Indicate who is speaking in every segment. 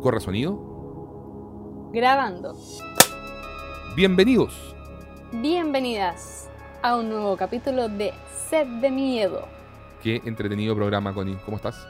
Speaker 1: ¿Corre sonido?
Speaker 2: Grabando.
Speaker 1: Bienvenidos.
Speaker 2: Bienvenidas a un nuevo capítulo de Set de Miedo.
Speaker 1: Qué entretenido programa, Connie. ¿Cómo estás?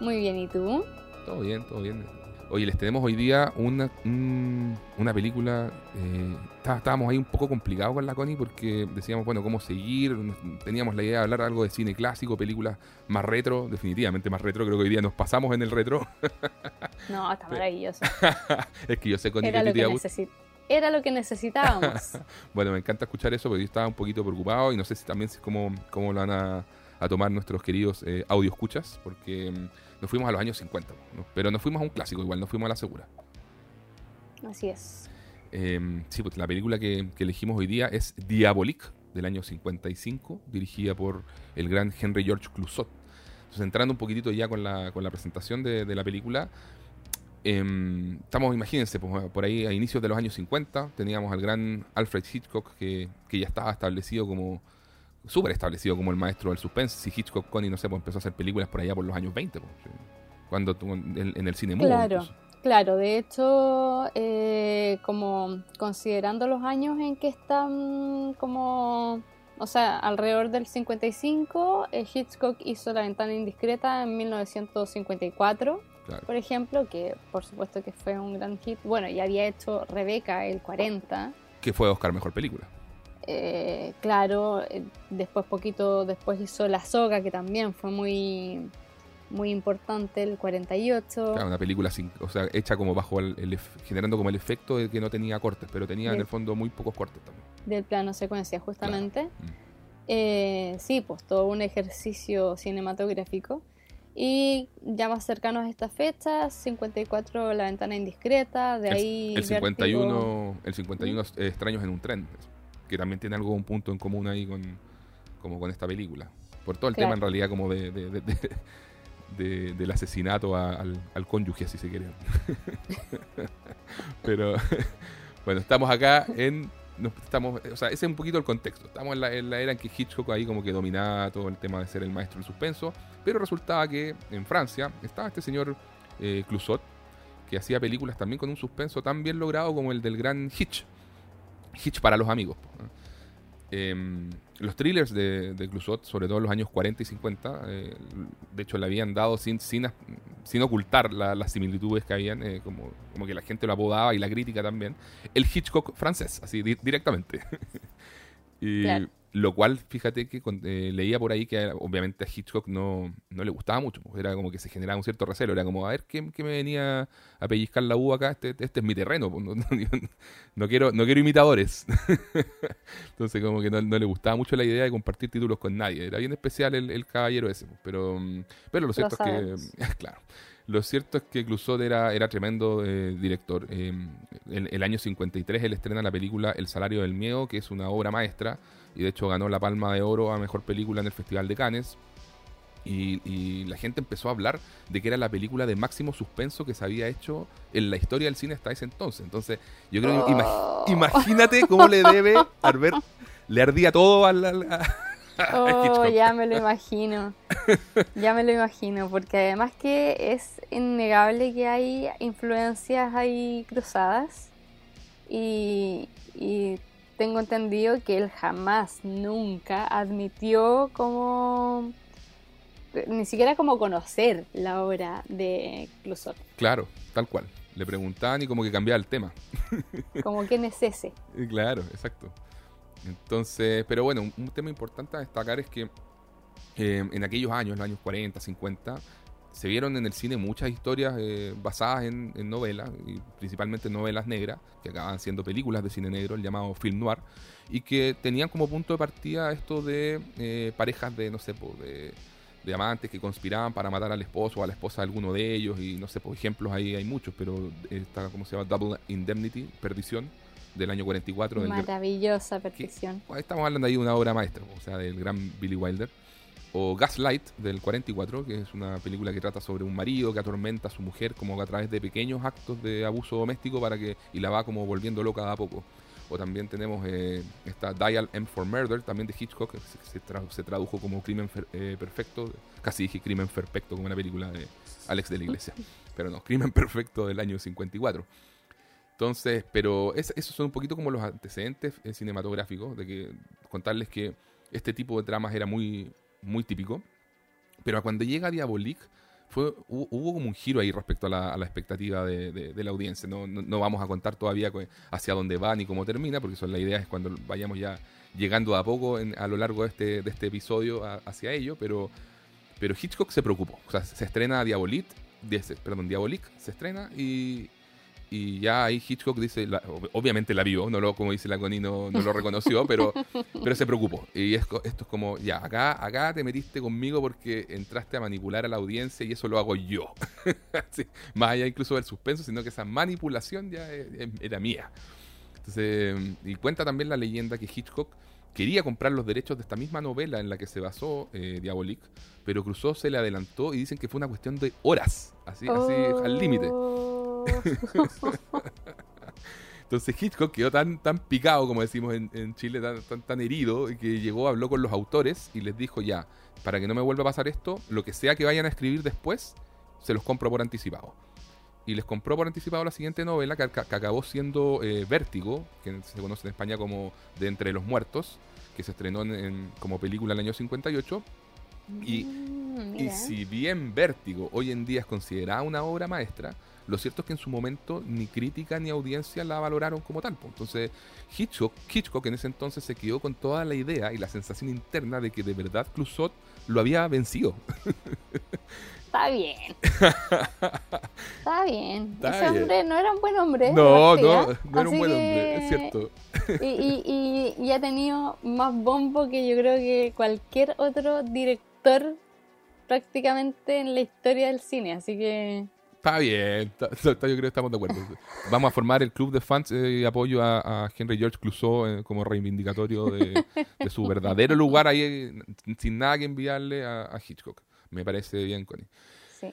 Speaker 2: Muy bien, ¿y tú?
Speaker 1: Todo bien, todo bien. Oye, les tenemos hoy día una, un- una película. eh, está- estábamos ahí un poco complicados con la Connie porque decíamos, bueno, cómo seguir. Teníamos la idea de hablar algo de cine clásico, películas más retro, definitivamente más retro. Creo que hoy día nos pasamos en el retro.
Speaker 2: No, está maravilloso.
Speaker 1: es que yo sé, Connie,
Speaker 2: Era
Speaker 1: que
Speaker 2: lo que,
Speaker 1: gusta.
Speaker 2: necesi- Era lo que necesitábamos.
Speaker 1: Bueno, me encanta escuchar eso porque yo estaba un poquito preocupado y no sé si también si cómo, cómo lo van a, a tomar nuestros queridos eh, audio escuchas, porque mm, nos fuimos a los años 50, ¿no? pero nos fuimos a un clásico igual, nos fuimos a la segura.
Speaker 2: Así es.
Speaker 1: Eh, sí, pues la película que, que elegimos hoy día es Diabolique, del año 55, dirigida por el gran Henry George Clouzot. Entonces, entrando un poquitito ya con la, con la presentación de, de la película, em, estamos, imagínense, pues, por ahí a inicios de los años 50, teníamos al gran Alfred Hitchcock, que, que ya estaba establecido como, súper establecido como el maestro del suspense. Si Hitchcock, Connie, no sé, pues empezó a hacer películas por allá por los años 20, pues, cuando en, en el cine mudo.
Speaker 2: Claro.
Speaker 1: incluso.
Speaker 2: Claro, de hecho, eh, como considerando los años en que están como, o sea, alrededor del 55, eh, Hitchcock hizo La ventana indiscreta en 1954,
Speaker 1: Claro.
Speaker 2: por ejemplo, que por supuesto que fue un gran hit. Bueno, y había hecho Rebeca el 40.
Speaker 1: Que fue Oscar Mejor Película.
Speaker 2: Eh, claro, eh, después poquito después hizo La Soga, que también fue muy muy importante, el 48.
Speaker 1: Claro, una película sin, o sea, hecha como bajo el, generando como el efecto de que no tenía cortes, pero tenía en el fondo muy pocos cortes también.
Speaker 2: del plano secuencia, justamente.
Speaker 1: Mm.
Speaker 2: Eh, sí, pues todo un ejercicio cinematográfico. Y ya más cercanos a esta fecha, 54 La ventana indiscreta, de
Speaker 1: El-
Speaker 2: ahí
Speaker 1: el,
Speaker 2: Vértigo.
Speaker 1: 51, el 51 es- extraños en un tren, que también tiene algo un punto en común ahí con como con esta película. Por todo el
Speaker 2: Claro.
Speaker 1: tema en realidad como de, de- de- de- de- del asesinato a- al, al cónyuge, así se quiere. Pero bueno, estamos acá en nos estamos, o sea, ese es un poquito el contexto. Estamos en la, en la era en que Hitchcock ahí como que dominaba todo el tema de ser el maestro del suspenso, pero resultaba que en Francia estaba este señor eh, Clouzot, que hacía películas también con un suspenso tan bien logrado como el del gran Hitch. Hitch para los amigos. Em, los thrillers de, de Clouzot, sobre todo en los años 40 y 50, eh, de hecho le habían dado sin, sin, ocultar la- las similitudes que habían, eh, como, como que la gente lo apodaba y la crítica también, el Hitchcock francés, así di- directamente. y. lo cual, fíjate que con- eh, leía por ahí que obviamente a Hitchcock no, no le gustaba mucho, pues, era como que se generaba un cierto recelo, era como, a ver, ¿qué, qué me venía a pellizcar la uva acá? Este, este es mi terreno, pues, no, no- no quiero, no quiero imitadores. Entonces como que no, no le gustaba mucho la idea de compartir títulos con nadie. Era bien especial el, el caballero ese. pues, Pero, mm, pero lo cierto es
Speaker 2: sabemos.
Speaker 1: que, claro, lo cierto es que Clouzot era, era tremendo eh, director. Eh, el, el año 53 él estrena la película El salario del miedo, que es una obra maestra. Y de hecho ganó la Palma de Oro a Mejor Película en el Festival de Cannes. Y, y la gente empezó a hablar de que era la película de máximo suspenso que se había hecho en la historia del cine hasta ese entonces. Entonces, yo creo que imag-
Speaker 2: Oh.
Speaker 1: imagínate cómo le debe Albert, le ardía todo al,
Speaker 2: Oh, ya me lo imagino. Ya me lo imagino, porque además que es innegable que hay influencias ahí cruzadas. Y, y tengo entendido que él jamás, nunca admitió como ni siquiera como conocer la obra de Clouzot.
Speaker 1: Claro, tal cual. Le preguntaban y como que cambiaba el tema.
Speaker 2: Como quién es ese.
Speaker 1: Eh, Claro, exacto. Entonces, pero bueno, un, un tema importante a destacar es que eh, en aquellos años, los años 40, 50, se vieron en el cine muchas historias eh, basadas en, en novelas, y principalmente novelas negras, que acaban siendo películas de cine negro, el llamado film noir, y que tenían como punto de partida esto de eh, parejas de, no sé, po, de, de amantes que conspiraban para matar al esposo o a la esposa de alguno de ellos, y no sé, por ejemplos ahí hay muchos, pero está, ¿cómo se llama? Double Indemnity, Perdición, del año 44. del-
Speaker 2: Maravillosa petición.
Speaker 1: Ahí estamos hablando ahí de una obra maestra, o sea, del gran Billy Wilder. O Gaslight del 44, que es una película que trata sobre un marido que atormenta a su mujer como a través de pequeños actos de abuso doméstico para que y la va como volviendo loca a poco. O también tenemos eh, esta Dial M for Murder, también de Hitchcock, que se, se tra- se tradujo como Crimen Fer- eh, Perfecto. Casi dije Crimen Perfecto, como una película de Alex de la Iglesia. pero no, Crimen Perfecto del año 54. Entonces, pero esos son un poquito como los antecedentes eh, cinematográficos, de que contarles que este tipo de tramas era muy, muy típico. Pero cuando llega Diabolique, fue, hubo, como un giro ahí respecto a la, expectativa de, la audiencia. No, no, vamos a contar todavía hacia dónde va ni cómo termina, porque son la idea es cuando vayamos ya llegando a poco a lo largo de este, de este episodio hacia ello, pero, pero Hitchcock se preocupó. O sea, se estrena Diabolit, perdón, Diabolique, se estrena y, y ya ahí Hitchcock dice, obviamente la vio, no lo, como dice la Connie, no, lo reconoció, pero, pero se preocupó. Y esto, esto es como, ya, acá, acá te metiste conmigo porque entraste a manipular a la audiencia y eso lo hago yo. más allá incluso del suspenso, sino que esa manipulación ya era mía. Entonces, y cuenta también la leyenda que Hitchcock quería comprar los derechos de esta misma novela en la que se basó eh, Diabolique, pero Cruzó se le adelantó y dicen que fue una cuestión de horas, así, así al límite. Entonces Hitchcock quedó tan, tan picado, como decimos en, Chile, tan, tan, herido, que llegó, habló con los autores y les dijo ya, para que no me vuelva a pasar esto, lo que sea que vayan a escribir después, se los compro por anticipado. Y les compró por anticipado la siguiente novela, que, acabó siendo eh, Vértigo, que se conoce en España como De Entre los Muertos, que se estrenó como película en el año 58. Y, mm, y si bien Vértigo hoy en día es considerada una obra maestra, lo cierto es que en su momento ni crítica ni audiencia la valoraron como tal. Entonces, Hitchcock, Hitchcock en ese entonces se quedó con toda la idea y la sensación interna de que de verdad Clusot lo había vencido.
Speaker 2: Está bien. Está bien. Ese hombre no era un buen hombre.
Speaker 1: No, no, no era un buen hombre, es cierto.
Speaker 2: Y, y, ha tenido más bombo que yo creo que cualquier otro director prácticamente en la historia del cine. Así que
Speaker 1: Está bien, yo creo que estamos de acuerdo. Vamos a formar el club de fans eh, y apoyo a, Henry George Clouseau eh, como reivindicatorio de, su verdadero lugar ahí, eh, sin nada que enviarle a, Hitchcock. Me parece bien, Connie. Sí.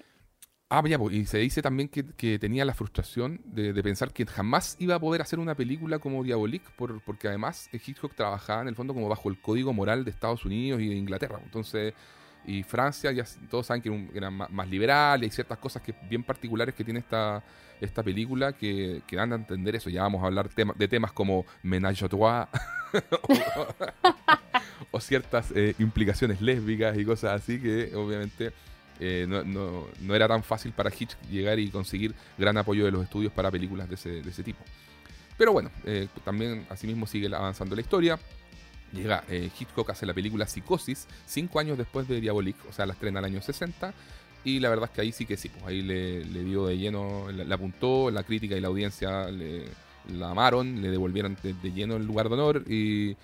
Speaker 1: Ah, ya, pues, y se dice también que, tenía la frustración de, pensar que jamás iba a poder hacer una película como Diabolique, por, porque además Hitchcock trabajaba en el fondo como bajo el código moral de Estados Unidos y de Inglaterra. Entonces y Francia, ya todos saben que era más liberal y hay ciertas cosas que bien particulares que tiene esta, esta película que, que dan a entender eso. Ya vamos a hablar de temas como Ménage à trois o, ciertas eh, implicaciones lésbicas y cosas así que obviamente eh, no, no, no, era tan fácil para Hitch llegar y conseguir gran apoyo de los estudios para películas de ese, de ese tipo. Pero bueno, eh, también asimismo sigue avanzando la historia. Llega eh, Hitchcock hace la película Psicosis cinco años después de Diabolique, o sea, la estrena el año 60. Y la verdad es que ahí sí que sí, pues ahí le, dio de lleno, le, apuntó, la crítica y la audiencia le, la amaron, le devolvieron de, lleno el lugar de honor y,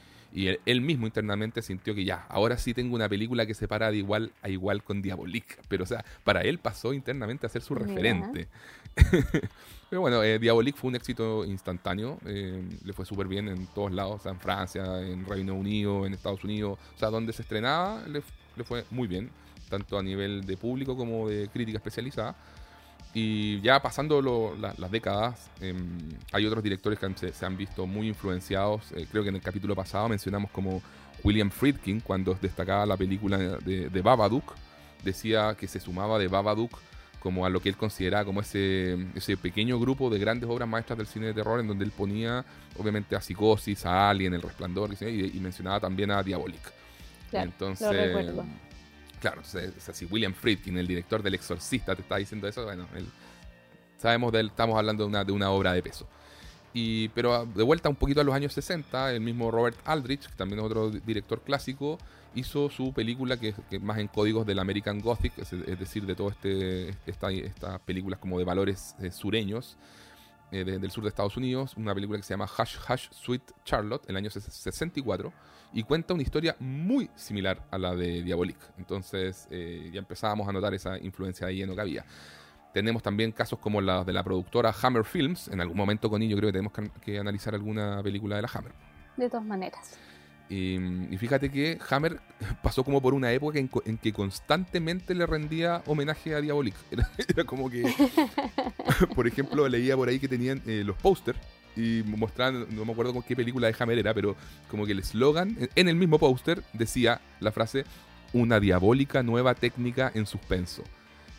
Speaker 1: él, mismo internamente sintió que ya, ahora sí tengo una película que se para de igual a igual con Diabolique. Pero o sea, para él pasó internamente a ser su referente. Pero bueno, eh, fue un éxito instantáneo, eh, le fue súper bien en todos lados, en Francia, en Reino Unido, en Estados Unidos, o sea, donde se estrenaba le, fue muy bien, tanto a nivel de público como de crítica especializada. Y ya pasando las décadas, em, hay otros directores que se, han visto muy influenciados. Eh, creo que en el capítulo pasado mencionamos como William Friedkin, cuando destacaba la película de, de Babadook, decía que se sumaba de Babadook como a lo que él consideraba como ese, ese pequeño grupo de grandes obras maestras del cine de terror en donde él ponía obviamente a Psicosis, a Alien, El Resplandor y, mencionaba también a Diabolic.
Speaker 2: Claro, Entonces,
Speaker 1: claro, si William Friedkin, el director del Exorcista, te está diciendo eso, bueno, sabemos de él, estamos hablando de una, de una obra de peso. Y, pero de vuelta un poquito a los años 60, el mismo Robert Aldrich, que también es otro director clásico, hizo su película que, es más en códigos del American Gothic, es, decir, de todas este, estas películas como de valores eh, sureños eh, del sur de Estados Unidos, una película que se llama Hush Hush Sweet Charlotte, el año 64, y cuenta una historia muy similar a la de Diabolique. Entonces eh, ya empezábamos a notar esa influencia ahí en lo que había. Tenemos también casos como la de la productora Hammer Films. En algún momento con ello creo que tenemos que analizar alguna película de la Hammer.
Speaker 2: De todas maneras.
Speaker 1: Y, fíjate que Hammer pasó como por una época en, que constantemente le rendía homenaje a Diabolic. Era, como que, por ejemplo, leía por ahí que tenían eh, los pósters y mostraban, no me acuerdo con qué película de Hammer era, pero como que el eslogan, en el mismo póster decía la frase, una diabólica nueva técnica en suspenso.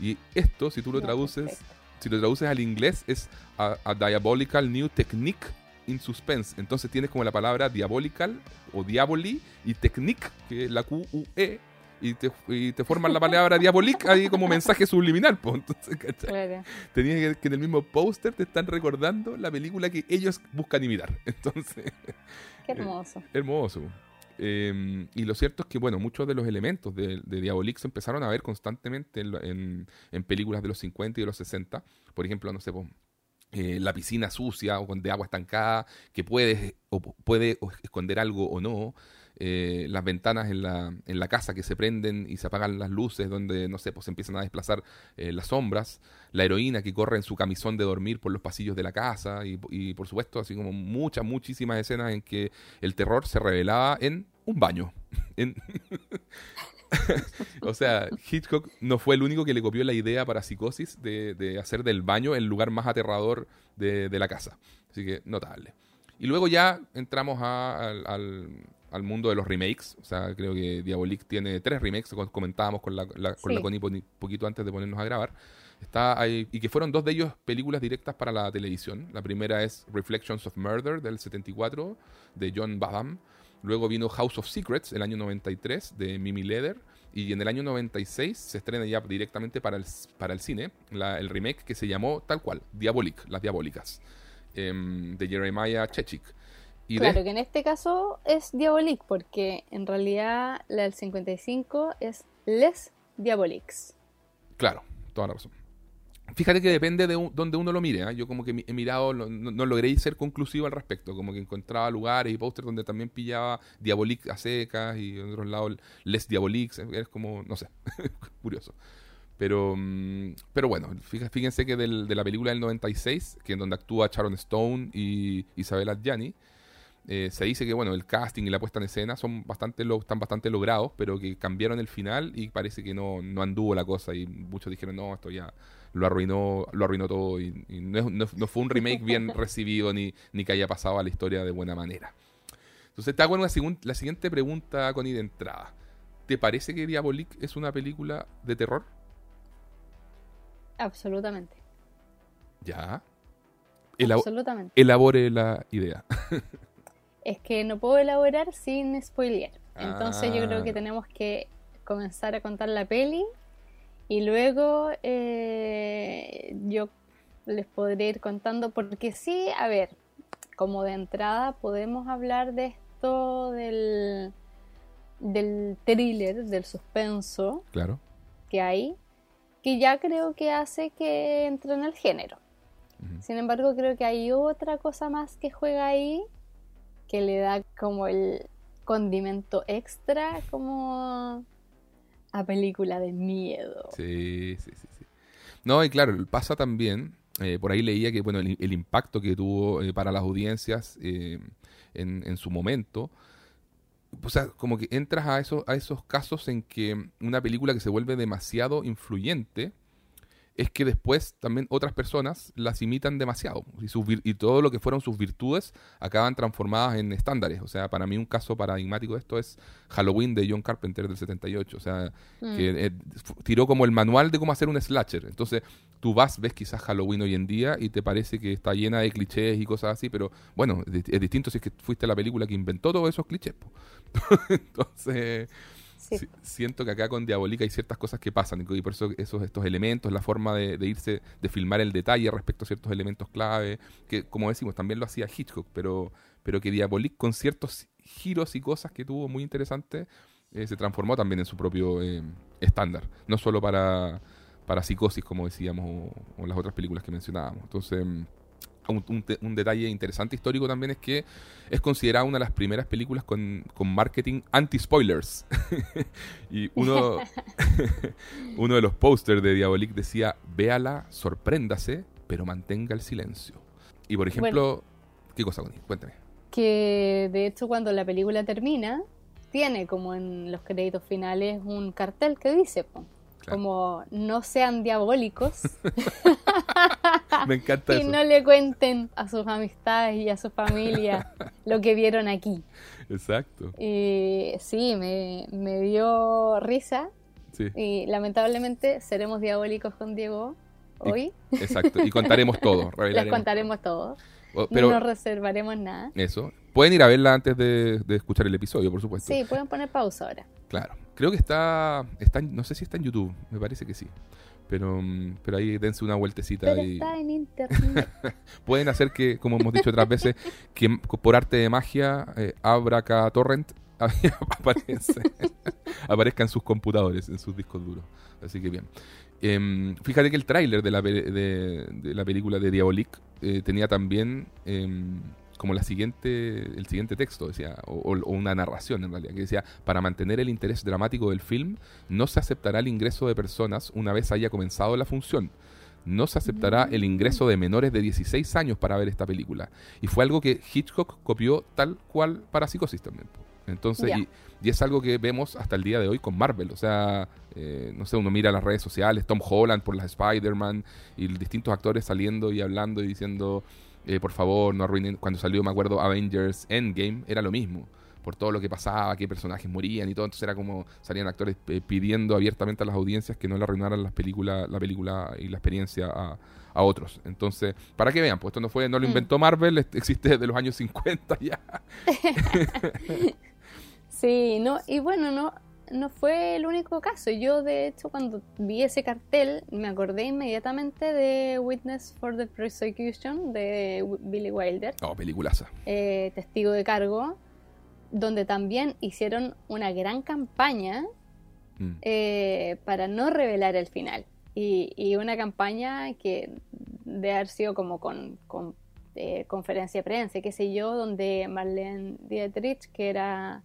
Speaker 1: Y esto, si tú lo traduces, si lo traduces al inglés, es a, a Diabolical New Technique in Suspense. Entonces tienes como la palabra Diabolical o Diaboli y Technique, que es la Q-U-E, y te, y te forman la palabra Diabolic ahí como mensaje subliminal. po. Entonces.
Speaker 2: Claro.
Speaker 1: Tenías que, que en el mismo póster te están recordando la película que ellos buscan imitar. Entonces,
Speaker 2: Qué hermoso.
Speaker 1: hermoso. Eh, y lo cierto es que, bueno, muchos de los elementos de, de Diabolik se empezaron a ver constantemente en, en- en películas de los 50 y de los 60. Por ejemplo, no sé, po, eh, la piscina sucia o de agua estancada, que puede, o pu- puede esconder algo o no. Eh, las ventanas en la, en la casa que se prenden y se apagan las luces, donde, no sé, pues empiezan a desplazar eh, las sombras. La heroína que corre en su camisón de dormir por los pasillos de la casa. Y, y, por supuesto, así como muchas, muchísimas escenas en que el terror se revelaba en un baño. En- o sea, Hitchcock no fue el único que le copió la idea para psicosis de, de hacer del baño el lugar más aterrador de, de la casa. Así que notable. Y luego ya entramos a- al, al- al mundo de los remakes. O sea, creo que Diabolik tiene tres remakes, como comentábamos con la, la- con
Speaker 2: Sí.
Speaker 1: la Connie poquito antes de ponernos a grabar. Está ahí- y que fueron dos de ellos películas directas para la televisión. La primera es Reflections of Murder del 74 de John Badham. Luego vino House of Secrets el año 93 de Mimi Leder. Y en el año 96 se estrena ya directamente para el, para el cine la- el remake que se llamó tal cual, Diabolic, Las Diabólicas, em, de Jeremiah Chechik. Y de-
Speaker 2: Claro que en este caso es Diabolic, porque en realidad la del 55 es Les Diabolics.
Speaker 1: Claro, toda la razón. Fíjate que depende de un- donde uno lo mire. ¿ah? Yo como que he mirado, no, no- logré ser conclusivo al respecto. Como que encontraba lugares y pósters donde también pillaba Diabolic a secas y en otros lados Les Diabolics. Es como, no sé, curioso. Pero, mm, pero bueno, fíj- fíjense que del- de la película del 96, que en donde actúa Sharon Stone y Isabel Adjani, eh, se dice que bueno, el casting y la puesta en escena son bastante lo- están bastante logrados, pero que cambiaron el final y parece que no, no anduvo la cosa y muchos dijeron, no, esto ya lo arruinó, lo arruinó todo y, y no, es- no- no fue un remake bien recibido ni, ni que haya pasado a la historia de buena manera. Entonces te hago una la siguiente pregunta, Connie, de entrada. ¿Te parece que Diabolic es una película de terror?
Speaker 2: Absolutamente.
Speaker 1: Ya.
Speaker 2: Absolutamente.
Speaker 1: elabore la idea.
Speaker 2: Es que no puedo elaborar sin spoilear. Entonces yo creo
Speaker 1: Ah.
Speaker 2: que tenemos que comenzar a contar la peli y luego eh, yo les podré ir contando porque sí, a ver, como de entrada podemos hablar de esto del, del thriller, del suspenso
Speaker 1: Claro.
Speaker 2: que hay, que ya creo que hace que entre en el género. Sin embargo, creo que hay otra cosa más que juega ahí que le da como el condimento extra como a película de miedo.
Speaker 1: Sí, sí, sí, sí. No, y claro, pasa también, eh, por ahí leía que, bueno, el, impacto que tuvo eh, para las audiencias eh, en, en su momento, o sea, como que entras a esos, a esos casos en que una película que se vuelve demasiado influyente es que después también otras personas las imitan demasiado y, sus y todo lo que fueron sus virtudes acaban transformadas en estándares. O sea, para mí un caso paradigmático de esto es Halloween de John Carpenter del 78. O sea,
Speaker 2: Mm.
Speaker 1: que eh, fu- tiró como el manual de cómo hacer un slasher. Entonces, tú vas, ves quizás Halloween hoy en día y te parece que está llena de clichés y cosas así, pero bueno, es, distinto si es que fuiste la película que inventó todos esos clichés. Entonces, Siento que acá con Diabólica hay ciertas cosas que pasan y por eso esos estos elementos, la forma de, de irse, de filmar el detalle respecto a ciertos elementos clave, que como decimos, también lo hacía Hitchcock, pero, pero que Diabolic con ciertos giros y cosas que tuvo muy interesantes, eh, se transformó también en su propio eh, estándar, no solo para, para psicosis, como decíamos, o, o las otras películas que mencionábamos. Entonces, mm, un, un detalle interesante histórico también es que es considerada una de las primeras películas con, con marketing anti-spoilers. y uno, uno de los pósters de Diabolic decía, véala, sorpréndase, pero mantenga el silencio. Y por ejemplo, ¿qué cosa, Connie? Cuéntame.
Speaker 2: Que de hecho cuando la película termina, tiene como en los créditos finales un cartel que dice, po,
Speaker 1: Claro.
Speaker 2: como no sean diabólicos
Speaker 1: Me encanta
Speaker 2: y
Speaker 1: eso.
Speaker 2: no le cuenten a sus amistades y a su familia lo que vieron aquí.
Speaker 1: Exacto.
Speaker 2: Y sí, me, me dio risa
Speaker 1: Sí.
Speaker 2: y lamentablemente seremos diabólicos con Diego hoy.
Speaker 1: Exacto, y contaremos todo.
Speaker 2: Les contaremos todo.
Speaker 1: todo.
Speaker 2: no
Speaker 1: Pero
Speaker 2: nos reservaremos nada.
Speaker 1: eso, pueden ir a verla antes de, de escuchar el episodio, por supuesto.
Speaker 2: Sí, pueden poner pausa ahora.
Speaker 1: Claro. Creo que está, está no sé si está en YouTube, me parece que sí. Pero, mm, pero ahí dense una vueltecita
Speaker 2: Pero
Speaker 1: y
Speaker 2: está en internet.
Speaker 1: pueden hacer que, como hemos dicho otras veces, que por arte de magia, eh, Abraca Torrent aparece, aparezca en sus computadores, en sus discos duros. Así que bien. Em, fíjate que el tráiler de, la de, de la película de Diabolik eh, tenía también em, como la siguiente, el siguiente texto, decía, o, o- una narración en realidad, que decía, para mantener el interés dramático del film, no se aceptará el ingreso de personas una vez haya comenzado la función. No se aceptará el ingreso de menores de 16 años para ver esta película. Y fue algo que Hitchcock copió tal cual para Psicosis también. Entonces, y es algo que vemos hasta el día de hoy con Marvel. O sea, eh, no sé, uno mira las redes sociales, Tom Holland por las Spider-Man y distintos actores saliendo y hablando y diciendo, eh, por favor, no arruinen. Cuando salió, me acuerdo, Avengers Endgame, era lo mismo. Por todo lo que pasaba, qué personajes morían y todo. Entonces era como salían actores eh, pidiendo abiertamente a las audiencias que no le arruinaran las películas, la película y la experiencia a, a otros. Entonces, para que vean, pues esto no fue, no lo
Speaker 2: Mm.
Speaker 1: inventó Marvel, existe desde los años 50 ya.
Speaker 2: Sí, no, y bueno, no, no fue el único caso. Yo, de hecho, cuando vi ese cartel, me acordé inmediatamente de Witness for the Prosecution de Billy Wilder,
Speaker 1: Oh, peliculaza.
Speaker 2: eh, testigo de cargo, donde también hicieron una gran campaña
Speaker 1: Mm.
Speaker 2: eh, para no revelar el final. Y, y una campaña que de haber sido como con, con, eh, conferencia de prensa, qué sé yo, donde Marlene Dietrich, que era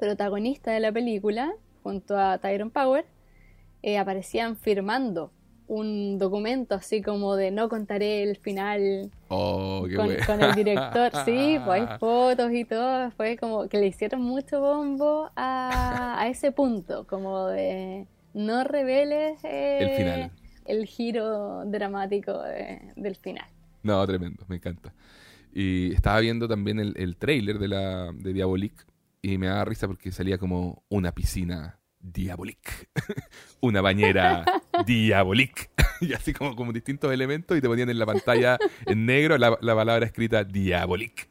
Speaker 2: protagonista de la película, junto a Tyrone Power, eh, aparecían firmando un documento así como de no contaré el final
Speaker 1: Oh, qué
Speaker 2: con, el director, sí, pues hay fotos y todo, fue como que le hicieron mucho bombo a, a ese punto, como de no reveles eh,
Speaker 1: El final.
Speaker 2: el giro dramático de- del final.
Speaker 1: No, tremendo, me encanta. Y estaba viendo también el, el trailer de la de Diabolik y me daba risa porque salía como una piscina Diabolik, una bañera Diabolik, y así como, como distintos elementos y te ponían en la pantalla en negro la, la palabra escrita Diabolik.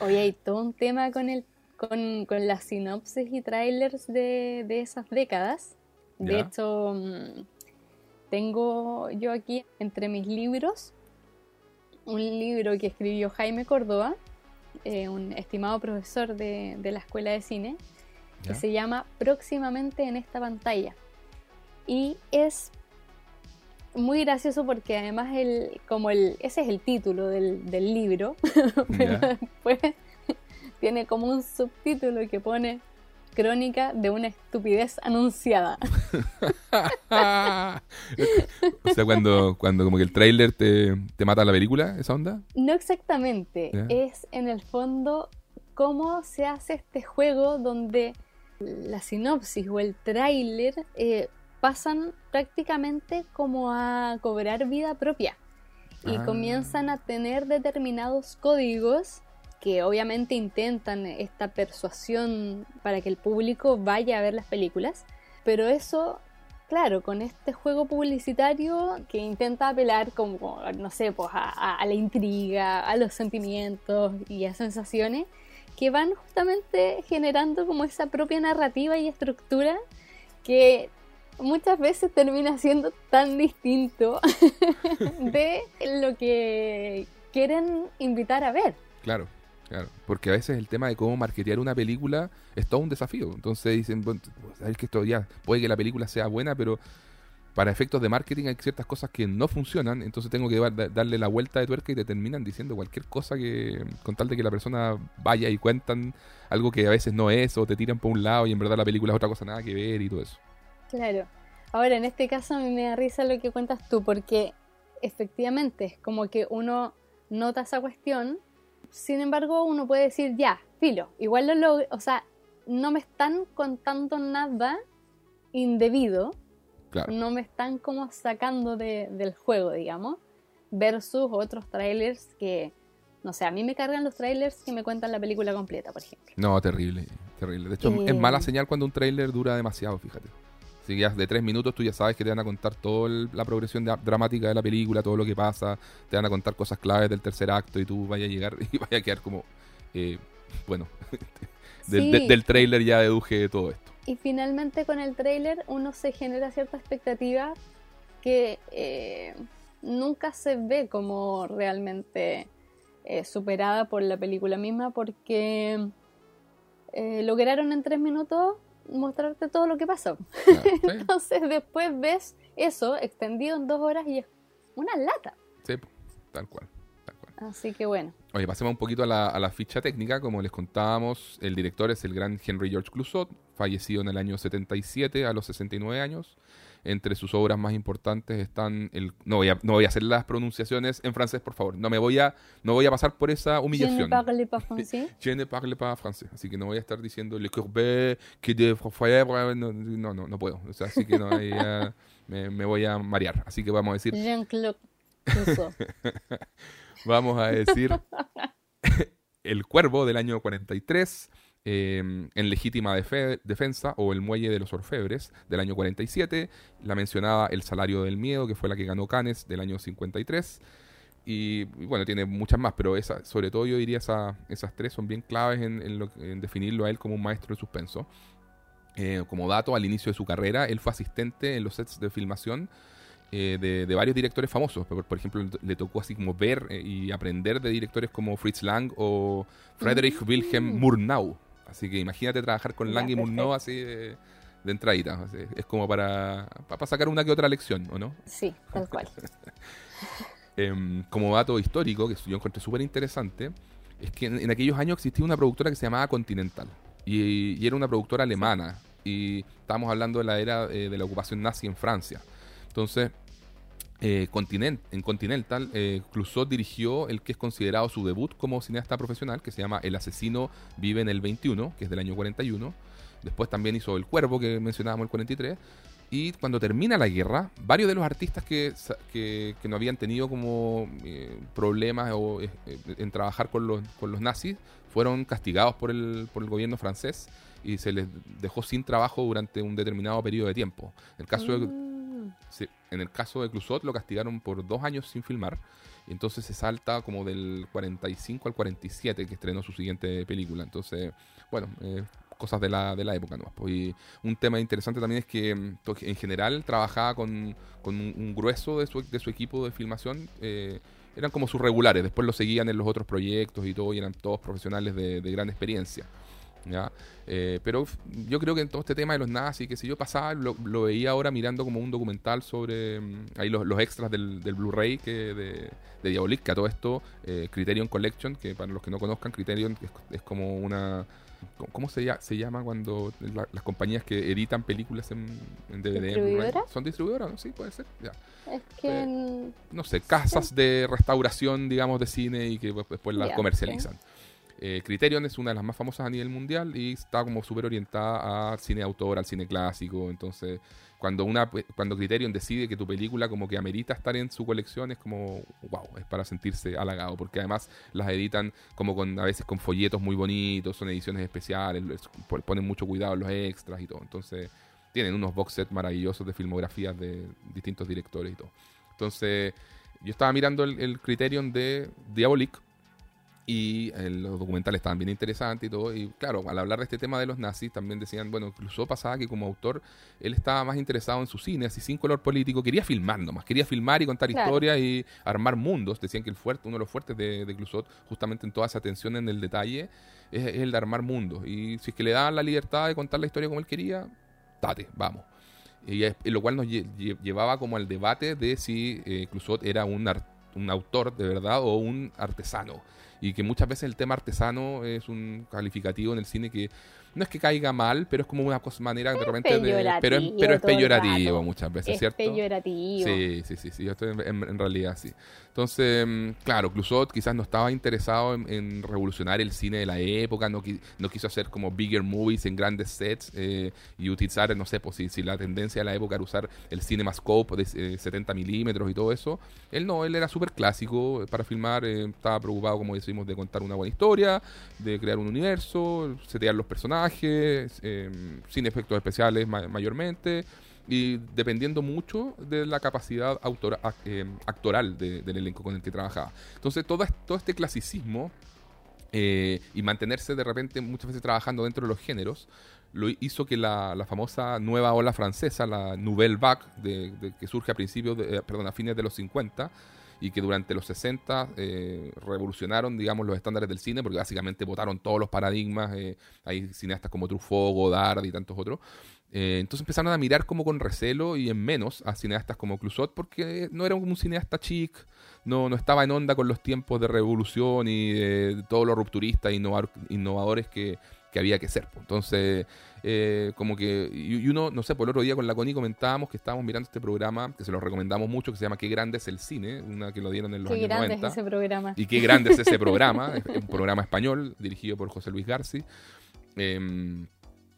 Speaker 2: Hoy hay todo un tema con el con, con las sinopsis y trailers de, de esas décadas. De
Speaker 1: Ya.
Speaker 2: hecho, mm, tengo yo aquí entre mis libros un libro que escribió Jaime Córdoba, eh, un estimado profesor de, de la Escuela de Cine, que se llama Próximamente en esta pantalla. Y es muy gracioso porque además el, como el, ese es el título del, del libro, pero
Speaker 1: Ya.
Speaker 2: después tiene como un subtítulo que pone Crónica de una estupidez anunciada.
Speaker 1: o sea, cuando, cuando como que el trailer te, te mata la película, esa onda.
Speaker 2: No exactamente, es en el fondo cómo se hace este juego donde la sinopsis o el tráiler eh, pasan prácticamente como a cobrar vida propia y
Speaker 1: Ah.
Speaker 2: comienzan a tener determinados códigos que obviamente intentan esta persuasión para que el público vaya a ver las películas, pero eso, claro, con este juego publicitario que intenta apelar como, no sé, pues a, a- la intriga, a los sentimientos y a sensaciones que van justamente generando como esa propia narrativa y estructura que muchas veces termina siendo tan distinto de lo que quieren invitar a ver.
Speaker 1: Claro, claro. Porque a veces el tema de cómo marketear una película es todo un desafío. Entonces dicen, bueno, sabes que esto ya puede que la película sea buena, pero para efectos de marketing hay ciertas cosas que no funcionan, entonces tengo que dar- darle la vuelta de tuerca y te terminan diciendo cualquier cosa que con tal de que la persona vaya y cuentan algo que a veces no es o te tiran por un lado y en verdad la película es otra cosa nada que ver y todo eso.
Speaker 2: Claro. Ahora, en este caso a mí me da risa lo que cuentas tú, porque efectivamente es como que uno nota esa cuestión, sin embargo uno puede decir, ya, filo, igual lo log- o sea, no me están contando nada indebido,
Speaker 1: Claro.
Speaker 2: no me están como sacando de- del juego, digamos, versus otros trailers que, no sé, a mí me cargan los trailers que me cuentan la película completa, por ejemplo.
Speaker 1: No, terrible, terrible. De hecho,
Speaker 2: Eh.
Speaker 1: es mala señal cuando un tráiler dura demasiado, fíjate. Así que ya de tres minutos tú ya sabes que te van a contar toda la progresión dramática de la película, todo lo que pasa, te van a contar cosas claves del tercer acto y tú vayas a llegar y vayas a quedar como, eh, bueno, del, del trailer ya deduje todo esto.
Speaker 2: Y finalmente con el trailer uno se genera cierta expectativa que eh, nunca se ve como realmente eh, superada por la película misma porque eh, lograron en tres minutos mostrarte todo lo que pasó. Entonces después ves eso extendido en dos horas y es una lata.
Speaker 1: Sí, tal cual.
Speaker 2: Así que bueno.
Speaker 1: Oye, pasemos un poquito a la, a la, ficha técnica. Como les contábamos, el director es el gran Henry George Clouzot, fallecido en el año 77 a los 69 años. Entre sus obras más importantes están el no voy a, no voy a hacer las pronunciaciones en francés, por favor. No me voy a no voy a pasar por esa humillación. Je
Speaker 2: ne parle pas français.
Speaker 1: Je ne parle pas français, así que no voy a estar diciendo le courbet que de no, no, no, no puedo. O sea, así que no me, me, voy a marear. Así que vamos a decir
Speaker 2: Jean-Claude
Speaker 1: Vamos a decir El Cuervo del año 43 Em, en Legítima Defensa o El Muelle de los Orfebres del año 47, la mencionada El Salario del Miedo, que fue la que ganó Cannes del año 53. Y, bueno, tiene muchas más, pero esa, sobre todo yo diría esa, esas tres son bien claves en, definirlo a él como un maestro de suspenso. Eh, como dato, al inicio de su carrera, él fue asistente en los sets de filmación eh, de, varios directores famosos. Por, ejemplo, le tocó así como ver eh, y aprender de directores como Fritz Lang o Friedrich mm. Wilhelm Murnau. Así que imagínate trabajar con Lang y Murnau así de, entradita. es como para, para sacar una que otra lección, ¿o no?
Speaker 2: Sí, tal cual.
Speaker 1: Em, como dato histórico, que yo encontré súper interesante, es que en, aquellos años existía una productora que se llamaba Continental. Y, era una productora alemana. Y estábamos hablando de la era eh, de la ocupación nazi en Francia. Entonces, eh, en Continental, eh, Clouseau dirigió el que es considerado su debut como cineasta profesional, que se llama El asesino vive en el 21, que es del año 41. Después también hizo El Cuervo, que mencionábamos el 43. Y cuando termina la guerra, varios de los artistas que, que, no habían tenido como eh, problemas o, eh, en trabajar con los, con los nazis fueron castigados por el, por el gobierno francés y se les dejó sin trabajo durante un determinado periodo de tiempo. El caso de mm. Sí, en el caso de Clusot lo castigaron por dos años sin filmar. Y entonces se salta como del 45 al 47 que estrenó su siguiente película. Entonces, bueno, eh, cosas de la, de la época. ¿no? Pues, y un tema interesante también es que mm, en general trabajaba con, con un, grueso de su, de su, equipo de filmación. Eh, eran como sus regulares. Después lo seguían en los otros proyectos y todo. Y eran todos profesionales de gran experiencia. ¿Ya? Eh, pero yo creo que en todo este tema de los nazis, que si yo pasaba, lo, veía ahora mirando como un documental sobre mm, ahí los, extras del, Blu-ray que de, de Diabolik, que a todo esto, eh, Criterion Collection, que para los que no conozcan, Criterion es, como una... ¿Cómo se, llama, se llama cuando las compañías que editan películas en, DVD? ¿Son distribuidoras? ¿no? Sí, puede ser. Ya.
Speaker 2: Es que...
Speaker 1: Eh, no sé, casas de restauración, digamos, de cine y que después las comercializan. Eh, Criterion es una de las más famosas a nivel mundial y está como súper orientada al cine de autor, al cine clásico. Entonces, cuando una cuando Criterion decide que tu película como que amerita estar en su colección, es como, wow, es para sentirse halagado. Porque además las editan como con a veces con folletos muy bonitos, son ediciones especiales, ponen mucho cuidado en los extras y todo. Entonces, tienen unos box sets maravillosos de filmografías de distintos directores y todo. Entonces, yo estaba mirando el, el Criterion de Diabolic y eh, los documentales estaban bien interesantes y todo. Y claro, al hablar de este tema de los nazis, también decían, bueno, incluso pasaba que como autor, él estaba más interesado en su cine, así sin color político, quería filmar nomás, quería filmar y contar historias y armar mundos. Decían que el fuerte, uno de los fuertes de, de Clusot, justamente en toda esa atención en el detalle, es, el de armar mundos. Y si es que le daban la libertad de contar la historia como él quería, date, vamos. Y, lo cual nos llevaba como al debate de si eh, Clusot era un, un autor de verdad o un artesano y que muchas veces el tema artesano es un calificativo en el cine que no es que caiga mal, pero es como una cosa, manera de repente de, pero, es, pero es peyorativo muchas veces, ¿cierto?
Speaker 2: Es peyorativo.
Speaker 1: Sí, sí, sí, sí, yo estoy en, realidad sí. Entonces, mm, claro, Clusot quizás no estaba interesado en, revolucionar el cine de la época, no, no quiso hacer como bigger movies en grandes sets eh, y utilizar, no sé, pues si, la tendencia de la época era usar el cinemascope de 70 eh, milímetros y todo eso, él no, él era súper clásico para filmar, eh, estaba preocupado, como decimos, de contar una buena historia, de crear un universo, setear los personajes, Em, sin efectos especiales mayormente, y dependiendo mucho de la capacidad autora, eh, actoral del elenco con el que trabajaba. Entonces todo, este clasicismo eh, y mantenerse de repente muchas veces trabajando dentro de los géneros, lo hizo que la, famosa nueva ola francesa, la Nouvelle Vague, que surge a principios, de, perdón, a fines de los 50, y que durante los 60 eh, revolucionaron, digamos, los estándares del cine, porque básicamente votaron todos los paradigmas. Eh, hay cineastas como Truffaut, Godard y tantos otros. Eh, entonces empezaron a mirar como con recelo y en menos a cineastas como Clusot, porque no era un cineasta chic, no, no estaba en onda con los tiempos de revolución y de todos los rupturistas e innovadores que, que había que ser. Entonces, eh, como que, y, uno, no sé, por el otro día con la Connie comentábamos que estábamos mirando este programa, que se lo recomendamos mucho, que se llama Qué grande es el cine, una que lo dieron en los
Speaker 2: qué
Speaker 1: años 90.
Speaker 2: Qué grande es ese programa.
Speaker 1: Y qué grande es ese programa, es un programa español dirigido por José Luis Garci. Em,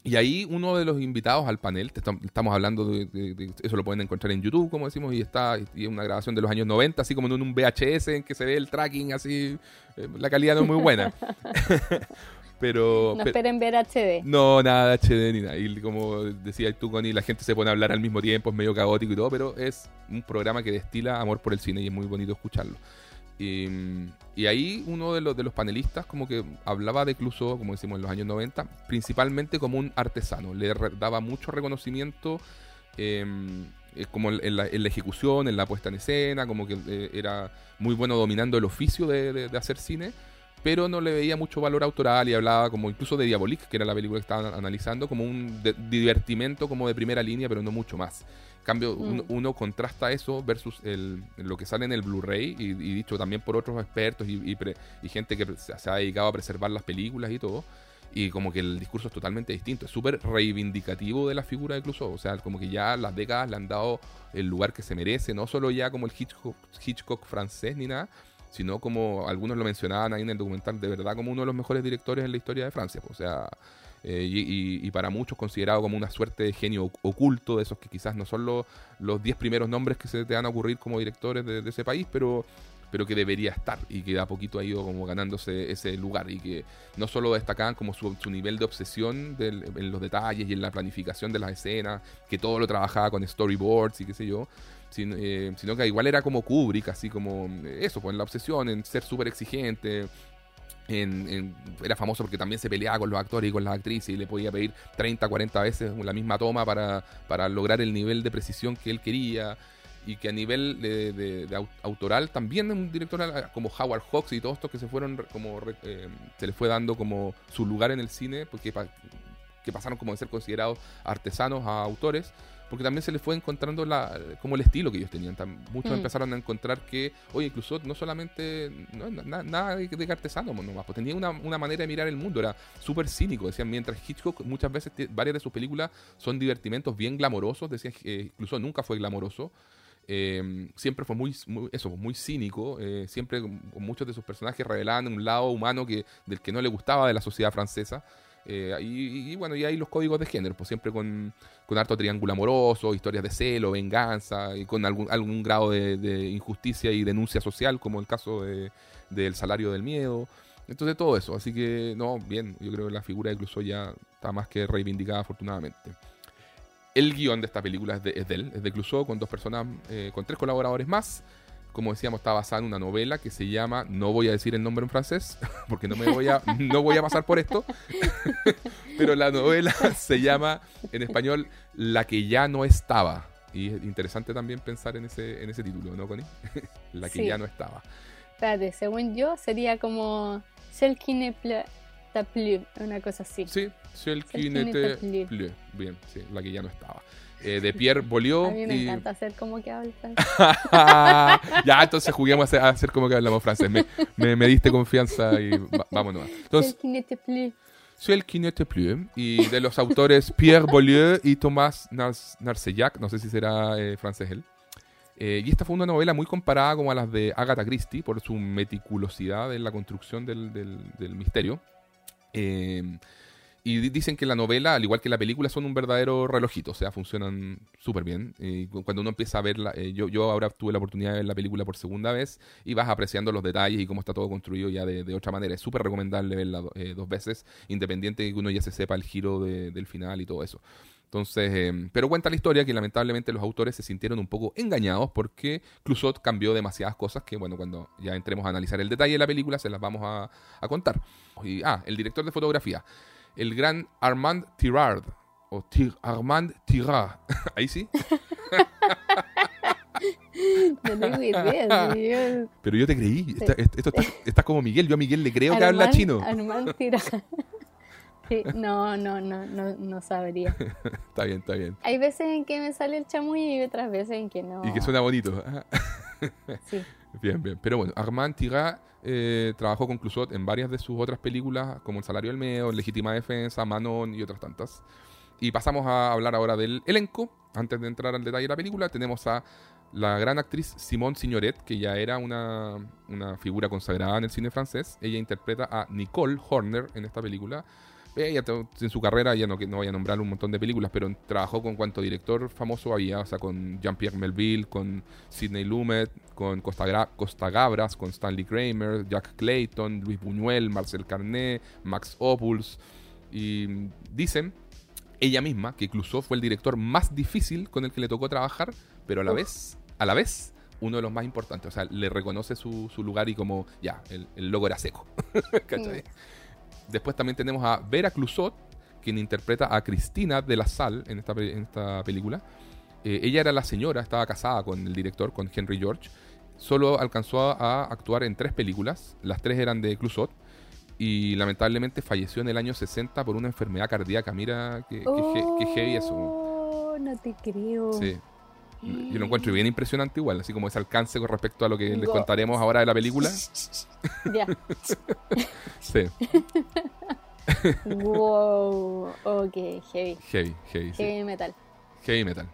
Speaker 1: y ahí uno de los invitados al panel, estamos hablando de, eso lo pueden encontrar en YouTube, como decimos, y está y una grabación de los años 90, así como en un VHS en que se ve el tracking así, eh, la calidad no es muy buena. Pero,
Speaker 2: no esperen ver HD.
Speaker 1: No, nada HD ni nada. Y como decías tú, Connie, la gente se pone a hablar al mismo tiempo, es medio caótico y todo, pero es un programa que destila amor por el cine y es muy bonito escucharlo. Y, ahí uno de los, de los panelistas como que hablaba de Clouseau, como decimos en los años 90, principalmente como un artesano. Le daba mucho reconocimiento em, eh, como en la, ejecución, en la puesta en escena, como que eh, era muy bueno dominando el oficio de hacer cine pero no le veía mucho valor autoral y hablaba como incluso de Diabolique, que era la película que estaban analizando, como un divertimento como de primera línea, pero no mucho más. En cambio, mm. uno, contrasta eso versus el, lo que sale en el Blu-ray y, dicho también por otros expertos y, gente que se ha dedicado a preservar las películas y todo. Y como que el discurso es totalmente distinto, es súper reivindicativo de la figura de Clouseau. O sea, como que ya las décadas le han dado el lugar que se merece, no solo ya como el Hitchcock, Hitchcock francés ni nada, sino como algunos lo mencionaban ahí en el documental, de verdad como uno de los mejores directores en la historia de Francia. o sea, eh, y, para muchos considerado como una suerte de genio oculto, de esos que quizás no son los, los 10 primeros nombres que se te van a ocurrir como directores de, ese país, pero pero que debería estar y que de a poquito ha ido como ganándose ese lugar y que no solo destacaban como su, nivel de obsesión en los detalles y en la planificación de las escenas, que todo lo trabajaba con storyboards y qué sé yo, eh, sino, que igual era como Kubrick, así como eh, eso, pues la obsesión en ser súper exigente. En, era famoso porque también se peleaba con los actores y con las actrices y le podía pedir 30, 40 veces la misma toma para, para lograr el nivel de precisión que él quería y que a nivel de, autoral también un director como Howard Hawks y todos estos que se fueron como eh, se les fue dando como su lugar en el cine porque que pasaron como de ser considerados artesanos a autores porque también se les fue encontrando la, como el estilo que ellos tenían. muchos mm. empezaron a encontrar que, oye, incluso no solamente, nada de, artesano nomás, pues tenía una, manera de mirar el mundo, era súper cínico. Decían, mientras Hitchcock muchas veces, varias de sus películas son divertimentos bien glamorosos, decían que incluso nunca fue glamoroso. Eh, siempre fue muy, eso, muy cínico, eh, siempre muchos de sus personajes revelaban un lado humano que, del que no le gustaba de la sociedad francesa. Eh, y, bueno, y ahí los códigos de género, pues siempre con, con harto triángulo amoroso, historias de celo, venganza, y con algún, algún grado de, injusticia y denuncia social, como el caso del salario del miedo. Entonces todo eso, así que no, bien, yo creo que la figura de Clouseau ya está más que reivindicada afortunadamente. El guion de esta película es de, es de él, es de Clouseau, con dos personas, eh, con tres colaboradores más como decíamos, está basada en una novela que se llama, no voy a decir el nombre en francés, porque no me voy a, no voy a pasar por esto, pero la novela se llama en español La que ya no estaba. Y es interesante también pensar en ese, en ese título, ¿no, Connie? la que ya no estaba.
Speaker 2: Espérate, según yo sería como Celle qui ne plus, una cosa así.
Speaker 1: Sí, Celle qui ne plus. Bien, sí, la que ya no estaba. Eh, de Pierre Boliot.
Speaker 2: A mí me encanta hacer como que hablo francés.
Speaker 1: ya, entonces juguemos a hacer, como que hablamos francés. Me, me, diste confianza y vámonos. Entonces,
Speaker 2: Celle
Speaker 1: qui n'était plus. Y de los autores Pierre Boliot y Thomas Narcellac, no sé si será eh, francés él. Eh, y esta fue una novela muy comparada como a las de Agatha Christie por su meticulosidad en la construcción del, del, del misterio. Eh, y dicen que la novela, al igual que la película, son un verdadero relojito, o sea, funcionan súper bien. Y cuando uno empieza a verla, eh, yo, yo ahora tuve la oportunidad de ver la película por segunda vez y vas apreciando los detalles y cómo está todo construido ya de, otra manera. Es súper recomendable verla eh, dos veces, independiente de que uno ya se sepa el giro del final y todo eso. Entonces, eh, pero cuenta la historia que lamentablemente los autores se sintieron un poco engañados porque Clusot cambió demasiadas cosas que, bueno, cuando ya entremos a analizar el detalle de la película se las vamos a, a contar. Y, ah, el director de fotografía, el gran Armand Tirard, o Tir- Armand Tirard, ahí sí,
Speaker 2: No tengo idea. sí,
Speaker 1: pero yo te creí, Está- esto está, estás como Miguel, yo a Miguel le creo que habla
Speaker 2: Armand-
Speaker 1: chino.
Speaker 2: Armand Tira- Sí, no, no, no, no, no sabría.
Speaker 1: Está bien, está bien.
Speaker 2: Hay veces en que me sale el chamuyo y otras veces en que no.
Speaker 1: Y que suena bonito.
Speaker 2: Sí.
Speaker 1: Bien, bien. Pero bueno, Armand Tirard eh, trabajó con Clusot en varias de sus otras películas, como El Salario del Medio, Legítima Defensa, Manon y otras tantas. Y pasamos a hablar ahora del elenco. Antes de entrar al detalle de la película, tenemos a la gran actriz Simone Signoret, que ya era una, una figura consagrada en el cine francés. Ella interpreta a Nicole Horner en esta película. Ella to- en su carrera, ya no, no voy a nombrar un montón de películas, pero trabajó con cuanto director famoso había, o sea, con Jean-Pierre Melville, con Sidney Lumet, con Costa, Gra- Costa Gabras, con Stanley Kramer, Jack Clayton, Luis Buñuel, Marcel Carné, Max Opuls. Y mm, dicen ella misma que Clouseau fue el director más difícil con el que le tocó trabajar, pero a la
Speaker 2: Uf.
Speaker 1: vez, a la vez, uno de los más importantes. O sea, le reconoce su, su lugar y como, ya, el, el logo era seco. ¿Cachai? Después también tenemos a Vera Clusot, quien interpreta a Cristina de la Salle en esta, en esta película. Eh, ella era la señora, estaba casada con el director, con Henry George. Solo alcanzó a actuar en tres películas. Las tres eran de Clusot. Y lamentablemente falleció en el año 60 por una enfermedad cardíaca. Mira qué, qué he- qué heavy eso.
Speaker 2: Oh, no te creo.
Speaker 1: Sí. Yo lo encuentro bien impresionante igual, así como ese alcance con respecto a lo que les contaremos ahora de la película.
Speaker 2: Ya.
Speaker 1: Sí,
Speaker 2: wow. Ok, heavy.
Speaker 1: heavy, heavy, sí.
Speaker 2: Heavy metal.
Speaker 1: Heavy metal.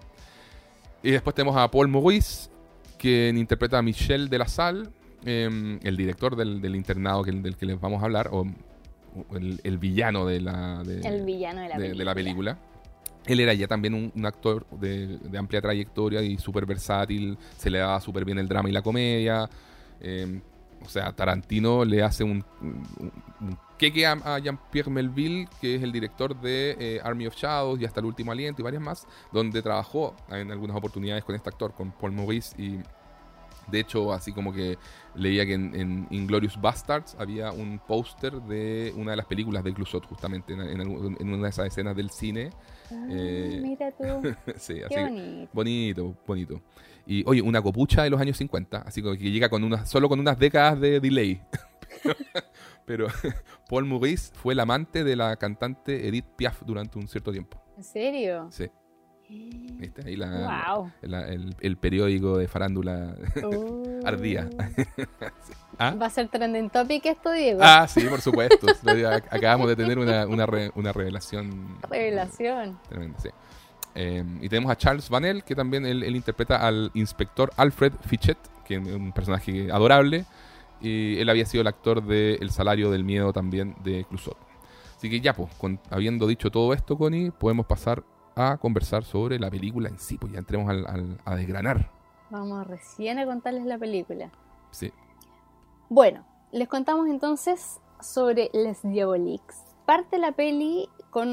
Speaker 1: Y después tenemos a Paul Maurice, quien interpreta a Michel de la Salle, em, el director del, del internado que- del que les vamos a hablar, o, el, el villano de la, de,
Speaker 2: El villano de la
Speaker 1: de- de
Speaker 2: película.
Speaker 1: la película. Él era ya también un, actor de, amplia trayectoria y súper versátil, se le daba súper bien el drama y la comedia. em, o sea, Tarantino le hace un, un, un queque a, Jean-Pierre Melville, que es el director de eh, Army of Shadows y hasta El Último Aliento y varias más, donde trabajó en algunas oportunidades con este actor, con Paul Maurice. Y de hecho, así como que leía que en, Inglorious Bastards había un póster de una de las películas de Clusot, justamente en, en una de esas escenas del cine.
Speaker 2: Ah,
Speaker 1: Eh,
Speaker 2: mira tú.
Speaker 1: sí,
Speaker 2: Qué bonito.
Speaker 1: Bonito, bonito. Y oye, una copucha de los años 50, así que llega con unas, solo con unas décadas de delay. Pero Paul Maurice fue el amante de la cantante Edith Piaf durante un cierto tiempo.
Speaker 2: ¿En serio?
Speaker 1: Sí, ¿viste? Ahí la,
Speaker 2: Wow.
Speaker 1: la- el, el periódico de farándula ardía. ¿Ah?
Speaker 2: Va a ser trending topic esto, Diego.
Speaker 1: Ah, sí, por supuesto. Ac- Acabamos de tener una, una, re- una revelación
Speaker 2: Revelación.
Speaker 1: Tremendo, sí. Eh, y tenemos a Charles Vanel, que también él, él interpreta al inspector Alfred Fichet, que es un personaje adorable. Y él había sido el actor de El salario del miedo también de Clusot. Así que ya, pues, con- habiendo dicho todo esto, Connie, podemos pasar a conversar sobre la película en sí. Pues ya entremos al- al- a desgranar.
Speaker 2: Vamos recién a contarles la película.
Speaker 1: Sí.
Speaker 2: Bueno, les contamos entonces sobre Les Diaboliques. Parte la peli con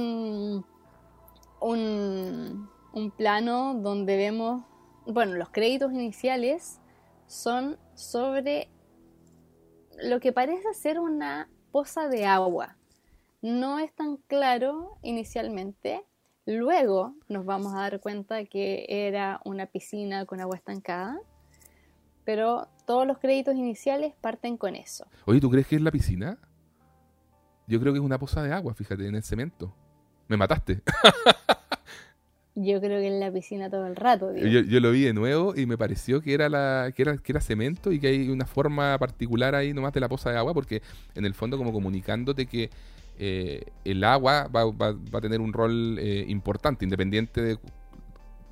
Speaker 2: un, un plano donde vemos, bueno, los créditos iniciales son sobre lo que parece ser una poza de agua. No es tan claro inicialmente. Luego nos vamos a dar cuenta que era una piscina con agua estancada. Pero todos los créditos iniciales parten con eso.
Speaker 1: Oye, ¿tú crees que es la piscina? Yo creo que es una poza de agua, fíjate, en el cemento. Me mataste.
Speaker 2: Yo creo que en la piscina todo el rato.
Speaker 1: Yo, yo lo vi de nuevo y me pareció que era, la, que, era, que era cemento y que hay una forma particular ahí nomás de la poza de agua, porque en el fondo como comunicándote que eh, el agua va, va- a tener un rol eh, importante, independiente de,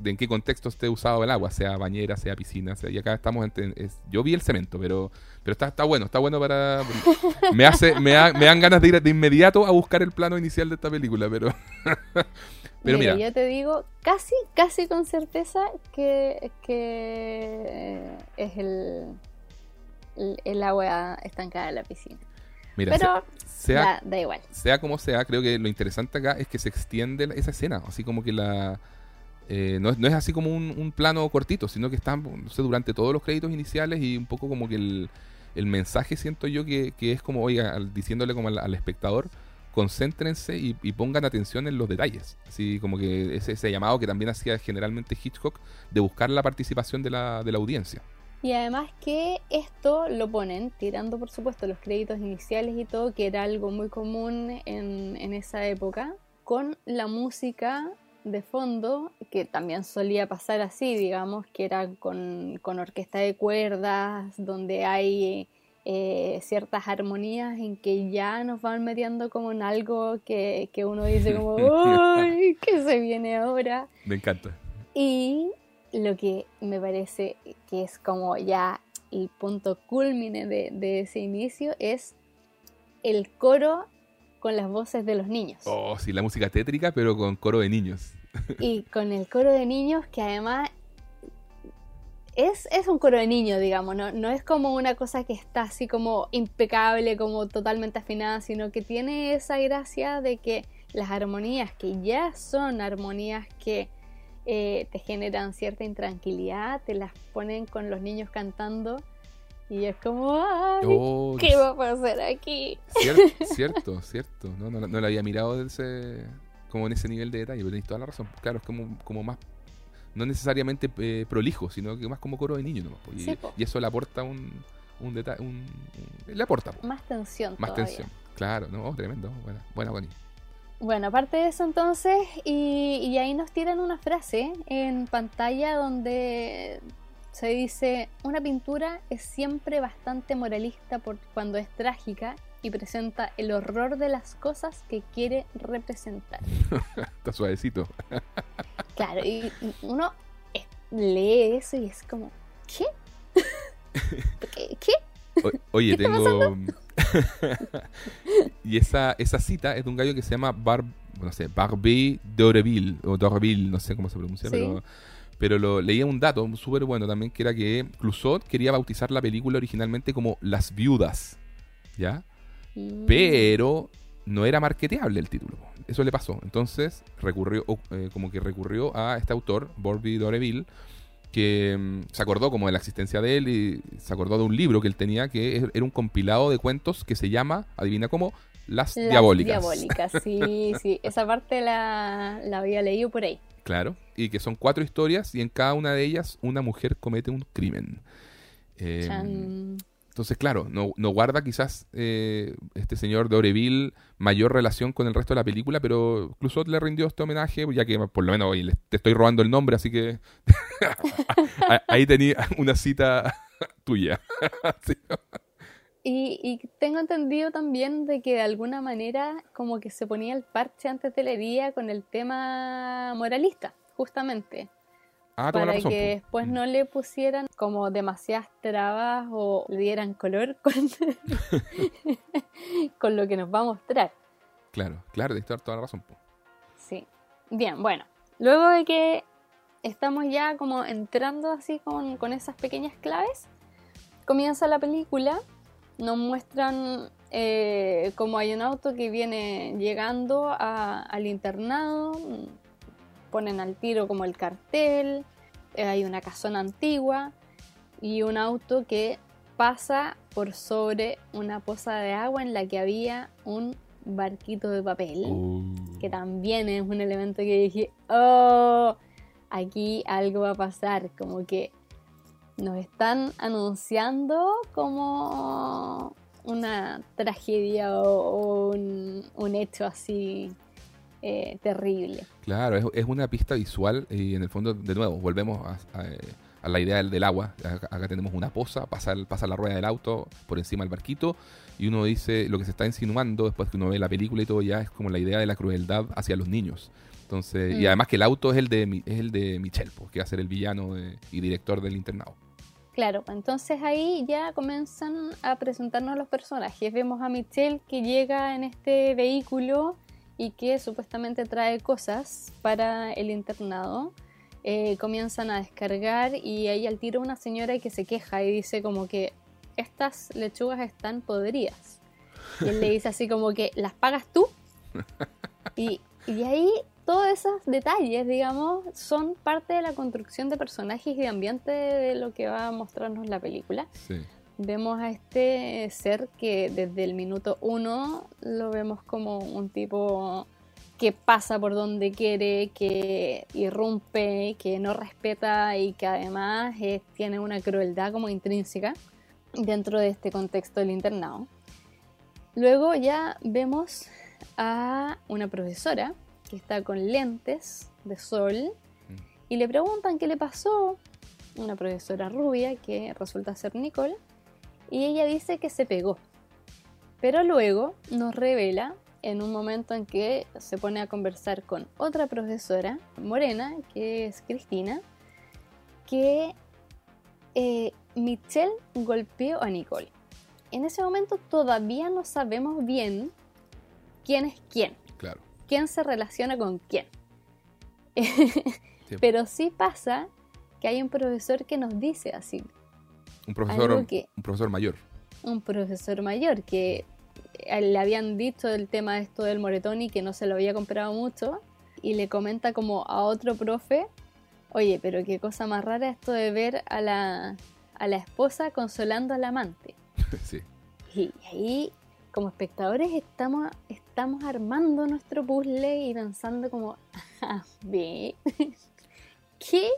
Speaker 1: en qué contexto esté usado el agua, sea bañera, sea piscina, sea- y acá estamos, en- es- yo vi el cemento, pero, pero está, está bueno, está bueno para... Me, hace, me, da- me dan ganas de ir de inmediato a buscar el plano inicial de esta película, pero... pero
Speaker 2: mira,
Speaker 1: mira,
Speaker 2: yo te digo casi, casi con certeza que, que es el, el, el agua estancada de la piscina.
Speaker 1: Mira,
Speaker 2: Pero
Speaker 1: sea,
Speaker 2: da, da igual.
Speaker 1: sea como sea, creo que lo interesante acá es que se extiende la- esa escena, así como que la... eh, no, es, no es así como un, un plano cortito, sino que está, no sé, durante todos los créditos iniciales y un poco como que el, el mensaje siento yo que, que es como, oiga, al- diciéndole como al, al espectador, concéntrense y, y pongan atención en los detalles. Así como que ese, ese llamado que también hacía generalmente Hitchcock de buscar la participación de la, de la audiencia.
Speaker 2: Y además que esto lo ponen, tirando por supuesto los créditos iniciales y todo, que era algo muy común en, en esa época, con la música de fondo, que también solía pasar así, digamos, que era con, con orquesta de cuerdas, donde hay eh, ciertas armonías en que ya nos van metiendo como en algo que, que uno dice como, ¡Uy! ¿Qué se viene ahora?
Speaker 1: Me encanta.
Speaker 2: Y lo que me parece que es como ya el punto culmine de, de ese inicio es el coro con las voces de los niños.
Speaker 1: Oh, sí, la música tétrica, pero con coro de niños.
Speaker 2: Y con el coro de niños que además es, es un coro de niños, digamos, ¿no? no es como una cosa que está así como impecable, como totalmente afinada, sino que tiene esa gracia de que las armonías, que ya son armonías que eh, te generan cierta intranquilidad, te las ponen con los niños cantando y es como, ¡ay!
Speaker 1: Oh,
Speaker 2: ¿Qué va a pasar aquí?
Speaker 1: cier- cierto, cierto. No, no, no lo había mirado ese, como en ese nivel de detalle, pero tenéis toda la razón. Claro, es como, como más, no necesariamente eh, prolijo, sino que más como coro de niño nomás, po. Y,
Speaker 2: Sí,
Speaker 1: y eso le aporta un, un detalle, un, un- le aporta po.
Speaker 2: Más tensión.
Speaker 1: más
Speaker 2: todavía.
Speaker 1: tensión. Claro, no, tremendo. Buena, buena Connie.
Speaker 2: Bueno, aparte de eso entonces, y, y ahí nos tiran una frase en pantalla donde se dice, una pintura es siempre bastante moralista por cuando es trágica y presenta el horror de las cosas que quiere representar.
Speaker 1: Está suavecito.
Speaker 2: Claro, y uno lee eso y es como, ¿qué? ¿Qué? ¿Qué?
Speaker 1: O- oye,
Speaker 2: ¿Qué
Speaker 1: tengo. Y esa, esa cita es de un gallo que se llama Bar, no sé, Barbie d'Oreville, o d'Oreville, no sé cómo se pronuncia,
Speaker 2: Sí.
Speaker 1: pero, pero lo, leía un dato súper bueno también, que era que Clusot quería bautizar la película originalmente como Las Viudas, ¿ya?
Speaker 2: Mm,
Speaker 1: Pero no era marketeable el título. Eso le pasó. Entonces recurrió, eh, como que recurrió a este autor, Barbie d'Oreville, que mm, se acordó como de la existencia de él y se acordó de un libro que él tenía que era un compilado de cuentos que se llama, adivina cómo, Las,
Speaker 2: Las
Speaker 1: Diabólicas.
Speaker 2: Diabólicas, sí, sí. Esa parte la, la había leído por ahí.
Speaker 1: Claro. Y que son cuatro historias y en cada una de ellas una mujer comete un crimen. Eh. Entonces, claro, no, no guarda quizás eh, este señor de Oreville mayor relación con el resto de la película, pero Clusot le rindió este homenaje, ya que por lo menos le- te estoy robando el nombre, así que Ah, ahí tenía una cita tuya.
Speaker 2: Y, y tengo entendido también de que de alguna manera como que se ponía el parche antes de la herida con el tema moralista, justamente,
Speaker 1: Ah,
Speaker 2: para
Speaker 1: razón.
Speaker 2: que después
Speaker 1: Mm.
Speaker 2: no le pusieran como demasiadas trabas o le dieran color con, con lo que nos va a mostrar.
Speaker 1: Claro, claro, tienes toda la razón.
Speaker 2: Sí. Bien, bueno, luego de que estamos ya como entrando así con, con esas pequeñas claves, comienza la película, nos muestran eh, como hay un auto que viene llegando a- al internado, ponen al tiro como el cartel, eh, hay una casona antigua y un auto que pasa por sobre una poza de agua en la que había un barquito de papel
Speaker 1: Oh.
Speaker 2: que también es un elemento que dije, oh, aquí algo va a pasar, como que nos están anunciando como una tragedia o, o un, un hecho así eh, terrible.
Speaker 1: Claro, es, es una pista visual y en el fondo, de nuevo, volvemos a, a- a la idea del, del agua. Acá, acá tenemos una poza, pasa, el- pasa la rueda del auto por encima del barquito y uno dice, lo que se está insinuando después que uno ve la película y todo ya es como la idea de la crueldad hacia los niños. Entonces, y
Speaker 2: Mm.
Speaker 1: además que el auto es el de, es el de Michel, pues, que va a ser el villano de- y director del internado.
Speaker 2: Claro, entonces ahí ya comienzan a presentarnos los personajes. Vemos a Michelle que llega en este vehículo y que supuestamente trae cosas para el internado. Eh, comienzan a descargar y ahí al tiro una señora que se queja y dice como que estas lechugas están podridas. Y él le dice así como que las pagas tú. Y, y ahí todos esos detalles, digamos, son parte de la construcción de personajes y de ambiente de lo que va a mostrarnos la película.
Speaker 1: Sí.
Speaker 2: Vemos a este ser que desde el minuto uno lo vemos como un tipo que pasa por donde quiere, que irrumpe, que no respeta y que además tiene una crueldad como intrínseca dentro de este contexto del internado. Luego ya vemos a una profesora que está con lentes de sol y le preguntan qué le pasó. Una profesora rubia que resulta ser Nicole y ella dice que se pegó. Pero luego nos revela en un momento en que se pone a conversar con otra profesora morena, que es Cristina, que eh, Michelle golpeó a Nicole. En ese momento todavía no sabemos bien quién es quién,
Speaker 1: Claro.
Speaker 2: quién se relaciona con quién.
Speaker 1: Sí.
Speaker 2: Pero sí pasa que hay un profesor que nos dice así,
Speaker 1: Un profesor,
Speaker 2: que
Speaker 1: un profesor mayor.
Speaker 2: un profesor mayor que le habían dicho el tema de esto del moretón y que no se lo había comprado mucho y le comenta como a otro profe, oye, pero qué cosa más rara esto de ver a la, a la esposa consolando al amante.
Speaker 1: sí.
Speaker 2: Y ahí, como espectadores, estamos, estamos armando nuestro puzzle y pensando como, "Ah, ve, ¿qué?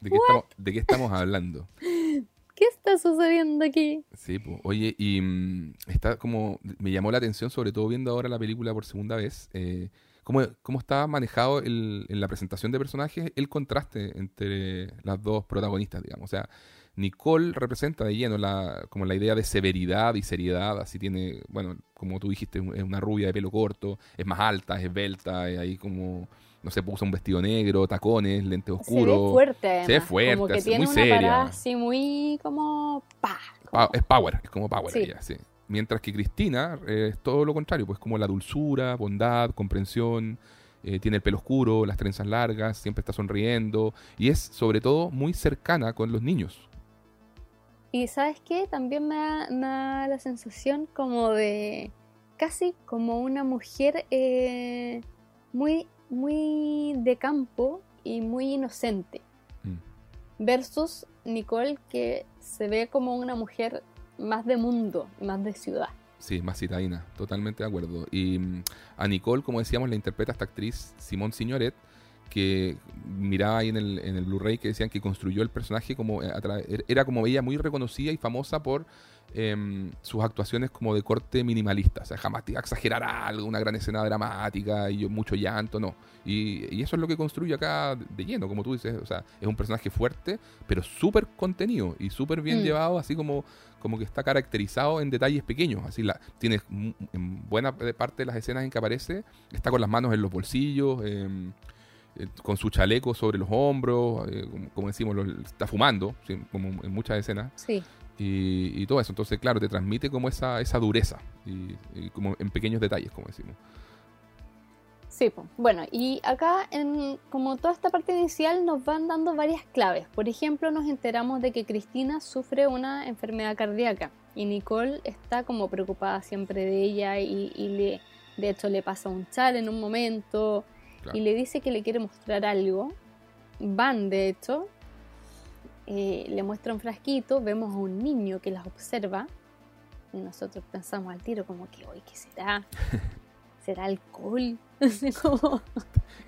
Speaker 1: ¿De qué, estamos, ¿De qué estamos hablando?
Speaker 2: ¿Qué está sucediendo aquí?
Speaker 1: Sí, pues. Oye, y mm, está como. Me llamó la atención, sobre todo viendo ahora la película por segunda vez, eh, cómo, cómo está manejado el- en la presentación de personajes el contraste entre las dos protagonistas, digamos. O sea, Nicole representa de lleno la, como la idea de severidad y seriedad. Así tiene, bueno, como tú dijiste, es una rubia de pelo corto, es más alta, es esbelta, es ahí como. No sé, puso un vestido negro, tacones, lentes
Speaker 2: Se
Speaker 1: oscuros.
Speaker 2: ve fuerte, además.
Speaker 1: Se ve fuerte,
Speaker 2: Como que tiene
Speaker 1: muy
Speaker 2: una
Speaker 1: seria.
Speaker 2: parada así muy como... pa.
Speaker 1: Es power, es como power
Speaker 2: Sí.
Speaker 1: ella, sí. Mientras que Cristina eh, es todo lo contrario, pues como la dulzura, bondad, comprensión, eh, tiene el pelo oscuro, las trenzas largas, siempre está sonriendo y es sobre todo muy cercana con los niños.
Speaker 2: Y ¿sabes qué? También me da, me da la sensación como de... Casi como una mujer eh, muy, muy de campo y muy inocente.
Speaker 1: Mm.
Speaker 2: Versus Nicole que se ve como una mujer más de mundo, más de ciudad.
Speaker 1: Sí, más citadina, totalmente de acuerdo. Y mm, a Nicole, como decíamos, la interpreta esta actriz Simone Signoret, que miraba ahí en el, en el Blu-ray que decían que construyó el personaje como eh, a er- era como ella muy reconocida y famosa por em, sus actuaciones como de corte minimalista. O sea, jamás te iba a exagerar algo, una gran escena dramática y mucho llanto, no. Y, y eso es lo que construye acá de lleno, como tú dices. O sea, es un personaje fuerte, pero súper contenido y súper bien
Speaker 2: Mm.
Speaker 1: llevado, así como, como que está caracterizado en detalles pequeños. Así la, tiene mu- en buena parte de las escenas en que aparece, está con las manos en los bolsillos, eh, con su chaleco sobre los hombros, eh, como, como decimos, lo- está fumando, sí, como en muchas escenas,
Speaker 2: Sí.
Speaker 1: y, y todo eso. Entonces, claro, te transmite como esa, esa dureza, y, y como en pequeños detalles, como decimos.
Speaker 2: Sí, bueno, y acá, en, como toda esta parte inicial, nos van dando varias claves. Por ejemplo, nos enteramos de que Cristina sufre una enfermedad cardíaca y Nicole está como preocupada siempre de ella y, y le, de hecho le pasa un chal en un momento
Speaker 1: Claro.
Speaker 2: y le dice que le quiere mostrar algo. Van, de hecho, eh, le muestra un frasquito, vemos a un niño que las observa y nosotros pensamos al tiro como que, oye, ¿qué será? ¿Será alcohol? Como,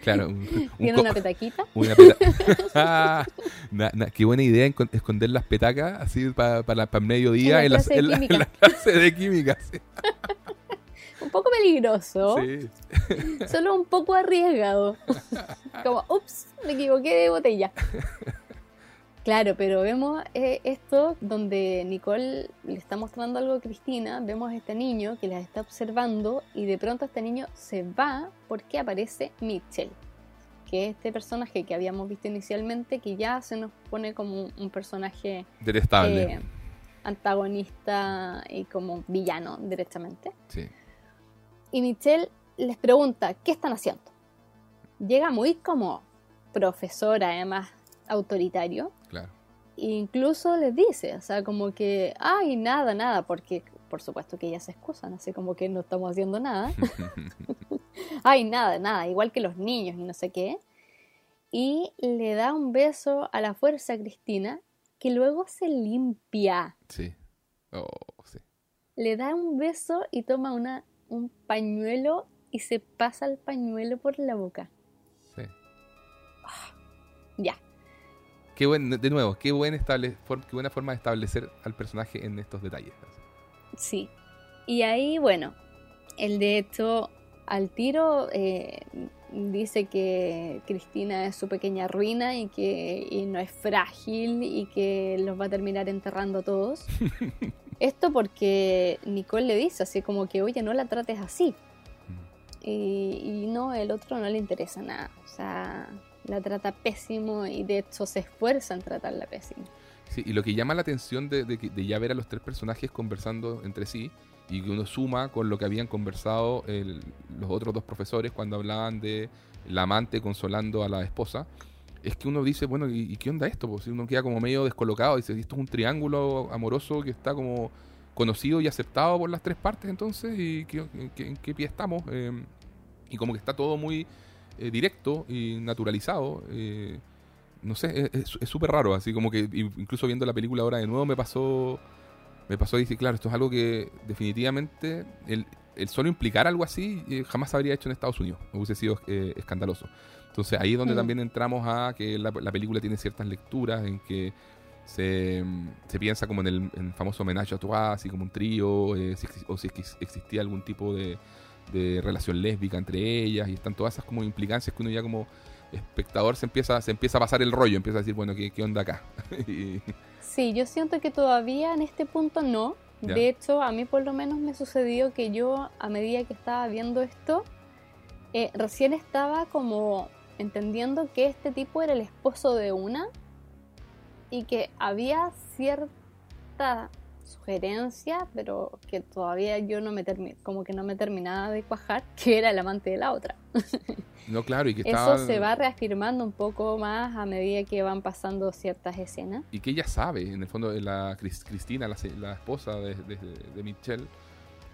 Speaker 1: Claro, un-
Speaker 2: ¿Tiene una petaquita?
Speaker 1: una peta- na- na- qué buena idea esconder las petacas así para el mediodía
Speaker 2: En la clase de
Speaker 1: en la,
Speaker 2: química.
Speaker 1: en la clase de química. Sí.
Speaker 2: Un poco peligroso,
Speaker 1: Sí.
Speaker 2: solo un poco arriesgado. Como, ups, me equivoqué de botella. Claro, pero vemos eh, esto donde Nicole le está mostrando algo a Cristina, vemos a este niño que la está observando y de pronto este niño se va porque aparece Mitchell, que es este personaje que habíamos visto inicialmente, que ya se nos pone como un, un personaje
Speaker 1: Detestable.
Speaker 2: eh, antagonista y como villano directamente.
Speaker 1: Sí.
Speaker 2: Y Michelle les pregunta, ¿qué están haciendo? Llega muy como profesor, además autoritario,
Speaker 1: Claro.
Speaker 2: e incluso les dice, o sea, como que, ay, nada, nada, porque por supuesto que ellas se excusan, así como que no estamos haciendo nada. Ay, nada, nada, igual que los niños y no sé qué. Y le da un beso a la fuerza a Cristina, que luego se limpia.
Speaker 1: Sí. Oh, sí.
Speaker 2: Le da un beso y toma una, un pañuelo y se pasa el pañuelo por la boca.
Speaker 1: Sí.
Speaker 2: Ya.
Speaker 1: Qué buen, de nuevo, qué, buen estable, qué buena forma de establecer al personaje en estos detalles.
Speaker 2: Sí. Y ahí, bueno, el de hecho al tiro eh, dice que Cristina es su pequeña ruina y que y no es frágil y que los va a terminar enterrando a todos. Esto porque Nicole le dice así como que, oye, no la trates así. Y, y no, el otro no le interesa nada. O sea, la trata pésimo y de hecho se esfuerza en tratarla pésimo.
Speaker 1: Sí, y lo que llama la atención de, de de ya ver a los tres personajes conversando entre sí y que uno suma con lo que habían conversado el- los otros dos profesores cuando hablaban de la amante consolando a la esposa, es que uno dice, bueno, ¿y, qué onda esto? Pues uno queda como medio descolocado, dice, esto es un triángulo amoroso que está como conocido y aceptado por las tres partes entonces, ¿y en, qué, en qué pie estamos? Eh, y como que está todo muy eh, directo y naturalizado. eh, no sé, es- es súper raro, así como que incluso viendo la película ahora de nuevo me pasó, me pasó y claro, esto es algo que definitivamente el, el solo implicar algo así eh, jamás habría hecho en Estados Unidos, hubiese sido escandaloso. Entonces ahí es donde
Speaker 2: Mm.
Speaker 1: también entramos a que la, la película tiene ciertas lecturas en que se, se piensa como en el, en famoso homenaje a Trois, así como un trío, eh, si o si ex- existía algún tipo de, de relación lésbica entre ellas, y están todas esas como implicancias que uno ya como espectador se empieza, se empieza a pasar el rollo, empieza a decir, bueno, ¿qué, qué onda acá? Y-
Speaker 2: Sí, yo siento que todavía en este punto no. De hecho, a mí por lo menos me sucedió que yo, a medida que estaba viendo esto, eh, recién estaba como entendiendo que este tipo era el esposo de una y que había cierta sugerencia, pero que todavía yo no me como que no me terminaba de cuajar, que era el amante de la otra.
Speaker 1: no, claro, y que
Speaker 2: Eso
Speaker 1: estaba...
Speaker 2: se va reafirmando un poco más a medida que van pasando ciertas escenas.
Speaker 1: Y que ella sabe, en el fondo, la Cris- Cristina, la, la esposa de, de, de Michelle,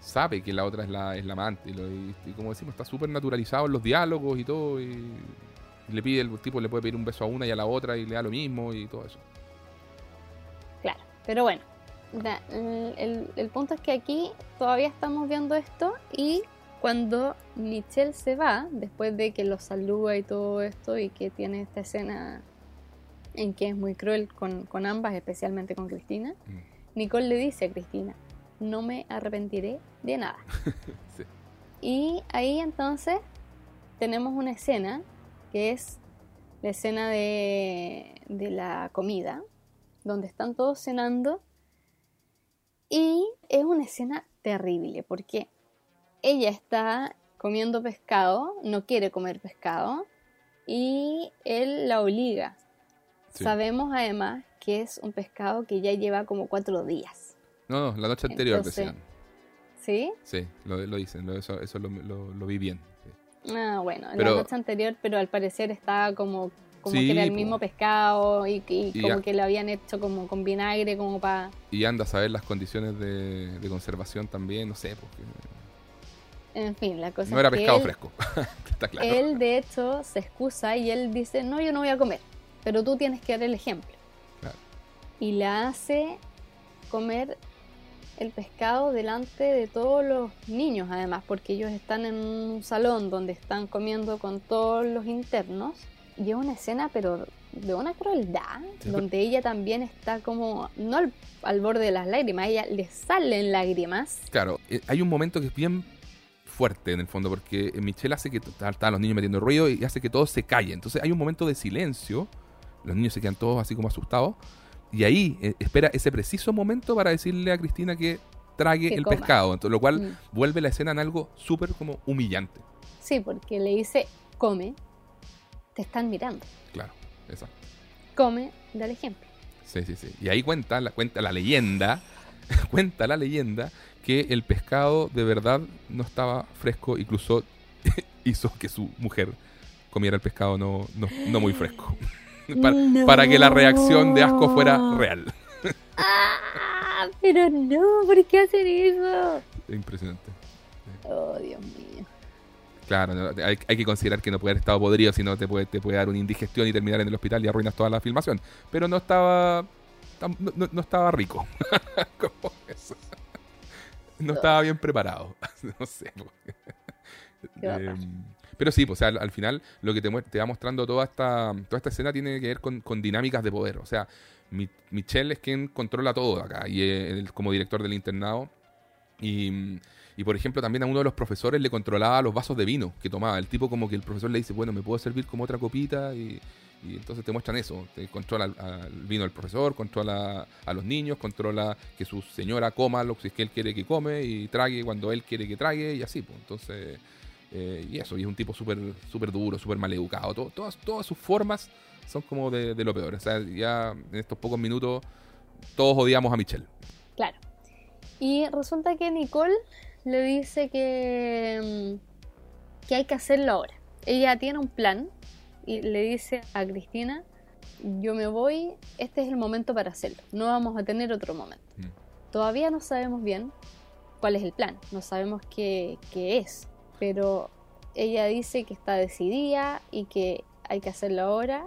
Speaker 1: sabe que la otra es la, es la amante. Y, lo- y- y como decimos, está súper naturalizado en los diálogos y todo. Y le pide, el tipo le puede pedir un beso a una y a la otra y le da lo mismo y todo eso.
Speaker 2: Claro, pero bueno, el, el- punto es que aquí todavía estamos viendo esto y cuando Michelle se va, después de que los saluda y todo esto y que tiene esta escena en que es muy cruel con, con ambas, especialmente con Cristina,
Speaker 1: Mm.
Speaker 2: Nicole le dice a Cristina, no me arrepentiré de nada.
Speaker 1: Sí.
Speaker 2: Y ahí entonces tenemos una escena que es la escena de, de la comida, donde están todos cenando. Y es una escena terrible porque ella está comiendo pescado, no quiere comer pescado y él la obliga.
Speaker 1: Sí.
Speaker 2: Sabemos además que es un pescado que ya lleva como cuatro días.
Speaker 1: No, no, la noche anterior
Speaker 2: Entonces-
Speaker 1: decían.
Speaker 2: ¿Sí?
Speaker 1: Sí, lo, lo dicen, lo- eso, eso lo, lo- lo vi bien.
Speaker 2: Ah, bueno,
Speaker 1: Pero-
Speaker 2: la noche anterior, pero al parecer estaba como, como
Speaker 1: Sí,
Speaker 2: que era el mismo pescado y, y
Speaker 1: Y
Speaker 2: como que lo habían hecho como con vinagre, como para...
Speaker 1: Y anda a saber las condiciones de, de conservación también, no sé, porque
Speaker 2: En fin, la cosa
Speaker 1: no era
Speaker 2: es que
Speaker 1: pescado
Speaker 2: él,
Speaker 1: fresco. Está claro.
Speaker 2: él de hecho se excusa y él dice, no, yo no voy a comer, pero tú tienes que dar el ejemplo.
Speaker 1: Claro.
Speaker 2: Y la hace comer el pescado delante de todos los niños además, porque ellos están en un salón donde están comiendo con todos los internos. Y es una escena, pero de una crueldad,
Speaker 1: Sí,
Speaker 2: donde ella también está como, no al, al borde de las lágrimas, ella le salen lágrimas.
Speaker 1: Claro, eh, hay un momento que es bien fuerte en el fondo, porque Michelle hace que están los niños metiendo ruido y hace que todo se calle. Entonces hay un momento de silencio, los niños se quedan todos así como asustados, y ahí eh, espera ese preciso momento para decirle a Cristina que trague
Speaker 2: Que
Speaker 1: el
Speaker 2: coma.
Speaker 1: pescado, entonces, lo cual
Speaker 2: Mm.
Speaker 1: vuelve la escena en algo súper como humillante.
Speaker 2: Sí, porque le dice, come, te están mirando,
Speaker 1: Claro, exacto.
Speaker 2: come, da el ejemplo.
Speaker 1: Sí, sí, sí. Y ahí cuenta la, cuenta la leyenda, cuenta la leyenda que el pescado de verdad no estaba fresco, incluso hizo que su mujer comiera el pescado no, no, no muy fresco. para, para que la reacción de asco fuera real.
Speaker 2: ¡Ah! pero no, ¿por qué hacen eso?
Speaker 1: Es impresionante.
Speaker 2: Oh, Dios mío.
Speaker 1: Claro, no, hay, hay que considerar que no puede haber estado podrido, si no te puede, te puede dar una indigestión y terminar en el hospital y arruinas toda la filmación. Pero no estaba. No, no- no estaba rico. Como eso. No estaba bien preparado. no sé. po. Pero sí, pues, o sea, al, al final lo que te, te va mostrando toda esta, toda esta escena tiene que ver con, dinámicas de poder. O sea, Mi- Michelle es quien controla todo acá y el- como director del internado. Y, por ejemplo, también a uno de los profesores le controlaba los vasos de vino que tomaba. El tipo como que el profesor le dice, bueno, me puedo servir como otra copita y, entonces te muestran eso. Te controla al, vino del profesor, controla a los niños, controla que su señora coma lo que él quiere que come y trague cuando él quiere que trague y así. Pues. Entonces, eh, y eso, y es un tipo súper súper duro, súper mal educado. Todo- todas, todas sus formas son como de, de lo peor. O sea, ya en estos pocos minutos todos odiamos a Michelle.
Speaker 2: Claro. Y resulta que Nicole le dice que, mm, que hay que hacerlo ahora. Ella tiene un plan y le dice a Cristina, yo me voy, este es el momento para hacerlo, no vamos a tener otro momento.
Speaker 1: Mm.
Speaker 2: Todavía no sabemos bien cuál es el plan, no sabemos qué, qué es, pero ella dice que está decidida y que hay que hacerlo ahora.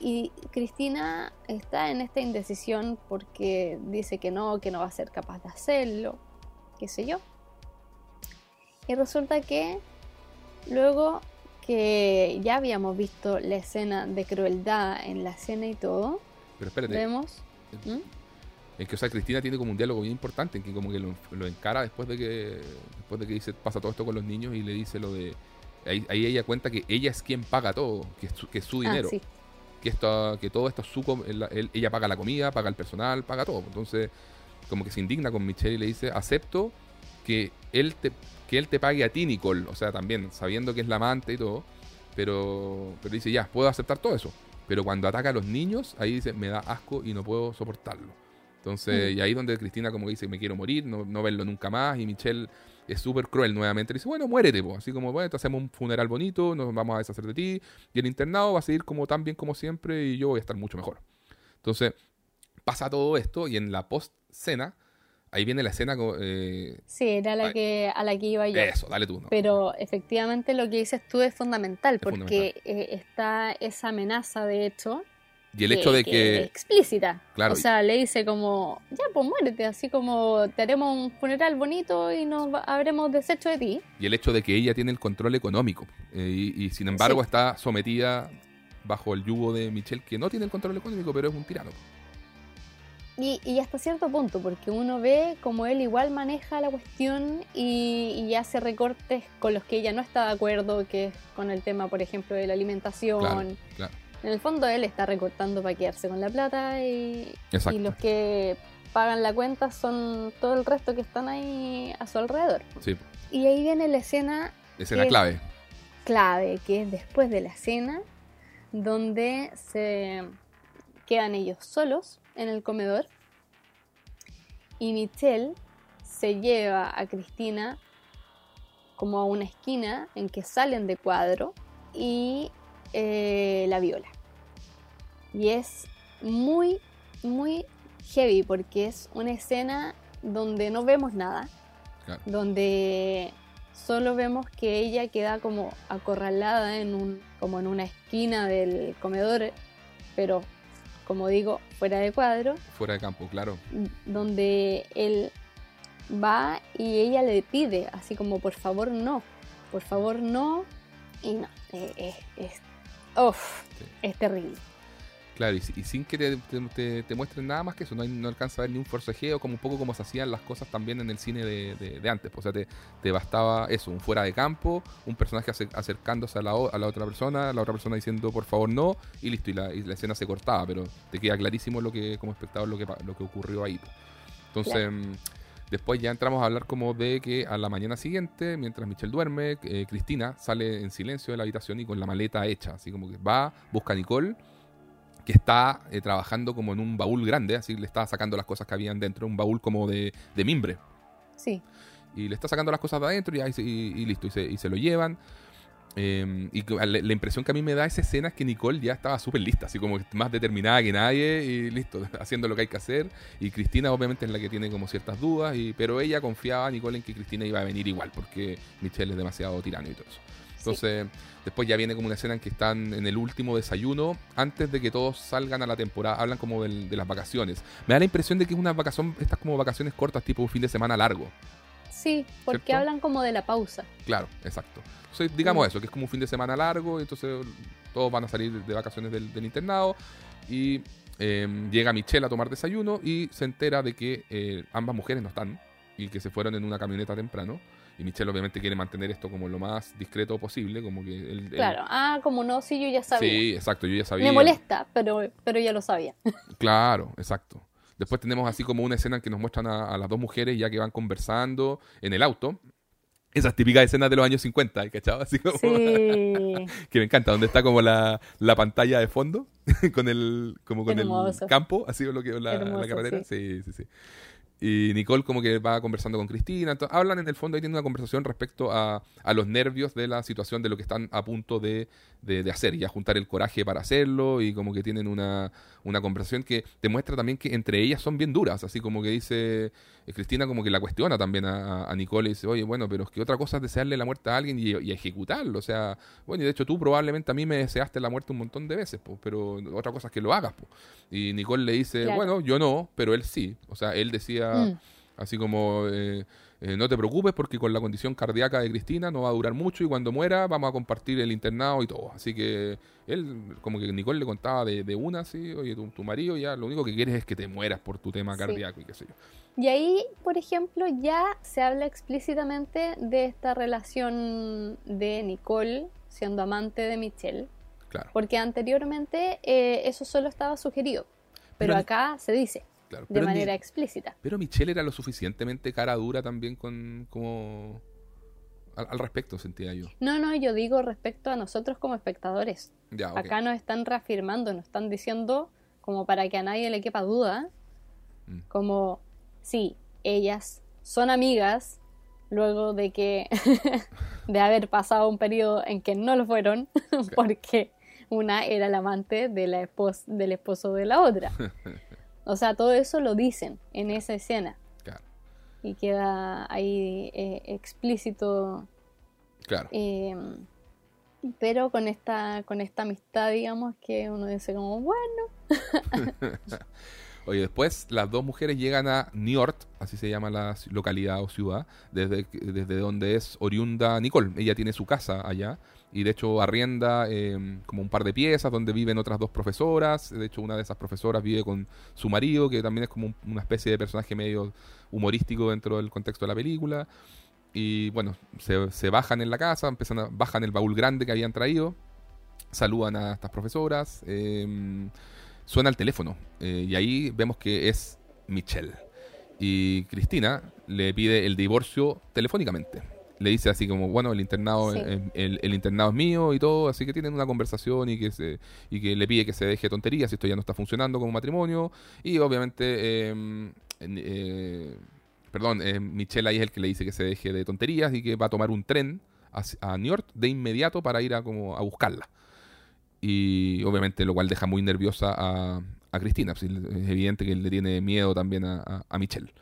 Speaker 2: Y Cristina está en esta indecisión porque dice que no, que no va a ser capaz de hacerlo, qué sé yo. Y resulta que luego que ya habíamos visto la escena de crueldad en la escena y todo,
Speaker 1: Pero espérate,
Speaker 2: vemos... ¿Mm?
Speaker 1: Es que o sea, Cristina tiene como un diálogo bien importante en que como que lo, lo encara después de que después de que dice pasa todo esto con los niños y le dice lo de ahí, ahí ella cuenta que ella es quien paga todo, que es su, que es su
Speaker 2: Ah,
Speaker 1: dinero.
Speaker 2: sí.
Speaker 1: que esto que todo esto es su el- ella paga la comida, paga el personal, paga todo. Entonces, como que se indigna con Michelle y le dice, acepto que él te que él te pague a ti, Nicole, o sea, también sabiendo que es la amante y todo, pero pero dice, ya, puedo aceptar todo eso. Pero cuando ataca a los niños, ahí dice, me da asco y no puedo soportarlo. Entonces,
Speaker 2: Mm.
Speaker 1: y ahí donde Cristina como que dice, me quiero morir, no, no verlo nunca más, y Michelle es súper cruel nuevamente. Le dice, bueno, muérete, po. así como, bueno, te hacemos un funeral bonito, nos vamos a deshacer de ti, y el internado va a seguir como tan bien como siempre, y yo voy a estar mucho mejor. Entonces, pasa todo esto, y en la post-cena, ahí viene la escena, eh,
Speaker 2: Sí, era la que, a la que iba yo.
Speaker 1: eso, dale tú. ¿no?
Speaker 2: Pero efectivamente lo que dices tú es fundamental
Speaker 1: Es
Speaker 2: porque eh, está esa amenaza de hecho
Speaker 1: y el hecho de que,
Speaker 2: explícita.
Speaker 1: Claro.
Speaker 2: O sea, le dice como, ya pues muérete, así como te haremos un funeral bonito y nos habremos deshecho de ti.
Speaker 1: y el hecho de que ella tiene el control económico, eh, y, y sin embargo
Speaker 2: Sí.
Speaker 1: está sometida bajo el yugo de Michelle, que no tiene el control económico, pero es un tirano.
Speaker 2: Y, y hasta cierto punto, porque uno ve como él igual maneja la cuestión y, y hace recortes con los que ella no está de acuerdo, que es con el tema, por ejemplo, de la alimentación.
Speaker 1: Claro, claro.
Speaker 2: En el fondo él está recortando para quedarse con la plata y, los que pagan la cuenta son todo el resto que están ahí a su alrededor.
Speaker 1: Sí,
Speaker 2: Y ahí viene la escena
Speaker 1: escena clave.
Speaker 2: clave, que es después de la cena, donde se quedan ellos solos en el comedor y Michelle se lleva a Cristina como a una esquina en que salen de cuadro y eh, la viola. Y es muy, muy heavy porque es una escena donde no vemos nada,
Speaker 1: Claro.
Speaker 2: donde solo vemos que ella queda como acorralada en un, como en una esquina del comedor, pero como digo, fuera de cuadro,
Speaker 1: Fuera de campo, claro.
Speaker 2: donde él va y ella le pide, así como por favor no, por favor no, y no, eh, es, es,
Speaker 1: Sí.
Speaker 2: es terrible.
Speaker 1: Claro, y, si- y sin que te, te- muestren nada más que eso, no, hay- no alcanza a ver ni un forcejeo, como un poco como se hacían las cosas también en el cine de, de- de antes. pues, O sea, te, te bastaba eso, un fuera de campo, un personaje ace- acercándose a la, a la otra persona, la otra persona diciendo por favor no, y listo, y la, y la escena se cortaba, pero te queda clarísimo lo que como espectador lo que, lo que ocurrió ahí. pues. Entonces,
Speaker 2: Claro.
Speaker 1: mm, después ya entramos a hablar como de que a la mañana siguiente, mientras Michelle duerme, eh, Cristina sale en silencio de la habitación y con la maleta hecha, así como que va, busca a Nicole que está eh, trabajando como en un baúl grande, así le está sacando las cosas que habían dentro, un baúl como de, de mimbre.
Speaker 2: Sí,
Speaker 1: Y le está sacando las cosas de adentro y, ahí se- y- y listo, y se, y se lo llevan. Eh, y la, la impresión que a mí me da esa escena es que Nicole ya estaba súper lista, así como más determinada que nadie y listo, haciendo lo que hay que hacer. Y Cristina obviamente es la que tiene como ciertas dudas, y, pero ella confiaba, Nicole, en que Cristina iba a venir igual, porque Michelle es demasiado tirano y todo eso. Entonces, después ya viene como una escena en que están en el último desayuno, antes de que todos salgan a la temporada, hablan como del- de las vacaciones. Me da la impresión de que es una vacación, estas como vacaciones cortas, tipo un fin de semana largo.
Speaker 2: Sí, porque
Speaker 1: ¿Cierto?
Speaker 2: hablan como de la pausa.
Speaker 1: Claro, exacto. Entonces, digamos
Speaker 2: Mm.
Speaker 1: eso, que es como un fin de semana largo, entonces todos van a salir de vacaciones del, del internado y eh, llega Michelle a tomar desayuno y se entera de que eh, ambas mujeres no están y que se fueron en una camioneta temprano. Y Michelle obviamente quiere mantener esto como lo más discreto posible, como que él... él-
Speaker 2: Claro. Ah, como no, sí, yo ya sabía.
Speaker 1: Sí, exacto, yo ya sabía.
Speaker 2: Me molesta, pero, pero ya lo sabía.
Speaker 1: Claro, exacto. Después tenemos así como una escena en que nos muestran a, a las dos mujeres ya que van conversando en el auto. Esas típicas escenas de los años 50, ¿cachado? Así como
Speaker 2: Sí.
Speaker 1: que me encanta, donde está como la, la pantalla de fondo, con el, como con
Speaker 2: Hermoso.
Speaker 1: el campo, así lo que la,
Speaker 2: Hermoso,
Speaker 1: la carretera. Sí. sí, sí, Y Nicole como que va conversando con Cristina. ento- hablan en el fondo y tienen una conversación respecto a, a los nervios de la situación, de lo que están a punto de, de, de hacer, y a juntar el coraje para hacerlo, y como que tienen una, una conversación que demuestra también que entre ellas son bien duras, así como que dice eh, Cristina como que la cuestiona también a, a Nicole y dice, oye, bueno, pero es que otra cosa es desearle la muerte a alguien y, y ejecutarlo, o sea, bueno, y de hecho tú probablemente a mí me deseaste la muerte un montón de veces, pues, pero otra cosa es que lo hagas, pues. Y Nicole le dice,
Speaker 2: Claro.
Speaker 1: bueno, yo no, pero él sí, o sea, él decía...
Speaker 2: Mm.
Speaker 1: Así como, eh, eh, no te preocupes porque con la condición cardíaca de Cristina no va a durar mucho y cuando muera vamos a compartir el internado y todo. Así que él, como que Nicole le contaba de, de una, así, oye, tu, tu marido ya lo único que quieres es que te mueras por tu tema
Speaker 2: Sí.
Speaker 1: cardíaco y qué sé yo.
Speaker 2: Y ahí, por ejemplo, ya se habla explícitamente de esta relación de Nicole siendo amante de Michelle,
Speaker 1: Claro,
Speaker 2: porque anteriormente eh, eso solo estaba sugerido, pero,
Speaker 1: Pero-
Speaker 2: acá se dice
Speaker 1: claro.
Speaker 2: de manera
Speaker 1: ni-
Speaker 2: explícita.
Speaker 1: pero Michelle era lo suficientemente cara dura también con, como... Al, al respecto, sentía yo.
Speaker 2: No, no, yo digo respecto a nosotros como espectadores.
Speaker 1: Ya.
Speaker 2: Acá nos están reafirmando, nos están diciendo, como para que a nadie le quepa duda,
Speaker 1: Mm.
Speaker 2: como, sí, ellas son amigas, luego de que, de haber pasado un periodo en que no lo fueron, porque una era la amante de la espos- del esposo de la otra. O sea, todo eso lo dicen en esa escena
Speaker 1: Claro,
Speaker 2: y queda ahí eh, explícito
Speaker 1: claro.
Speaker 2: eh, pero con esta, con esta amistad, digamos, que uno dice como, bueno,
Speaker 1: Oye, después las dos mujeres llegan a Niort, así se llama la localidad o ciudad, desde, desde donde es oriunda Nicole. Ella tiene su casa allá y de hecho arrienda eh, como un par de piezas donde viven otras dos profesoras. De hecho, una de esas profesoras vive con su marido, que también es como un- una especie de personaje medio humorístico dentro del contexto de la película. Y bueno, se, bajan en la casa, empiezan a, bajan el baúl grande que habían traído, saludan a estas profesoras. eh, suena el teléfono eh, y ahí vemos que es Michelle. Y Cristina le pide el divorcio telefónicamente. Le dice así como, bueno, el internado,
Speaker 2: Sí.
Speaker 1: el, el internado es mío y todo, así que tienen una conversación y que, se, y que le pide que se deje tonterías esto ya no está funcionando como matrimonio. Y obviamente, eh, en- eh, perdón, eh, Michelle ahí es el que le dice que se deje de tonterías y que va a tomar un tren a, a New York de inmediato para ir a, como, a buscarla y obviamente lo cual deja muy nerviosa a, a Cristina. pues, es evidente que le tiene miedo también a, a- a Michelle.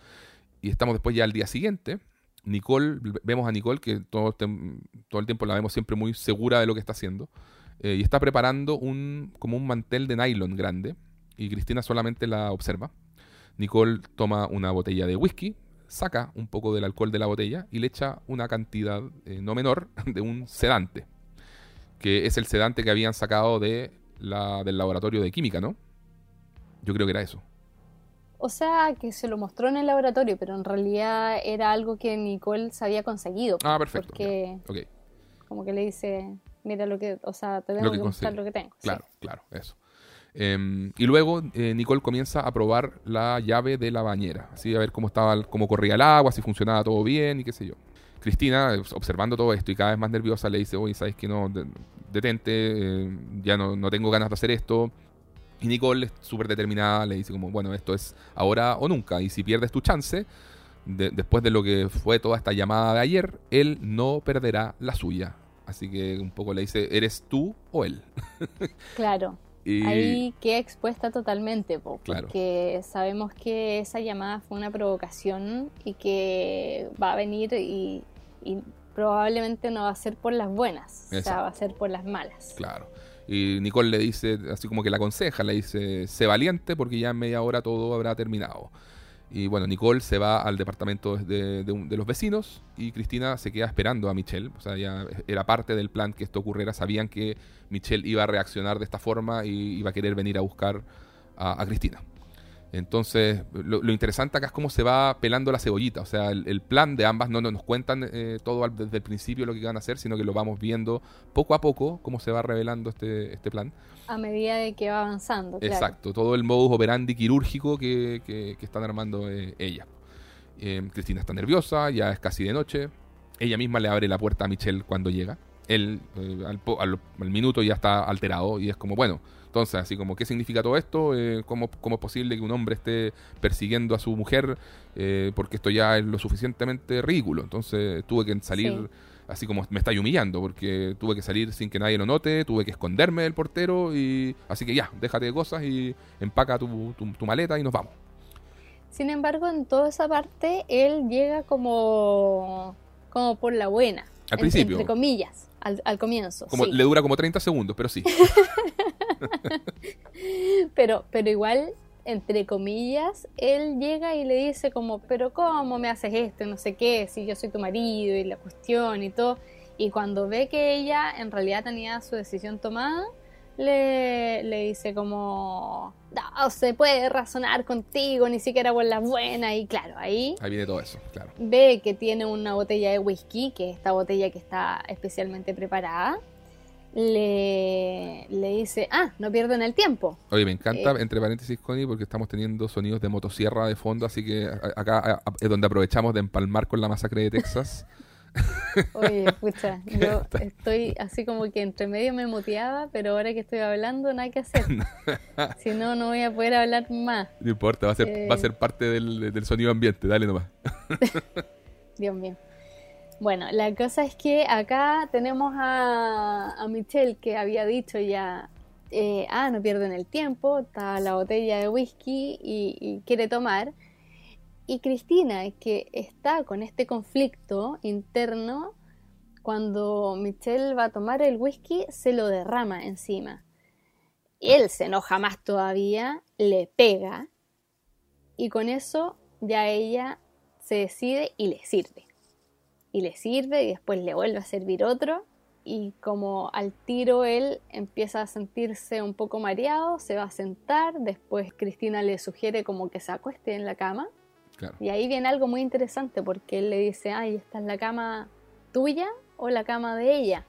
Speaker 1: Y estamos después ya al día siguiente. Nicole, vemos a Nicole que todo, el tem- todo el tiempo la vemos siempre muy segura de lo que está haciendo. eh, y está preparando un, como un mantel de nylon grande. Y Cristina solamente la observa. Nicole toma una botella de whisky, saca un poco del alcohol de la botella y le echa una cantidad eh, no menor de un sedante que es el sedante que habían sacado de la, del laboratorio de química, ¿no? Yo creo que era eso.
Speaker 2: O sea, que se lo mostró en el laboratorio, pero en realidad era algo que Nicole se había conseguido.
Speaker 1: Ah, perfecto.
Speaker 2: Porque como que le dice, mira lo que, o sea, te tengo
Speaker 1: Lo
Speaker 2: que,
Speaker 1: que
Speaker 2: mostrar lo que tengo. Sí.
Speaker 1: claro, claro, eso. Em, y luego eh, Nicole comienza a probar la llave de la bañera, así a ver cómo estaba, cómo corría el agua, si funcionaba todo bien y qué sé yo. Cristina, eh, observando todo esto y cada vez más nerviosa, le dice, oye, ¿sabes que no? De- detente, eh, ya no, no tengo ganas de hacer esto. Y Nicole, es súper determinada, le dice como, bueno, esto es ahora o nunca. Y si pierdes tu chance, de- después de lo que fue toda esta llamada de ayer, él no perderá la suya. Así que un poco le dice, ¿eres tú o él?
Speaker 2: Claro.
Speaker 1: Y
Speaker 2: Ahí queda expuesta totalmente, po,
Speaker 1: Claro.
Speaker 2: porque sabemos que esa llamada fue una provocación y que va a venir y, y probablemente no va a ser por las buenas, o sea, va a ser por las malas.
Speaker 1: Claro. Y Nicole le dice, así como que la aconseja, le dice, sé valiente porque ya en media hora todo habrá terminado. Y bueno, Nicole se va al departamento de, de de los vecinos y Cristina se queda esperando a Michelle. O sea, ya era parte del plan que esto ocurriera. Sabían que Michelle iba a reaccionar de esta forma y iba a querer venir a buscar a Cristina. Entonces, lo, lo interesante acá es cómo se va pelando la cebollita. O sea, el, el plan de ambas no, no nos cuentan eh, todo al- desde el principio lo que van a hacer, sino que lo vamos viendo poco a poco cómo se va revelando este, este plan.
Speaker 2: A medida de que va avanzando, claro.
Speaker 1: Exacto, todo el modus operandi quirúrgico que, que- que están armando eh, ella. Eh, Cristina está nerviosa, ya es casi de noche. Ella misma le abre la puerta a Michelle cuando llega. Él eh, al, al- al minuto ya está alterado y es como, bueno, entonces, así como, ¿qué significa todo esto? Eh, ¿cómo, cómo es posible que un hombre esté persiguiendo a su mujer? Eh, porque esto ya es lo suficientemente ridículo. Entonces tuve que salir
Speaker 2: Sí.
Speaker 1: así como me está humillando, porque tuve que salir sin que nadie lo note, tuve que esconderme del portero y así que ya, déjate de cosas y empaca tu, tu- tu maleta y nos vamos.
Speaker 2: Sin embargo, en toda esa parte, él llega como, como por la buena.
Speaker 1: Al principio.
Speaker 2: Entre comillas, al, al comienzo.
Speaker 1: Como
Speaker 2: sí.
Speaker 1: le dura como 30 segundos, pero sí.
Speaker 2: Pero, pero igual, entre comillas, él llega y le dice como, pero ¿cómo me haces esto? No sé qué, si yo soy tu marido y la cuestión y todo. Y cuando ve que ella en realidad tenía su decisión tomada, le, le dice como, no se puede razonar contigo, ni siquiera por la buena. Y claro, ahí
Speaker 1: Ahí viene todo eso, claro.
Speaker 2: ve que tiene una botella de whisky, que es esta botella que está especialmente preparada. Le, le dice, ah, no pierden el tiempo.
Speaker 1: Oye, me encanta,
Speaker 2: Eh.
Speaker 1: entre paréntesis, Connie, porque estamos teniendo sonidos de motosierra de fondo, así que acá es donde aprovechamos de empalmar con la masacre de Texas.
Speaker 2: Oye, pucha, yo estoy así como que entre medio me muteaba, pero ahora que estoy hablando, nada que hacer. Si no, no voy a poder hablar más.
Speaker 1: No importa, va a ser,
Speaker 2: Eh.
Speaker 1: va a ser parte del, del sonido ambiente, dale nomás.
Speaker 2: Dios mío. Bueno, la cosa es que acá tenemos a, a Michelle que había dicho ya, eh, ah, no pierden el tiempo, está la botella de whisky y, quiere tomar. Y Cristina, que está con este conflicto interno, cuando Michelle va a tomar el whisky, se lo derrama encima. Él se enoja más todavía, le pega y con eso ya ella se decide y le sirve. Y le sirve y después le vuelve a servir otro. Y como al tiro él empieza a sentirse un poco mareado, se va a sentar. Después Cristina le sugiere como que se acueste en la cama.
Speaker 1: Claro,
Speaker 2: Y ahí viene algo muy interesante porque él le dice, ay, ¿esta es la cama tuya o la cama de ella?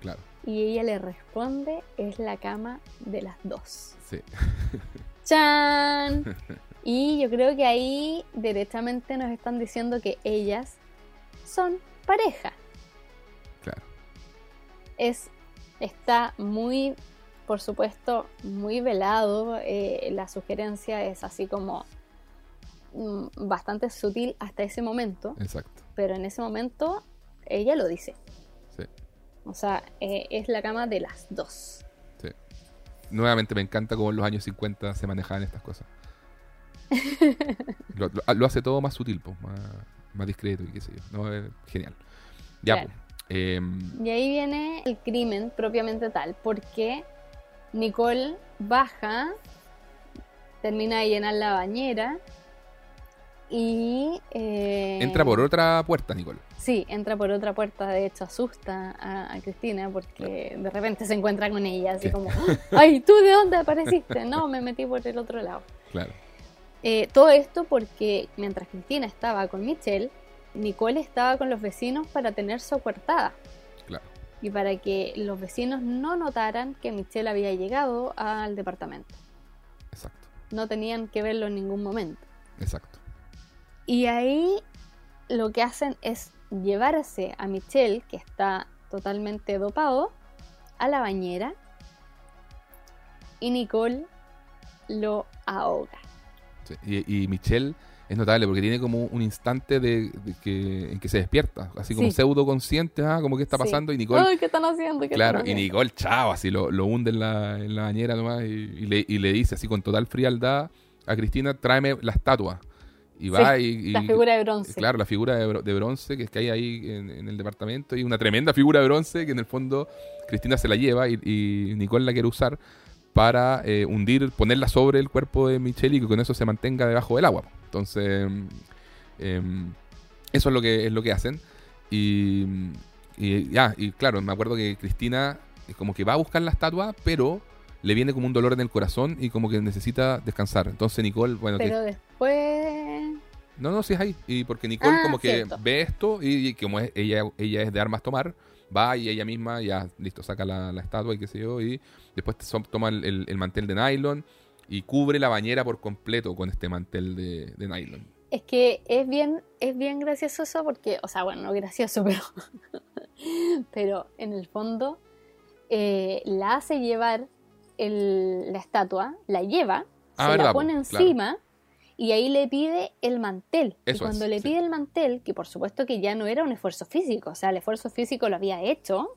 Speaker 1: claro,
Speaker 2: Y ella le responde, es la cama de las dos.
Speaker 1: sí.
Speaker 2: ¡Chan! Y yo creo que ahí directamente nos están diciendo que ellas son pareja.
Speaker 1: Claro.
Speaker 2: Es, está muy, por supuesto, muy velado. eh, la sugerencia es así como mm, bastante sutil hasta ese momento,
Speaker 1: Exacto.
Speaker 2: pero en ese momento ella lo dice.
Speaker 1: Sí.
Speaker 2: O sea, eh, es la cama de las dos.
Speaker 1: Nuevamente me encanta cómo en los años 50 se manejaban estas cosas. lo, lo- lo hace todo más sutil, pues, más, más discreto y qué sé yo. No, es genial. Ya,
Speaker 2: Claro.
Speaker 1: pues. em,
Speaker 2: Y ahí viene el crimen propiamente tal, porque Nicole baja, termina de llenar la bañera y... eh,
Speaker 1: entra por otra puerta, Nicole.
Speaker 2: Sí, entra por otra puerta, de hecho asusta a, a Cristina porque de repente se encuentra con ella, así
Speaker 1: Sí.
Speaker 2: como, ay, ¿tú de dónde apareciste? No, me metí por el otro lado.
Speaker 1: Claro.
Speaker 2: Eh, todo esto porque mientras Cristina estaba con Michelle, Nicole estaba con los vecinos para tener su coartada
Speaker 1: Claro.
Speaker 2: y para que los vecinos no notaran que Michelle había llegado al departamento.
Speaker 1: Exacto.
Speaker 2: No tenían que verlo en ningún momento.
Speaker 1: Exacto.
Speaker 2: Y ahí lo que hacen es llevarse a Michelle, que está totalmente dopado, a la bañera y Nicole lo ahoga.
Speaker 1: Sí, Y, y Michelle es notable porque tiene como un instante de, de que, en que se despierta, así como
Speaker 2: Sí.
Speaker 1: pseudo consciente, ah, como que está pasando y Nicole,
Speaker 2: Ay, ¿qué están haciendo? ¿Qué
Speaker 1: claro,
Speaker 2: están
Speaker 1: y? Nicole, chao, así lo, lo hunde en la, en la bañera nomás y, y le, y le dice así con total frialdad a Cristina, tráeme la estatua. Y va y, y-
Speaker 2: La figura de bronce.
Speaker 1: Claro, la figura de bronce que es que hay ahí en, en el departamento y una tremenda figura de bronce que en el fondo Cristina se la lleva y, y Nicole la quiere usar para eh, hundir, ponerla sobre el cuerpo de Michelle y que con eso se mantenga debajo del agua. Entonces, em, eso es lo que es lo que hacen. Y, y ya, y claro, me acuerdo que Cristina es como que va a buscar la estatua, pero le viene como un dolor en el corazón y como que necesita descansar. Entonces Nicole, bueno, que
Speaker 2: Pero después.
Speaker 1: no, no, sí es ahí. Y porque Nicole
Speaker 2: Ah,
Speaker 1: como que ve esto y, y como es- ella, ella es de armas tomar, va y ella misma ya, listo, saca la, la estatua y qué sé yo, y después to- toma el, el- el mantel de nylon y cubre la bañera por completo con este mantel de, de nylon.
Speaker 2: Es que es bien, es bien gracioso eso porque, o sea, bueno, no gracioso, pero, pero en el fondo eh, la hace llevar el- la estatua, la lleva,
Speaker 1: Ah,
Speaker 2: se
Speaker 1: verdad,
Speaker 2: la
Speaker 1: po,
Speaker 2: pone
Speaker 1: claro.
Speaker 2: Y ahí le pide el mantel. y
Speaker 1: Eso es,
Speaker 2: cuando le
Speaker 1: sí.
Speaker 2: pide el mantel, que por supuesto que ya no era un esfuerzo físico, o sea, el esfuerzo físico lo había hecho,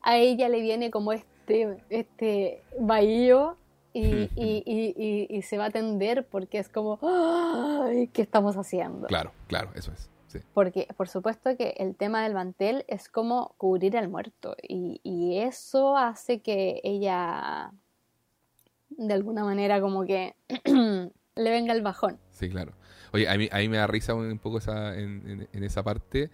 Speaker 2: a ella le viene como este, este bahío y, y- y- y- y se va a tender porque es como, "Ay, ¿qué estamos haciendo?
Speaker 1: Claro, claro, eso es. Sí.
Speaker 2: Porque por supuesto que el tema del mantel es como cubrir al muerto y, y eso hace que ella de alguna manera como que le venga el bajón.
Speaker 1: Sí, claro. Oye, a mí, a mí me da risa un poco esa, en, en- en esa parte,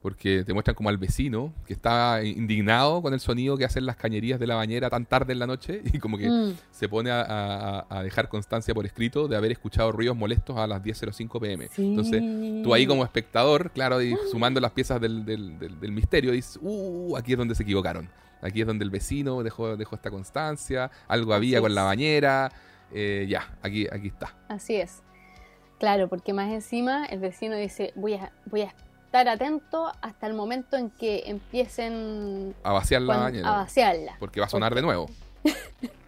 Speaker 1: porque te muestran como al vecino que está indignado con el sonido que hacen las cañerías de la bañera tan tarde en la noche y como que
Speaker 2: Mm,
Speaker 1: se pone a, a- a dejar constancia por escrito de haber escuchado ruidos molestos a las 10.05 pm.
Speaker 2: sí.
Speaker 1: Entonces, tú ahí como espectador, claro, y sumando las piezas del, del- del- del misterio, dices, uh, aquí es donde se equivocaron. Aquí es donde el vecino dejó, dejó esta constancia, algo había con la bañera, eh, ya, aquí, aquí está.
Speaker 2: Así es. Claro, porque más encima el vecino dice, voy a, voy a estar atento hasta el momento en que empiecen
Speaker 1: A vaciar la bañera.
Speaker 2: a vaciarla.
Speaker 1: Porque va a sonar de nuevo.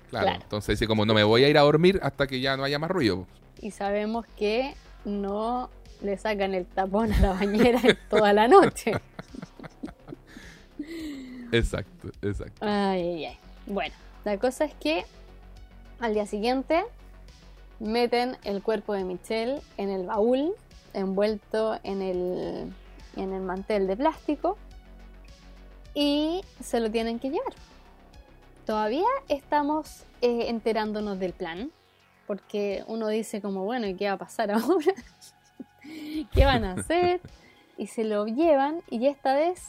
Speaker 1: Claro,
Speaker 2: Claro.
Speaker 1: entonces dice como no me voy a ir a dormir hasta que ya no haya más ruido.
Speaker 2: Y sabemos que no le sacan el tapón a la bañera toda la noche.
Speaker 1: Exacto, exacto.
Speaker 2: Ay, ay, ay. Bueno, la cosa es que al día siguiente meten el cuerpo de Michelle en el baúl, envuelto en el, en el mantel de plástico, y se lo tienen que llevar. Todavía estamos eh, enterándonos del plan, porque uno dice como, bueno, ¿y qué va a pasar ahora? ¿Qué van a hacer? Y se lo llevan y esta vez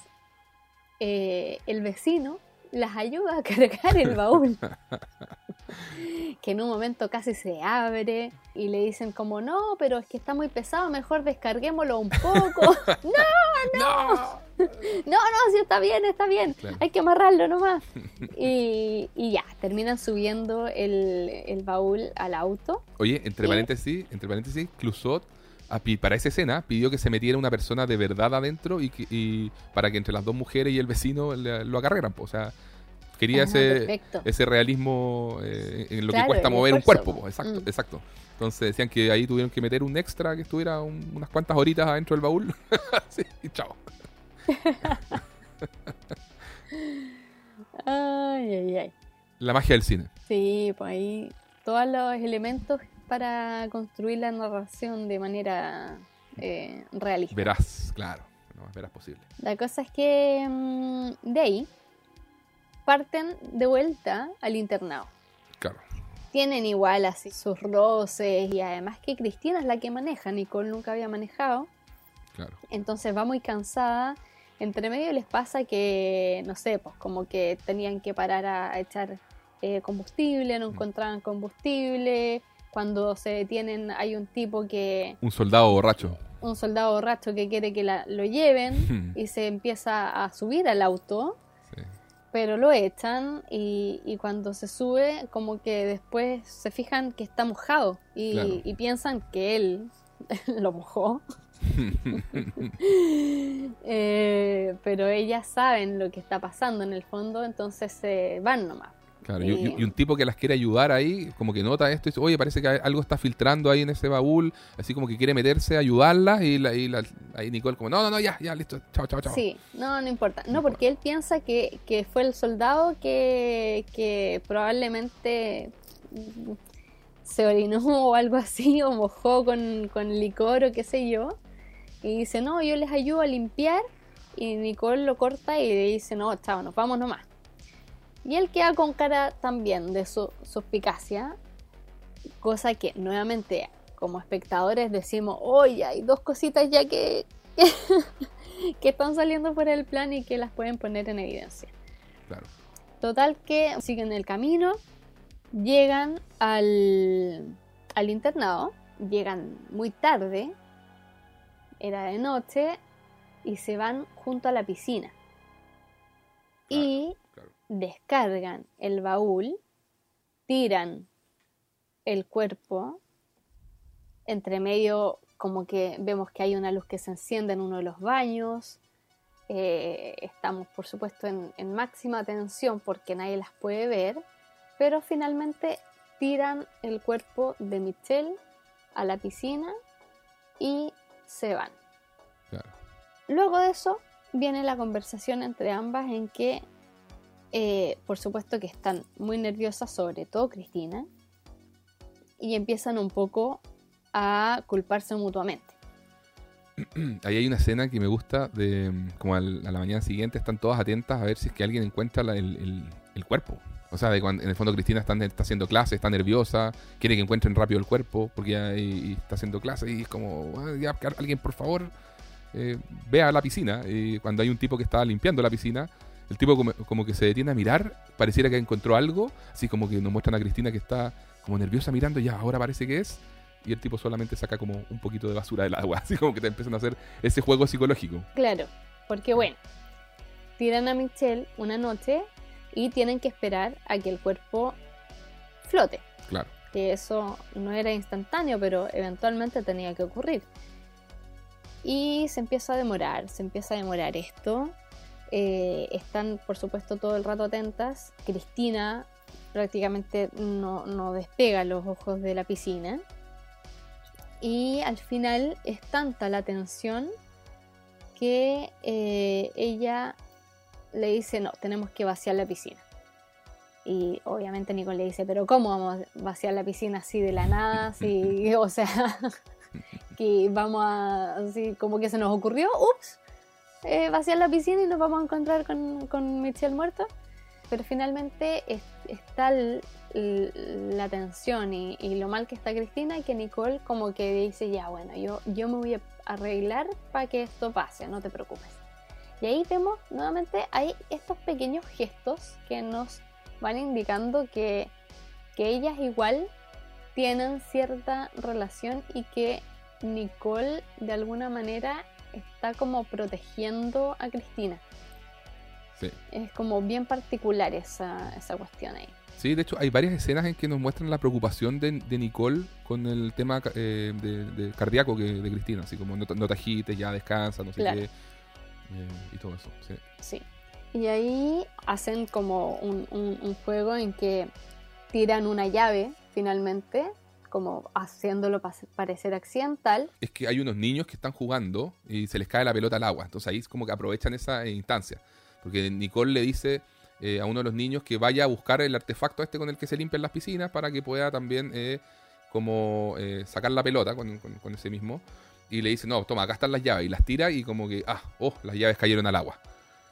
Speaker 2: eh, el vecino las ayuda a cargar el baúl. que en un momento casi se abre y le dicen como no, pero es que está muy pesado, mejor descarguémoslo un poco.
Speaker 1: ¡No!
Speaker 2: no, no, sí está bien, está bien.
Speaker 1: Claro.
Speaker 2: Hay que amarrarlo nomás. y, y ya, terminan subiendo el, el baúl al auto.
Speaker 1: Oye, entre
Speaker 2: Y-
Speaker 1: paréntesis, entre paréntesis, Clusot para esa escena pidió que se metiera una persona de verdad adentro y, que- y para que entre las dos mujeres y el vecino le- lo acarrearan. po. O sea, quería
Speaker 2: Ah,
Speaker 1: ese,
Speaker 2: perfecto.
Speaker 1: ese realismo eh, en lo que cuesta mover un cuerpo.
Speaker 2: po.
Speaker 1: po. Exacto,
Speaker 2: Mm.
Speaker 1: exacto. Entonces decían que ahí tuvieron que meter un extra que estuviera un- unas cuantas horitas adentro del baúl. sí, y chao.
Speaker 2: Ay, ay, ay.
Speaker 1: La magia del cine.
Speaker 2: Sí, pues ahí todos los elementos para construir la narración de manera eh, realista.
Speaker 1: Verás, claro. Lo más verás posible.
Speaker 2: La cosa es que mm, de ahí parten de vuelta al internado.
Speaker 1: Claro.
Speaker 2: Tienen igual así sus roces y además que Cristina es la que maneja, Nicole nunca había manejado,
Speaker 1: Claro.
Speaker 2: entonces va muy cansada. Entre medio les pasa que, no sé, pues como que tenían que parar a, a echar eh, combustible, no
Speaker 1: Mm.
Speaker 2: encontraban combustible. Cuando se detienen hay un tipo que,
Speaker 1: Un soldado borracho.
Speaker 2: un soldado borracho que quiere que la- lo lleven y se empieza a subir al auto,
Speaker 1: Sí.
Speaker 2: pero lo echan y, y cuando se sube como que después se fijan que está mojado y,
Speaker 1: Claro.
Speaker 2: y piensan que él lo mojó. Eh, pero ellas saben lo que está pasando en el fondo, entonces se van nomás.
Speaker 1: Claro, y, y- y un tipo que las quiere ayudar ahí, como que nota esto y dice, oye, parece que algo está filtrando ahí en ese baúl, así como que quiere meterse a ayudarlas y, la, y la- ahí Nicole como, no, no, no, ya, ya, listo, chao, chao, chao.
Speaker 2: Sí, no, no importa. No, porque él piensa que, que fue el soldado que, que probablemente se orinó o algo así, o mojó con, con licor o qué sé yo. Y dice, no, yo les ayudo a limpiar. Y Nicole lo corta y le dice, no, chao, nos vamos nomás. Y él queda con cara también de su suspicacia, cosa que nuevamente como espectadores decimos, oye, hay dos cositas ya que, que están saliendo fuera del plan y que las pueden poner en evidencia.
Speaker 1: Claro.
Speaker 2: Total que siguen el camino, llegan al, al internado, llegan muy tarde, era de noche, y se van junto a la piscina. y. descargan el baúl, tiran el cuerpo, entre medio como que vemos que hay una luz que se enciende en uno de los baños, eh, estamos por supuesto en, en máxima tensión porque nadie las puede ver, pero finalmente tiran el cuerpo de Michelle a la piscina y se van.
Speaker 1: Claro.
Speaker 2: Luego de eso viene la conversación entre ambas en que, eh, por supuesto que están muy nerviosas, sobre todo Cristina, y empiezan un poco a culparse mutuamente.
Speaker 1: Ahí hay una escena que me gusta de como a la mañana siguiente están todas atentas a ver si es que alguien encuentra el, cuerpo. O sea, de cuando, en el fondo Cristina está, está haciendo clase, está nerviosa, quiere que encuentren rápido el cuerpo porque está haciendo clase y es como, "Ah, alguien por favor eh, vea la piscina. Y cuando hay un tipo que está limpiando la piscina, el tipo como, como que se detiene a mirar, pareciera que encontró algo, así como que nos muestran a Cristina que está como nerviosa mirando, ya ahora parece que es. Y el tipo solamente saca como un poquito de basura del agua, así como que te empiezan a hacer ese juego psicológico.
Speaker 2: Claro, porque bueno, tiran a Michelle una noche y tienen que esperar a que el cuerpo flote.
Speaker 1: Claro.
Speaker 2: que eso no era instantáneo, pero eventualmente tenía que ocurrir. Y se empieza a demorar, se empieza a demorar esto. Eh, están, por supuesto, todo el rato atentas. Cristina prácticamente no, no despega los ojos de la piscina. Y al final es tanta la tensión que eh, ella le dice, no, tenemos que vaciar la piscina. Y obviamente Nicole le dice, pero ¿cómo vamos a vaciar la piscina así de la nada? Así, o sea, que vamos a, así como que se nos ocurrió, ups, eh, vaciar la piscina y nos vamos a encontrar con, con Michelle muerto. Pero finalmente es- está el- el- la tensión y, y lo mal que está Cristina que Nicole como que dice, ya bueno, yo, yo me voy a arreglar para que esto pase, no te preocupes. Y ahí vemos nuevamente, hay estos pequeños gestos que nos van indicando que, que ellas igual tienen cierta relación y que Nicole de alguna manera está como protegiendo a Cristina.
Speaker 1: Sí.
Speaker 2: Es como bien particular esa, esa cuestión ahí.
Speaker 1: Sí, de hecho hay varias escenas en que nos muestran la preocupación de, de Nicole con el tema eh, de, de cardíaco que, de Cristina, así como no, no te agites, ya descansa, no sé
Speaker 2: Claro.
Speaker 1: qué, eh, y todo eso. Sí.
Speaker 2: Sí. Y ahí hacen como un, un- un juego en que tiran una llave finalmente, como haciéndolo parecer accidental.
Speaker 1: Es que hay unos niños que están jugando y se les cae la pelota al agua, entonces ahí es como que aprovechan esa eh, instancia, porque Nicole le dice eh, a uno de los niños que vaya a buscar el artefacto este con el que se limpian las piscinas para que pueda también eh, como eh, sacar la pelota con, con- con ese mismo. Y le dice, no, toma, acá están las llaves. Y las tira y como que, ah, oh, las llaves cayeron al agua.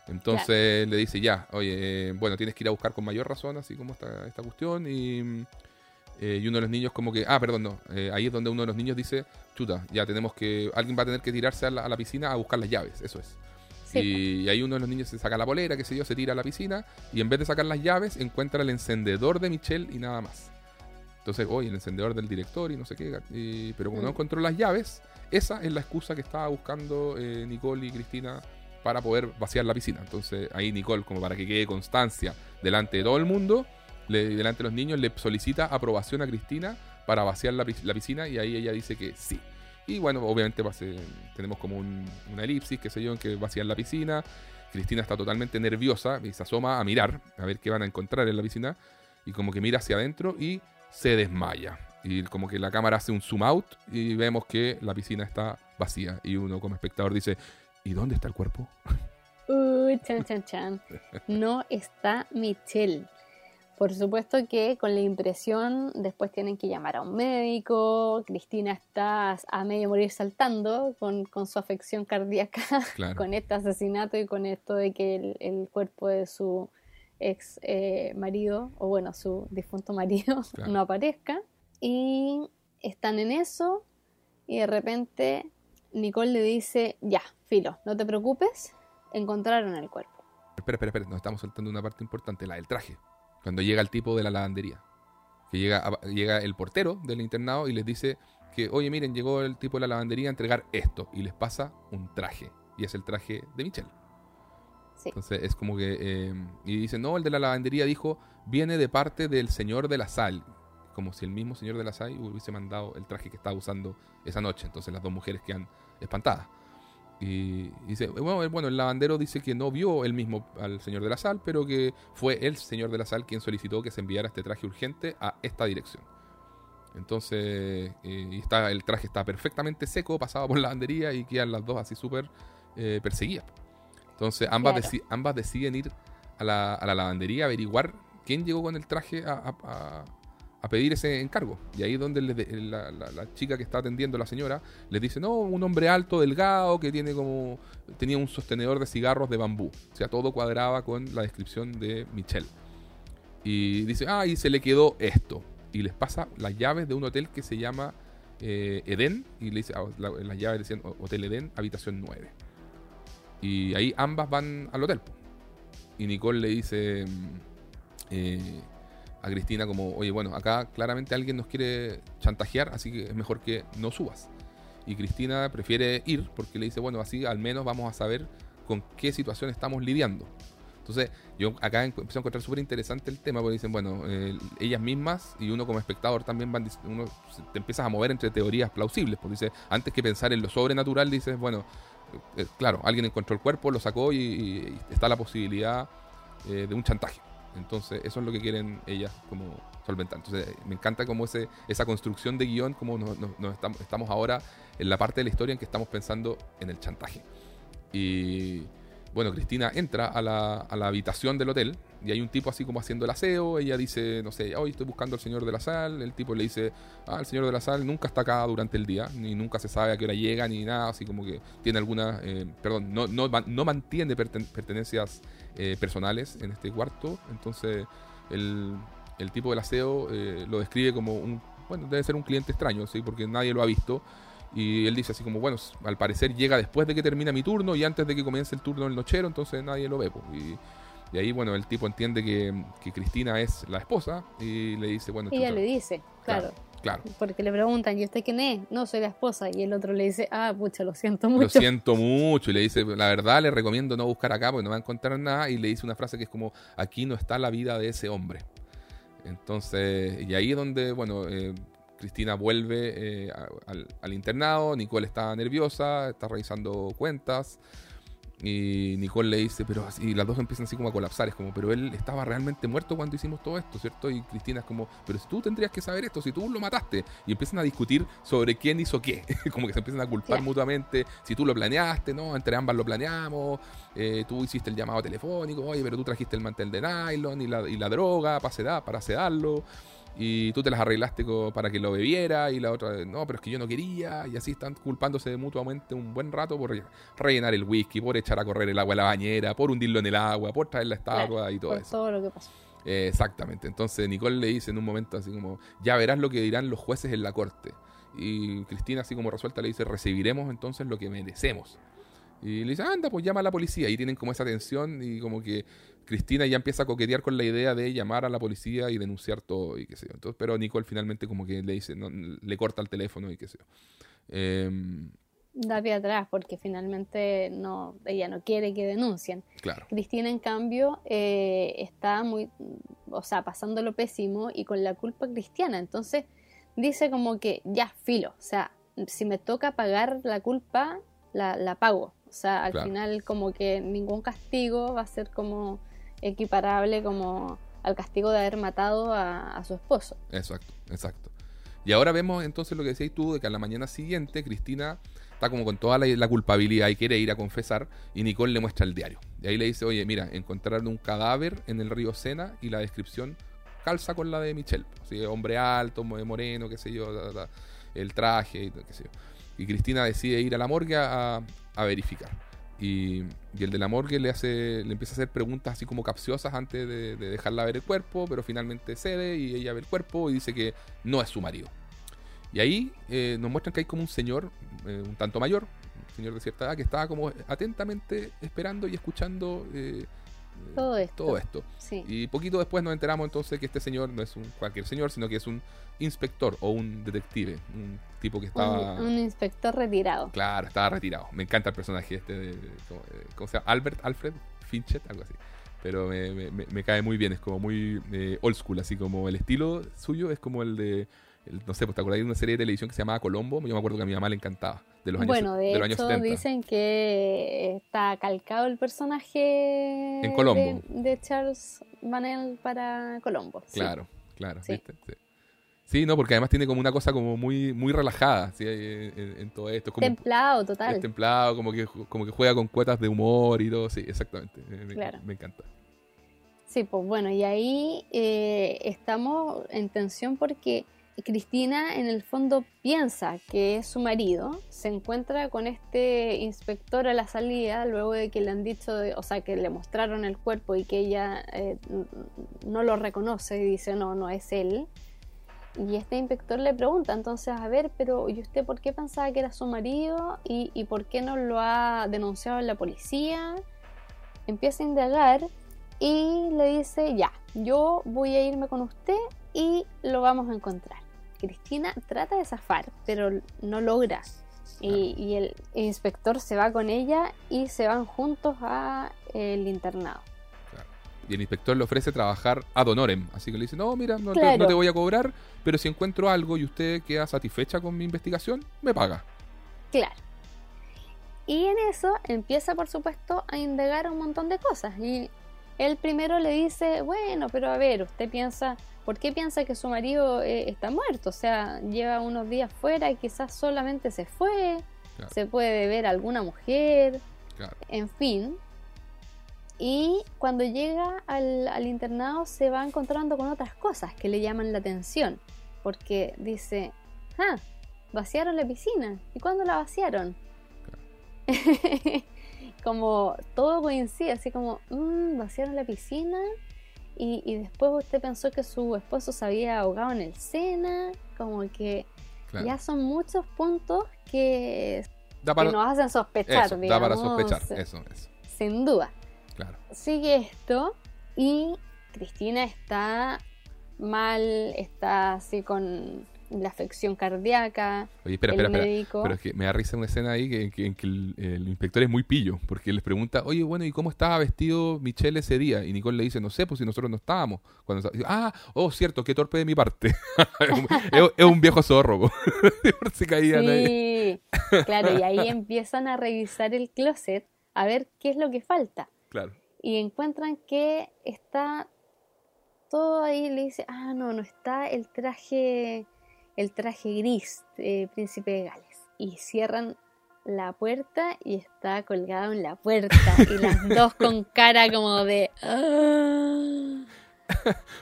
Speaker 1: Entonces le dice, ya, oye, bueno, tienes que ir a buscar con mayor razón, así como esta, esta cuestión. Y, mm, eh, y uno de los niños como que, ah, perdón, no. eh, ahí es donde uno de los niños dice, chuta, ya tenemos que, alguien va a tener que tirarse a la, a la piscina a buscar las llaves, eso es.
Speaker 2: Sí,
Speaker 1: Y, y ahí uno de los niños se saca la polera, qué sé yo, se tira a la piscina y en vez de sacar las llaves encuentra el encendedor de Michelle y nada más. Entonces, oye, el encendedor del director y no sé qué, y- pero como no
Speaker 2: Mm.
Speaker 1: encontró las llaves, esa es la excusa que estaba buscando eh, Nicole y Cristina para poder vaciar la piscina. Entonces ahí Nicole, como para que quede constancia delante de todo el mundo, delante de los niños, le solicita aprobación a Cristina para vaciar la, pis- la piscina y ahí ella dice que sí. Y bueno, obviamente tenemos como un- una elipsis, qué sé yo, en que vacían la piscina. Cristina está totalmente nerviosa y se asoma a mirar, a ver qué van a encontrar en la piscina. y como que mira hacia adentro y se desmaya. Y como que la cámara hace un zoom out y vemos que la piscina está vacía. Y uno como espectador dice, ¿y dónde está el cuerpo?
Speaker 2: Uh, chan, chan, chan. No está Michelle. Por supuesto que con la impresión después tienen que llamar a un médico. Cristina está a medio morir saltando con, su afección cardíaca, con este asesinato y con esto de que el, cuerpo de su ex eh, marido, o bueno, su difunto marido, no aparezca. Y están en eso y de repente Nicole le dice, ya, filo, no te preocupes, encontraron el cuerpo.
Speaker 1: Espera, espera, espera, nos estamos saltando una parte importante, la del traje. Cuando llega el tipo de la lavandería. Que llega, llega el portero del internado y les dice que, oye, miren, llegó el tipo de la lavandería a entregar esto. Y les pasa un traje. Y es el traje de Michelle. Sí. Entonces es como que... Eh, y dice, no, el de la lavandería dijo, viene de parte del señor de la sal. Como si el mismo señor de la sal hubiese mandado el traje que estaba usando esa noche. Entonces las dos mujeres quedan espantadas. Y, dice, bueno, bueno, el lavandero dice que no vio el mismo al señor de la sal, pero que fue el señor de la sal quien solicitó que se enviara este traje urgente a esta dirección. Entonces, eh, está, el traje está perfectamente seco, pasado por la lavandería y quedan las dos así súper eh, perseguidas. Entonces, ambas, ambas deciden ir a la, a la, lavandería a averiguar quién llegó con el traje a, a pedir ese encargo. Y ahí es donde la, chica que está atendiendo, la señora, les dice, no, un hombre alto, delgado, que tiene como, tenía un sostenedor de cigarros de bambú. O sea, todo cuadraba con la descripción de Michelle. Y dice, ah, y se le quedó esto. Y les pasa las llaves de un hotel que se llama eh, Eden. Y le dice, ah, las llaves decían Hotel Eden, habitación 9. Y ahí ambas van al hotel. Y Nicole le dice... Mm, eh, a Cristina como, oye, bueno, acá claramente alguien nos quiere chantajear, así que es mejor que no subas. Y Cristina prefiere ir porque le dice, bueno, así al menos vamos a saber con qué situación estamos lidiando. Entonces, yo acá empecé a encontrar súper interesante el tema, porque dicen, bueno, eh, ellas mismas y uno como espectador también van, uno te empiezas a mover entre teorías plausibles, porque dice, antes que pensar en lo sobrenatural, dices, bueno, eh, claro, alguien encontró el cuerpo, lo sacó y, está la posibilidad eh, de un chantaje. Entonces, eso es lo que quieren ellas como solventar. Entonces, me encanta como ese, esa construcción de guion, como nos, estamos, estamos, ahora en la parte de la historia en que estamos pensando en el chantaje. Y bueno, Cristina entra a la, a la habitación del hotel y hay un tipo así como haciendo el aseo. Ella dice, no sé, hoy estoy buscando al señor de la sal. El tipo le dice, ah, el señor de la sal nunca está acá durante el día, ni nunca se sabe a qué hora llega, ni nada. Así como que tiene alguna, eh, perdón, no, no, no mantiene pertenencias eh, personales en este cuarto. Entonces, el, el tipo del aseo eh, lo describe como un, bueno, debe ser un cliente extraño, ¿sí? porque nadie lo ha visto. Y él dice así como, bueno, al parecer llega después de que termina mi turno y antes de que comience el turno del nochero, entonces nadie lo ve. Y, ahí, bueno, el tipo entiende que, Cristina es la esposa y le dice, bueno...
Speaker 2: Ella le dice, claro. claro. Porque le preguntan, ¿y usted quién es? No, soy la esposa. Y el otro le dice, ah, pucha, lo siento mucho.
Speaker 1: Lo siento mucho. Y le dice, la verdad, le recomiendo no buscar acá porque no va a encontrar nada. Y le dice una frase que es como, aquí no está la vida de ese hombre. Entonces, y ahí es donde, bueno, eh, Cristina vuelve eh, al, internado, Nicole está nerviosa, está revisando cuentas. Y Nicole le dice, pero así, y las dos empiezan así como a colapsar. Es como, pero él estaba realmente muerto cuando hicimos todo esto, ¿cierto? Y Cristina es como, pero si tú tendrías que saber esto, si tú lo mataste. Y empiezan a discutir sobre quién hizo qué. como que se empiezan a culpar mutuamente. Si tú lo planeaste, ¿no? Entre ambas lo planeamos. Eh, tú hiciste el llamado telefónico, oye, pero tú trajiste el mantel de nylon y la, y la droga para, sedar, para sedarlo y tú te las arreglaste para que lo bebiera y la otra, no, pero es que yo no quería y así están culpándose mutuamente un buen rato por rellenar el whisky, por echar a correr el agua a la bañera, por hundirlo en el agua, por traer la estatua y todo por eso.
Speaker 2: Todo lo que pasó.
Speaker 1: exactamente. Entonces Nicole le dice en un momento así como, ya verás lo que dirán los jueces en la corte. Y Cristina así como resuelta le dice, recibiremos entonces lo que merecemos. Y le dice, anda, pues llama a la policía. Y tienen como esa tensión y como que Cristina ya empieza a coquetear con la idea de llamar a la policía y denunciar todo y qué sé yo. Entonces, pero Nicole finalmente como que le dice, no, le corta el teléfono y qué sé yo. Em,
Speaker 2: da pie atrás porque finalmente no, ella no quiere que denuncien.
Speaker 1: Claro.
Speaker 2: Cristina, en cambio, eh, está muy, o sea, pasando lo pésimo y con la culpa cristiana. Entonces dice como que ya, filo, o sea, si me toca pagar la culpa, la, la pago. O sea, al final como que ningún castigo va a ser como equiparable como al castigo de haber matado a, su esposo.
Speaker 1: Exacto, exacto. Y ahora vemos entonces lo que decías tú, de que a la mañana siguiente Cristina está como con toda la, culpabilidad y quiere ir a confesar, y Nicole le muestra el diario. Y ahí le dice, oye, mira, encontraron un cadáver en el río Sena y la descripción calza con la de Michelle. Así, hombre alto, mo- moreno, qué sé yo, el traje, y qué sé yo. Y Cristina decide ir a la morgue a verificar. Y, y el de la morgue le hace le empieza a hacer preguntas así como capciosas antes de, de dejarla ver el cuerpo, pero finalmente cede y ella ve el cuerpo y dice que no es su marido. Y ahí eh, nos muestran que hay como un señor, eh, un tanto mayor, un señor de cierta edad, que estaba como atentamente esperando y escuchando eh,
Speaker 2: Todo esto.
Speaker 1: todo esto.
Speaker 2: Sí.
Speaker 1: Y poquito después nos enteramos entonces que este señor no es un cualquier señor, sino que es un inspector o un detective, un tipo que estaba...
Speaker 2: Un, un inspector retirado.
Speaker 1: Claro, estaba retirado. Me encanta el personaje este de... de- ¿cómo, eh, cómo se llama? Albert, Alfred Finchet, algo así. Pero me- me cae muy bien, es como muy eh, old school, así como el estilo suyo es como el de... no sé, pues te acordás de una serie de televisión que se llamaba Colombo, yo me acuerdo que a mi mamá le encantaba, de los años,
Speaker 2: Bueno, de,
Speaker 1: de los años
Speaker 2: hecho
Speaker 1: 70.
Speaker 2: dicen que está calcado el personaje
Speaker 1: En Colombo.
Speaker 2: De, de Charles Manel para Colombo. sí.
Speaker 1: Claro, claro,
Speaker 2: Sí.
Speaker 1: ¿viste? Sí. Sí, no, porque además tiene como una cosa como muy, muy relajada ¿sí? en, todo esto. Es como
Speaker 2: Templado, total.
Speaker 1: es templado, como que, como que juega con cuotas de humor y todo. Sí, exactamente. Me, me-
Speaker 2: Claro.
Speaker 1: me encanta.
Speaker 2: Sí, pues bueno, y ahí eh, estamos en tensión porque Cristina en el fondo piensa que es su marido, se encuentra con este inspector a la salida luego de que le han dicho, de- o sea, que le mostraron el cuerpo y que ella eh, no lo reconoce y dice, no, no es él. Y este inspector le pregunta, entonces, a ver, pero ¿y usted por qué pensaba que era su marido? ¿Y, y por qué no lo ha denunciado en la policía? Empieza a indagar y le dice, ya, yo voy a irme con usted y lo vamos a encontrar. Cristina trata de zafar, pero no logra. Y, y el inspector se va con ella y se van juntos a el internado.
Speaker 1: Y el inspector le ofrece trabajar ad honorem. Así que le dice, no, mira, no, te, no te voy a cobrar, pero si encuentro algo y usted queda satisfecha con mi investigación, me paga.
Speaker 2: Claro. Y en eso empieza, por supuesto, a indagar un montón de cosas. Y él primero le dice, bueno, pero a ver, usted piensa, ¿por qué piensa que su marido eh, está muerto? O sea, lleva unos días fuera y quizás solamente se fue,
Speaker 1: Claro.
Speaker 2: se puede ver alguna mujer,
Speaker 1: Claro.
Speaker 2: en fin. Y cuando llega al, al internado se va encontrando con otras cosas que le llaman la atención. Porque dice, ah, vaciaron la piscina. ¿Y cuándo la vaciaron? como todo coincide, así como, "Mm, vaciaron la piscina. Y, y después usted pensó que su esposo se había ahogado en el Sena. Como que
Speaker 1: claro.
Speaker 2: ya son muchos puntos que,
Speaker 1: Da
Speaker 2: que nos hacen sospechar,
Speaker 1: eso, da para
Speaker 2: digamos,
Speaker 1: sospechar. Eso, eso.
Speaker 2: sin duda.
Speaker 1: Claro.
Speaker 2: Sigue esto y Cristina está mal, está así con la afección cardíaca,
Speaker 1: Oye, espera,
Speaker 2: el
Speaker 1: espera, espera.
Speaker 2: médico.
Speaker 1: Pero es que me da risa una escena ahí que, que- en que el, el inspector es muy pillo, porque les pregunta, oye, bueno, ¿y cómo estaba vestido Michelle ese día? Y Nicole le dice, no sé, pues si nosotros no estábamos. Cuando, ah, oh, cierto, qué torpe de mi parte. es, un, es- es un viejo zorro, si caían ahí.
Speaker 2: Sí, claro, y ahí empiezan a revisar el closet a ver qué es lo que falta.
Speaker 1: Claro,
Speaker 2: Y encuentran que está todo ahí, le dice, ah, no, no está el traje, el traje gris de Príncipe de Gales. Y cierran la puerta y está colgado en la puerta. Y las dos con cara como de...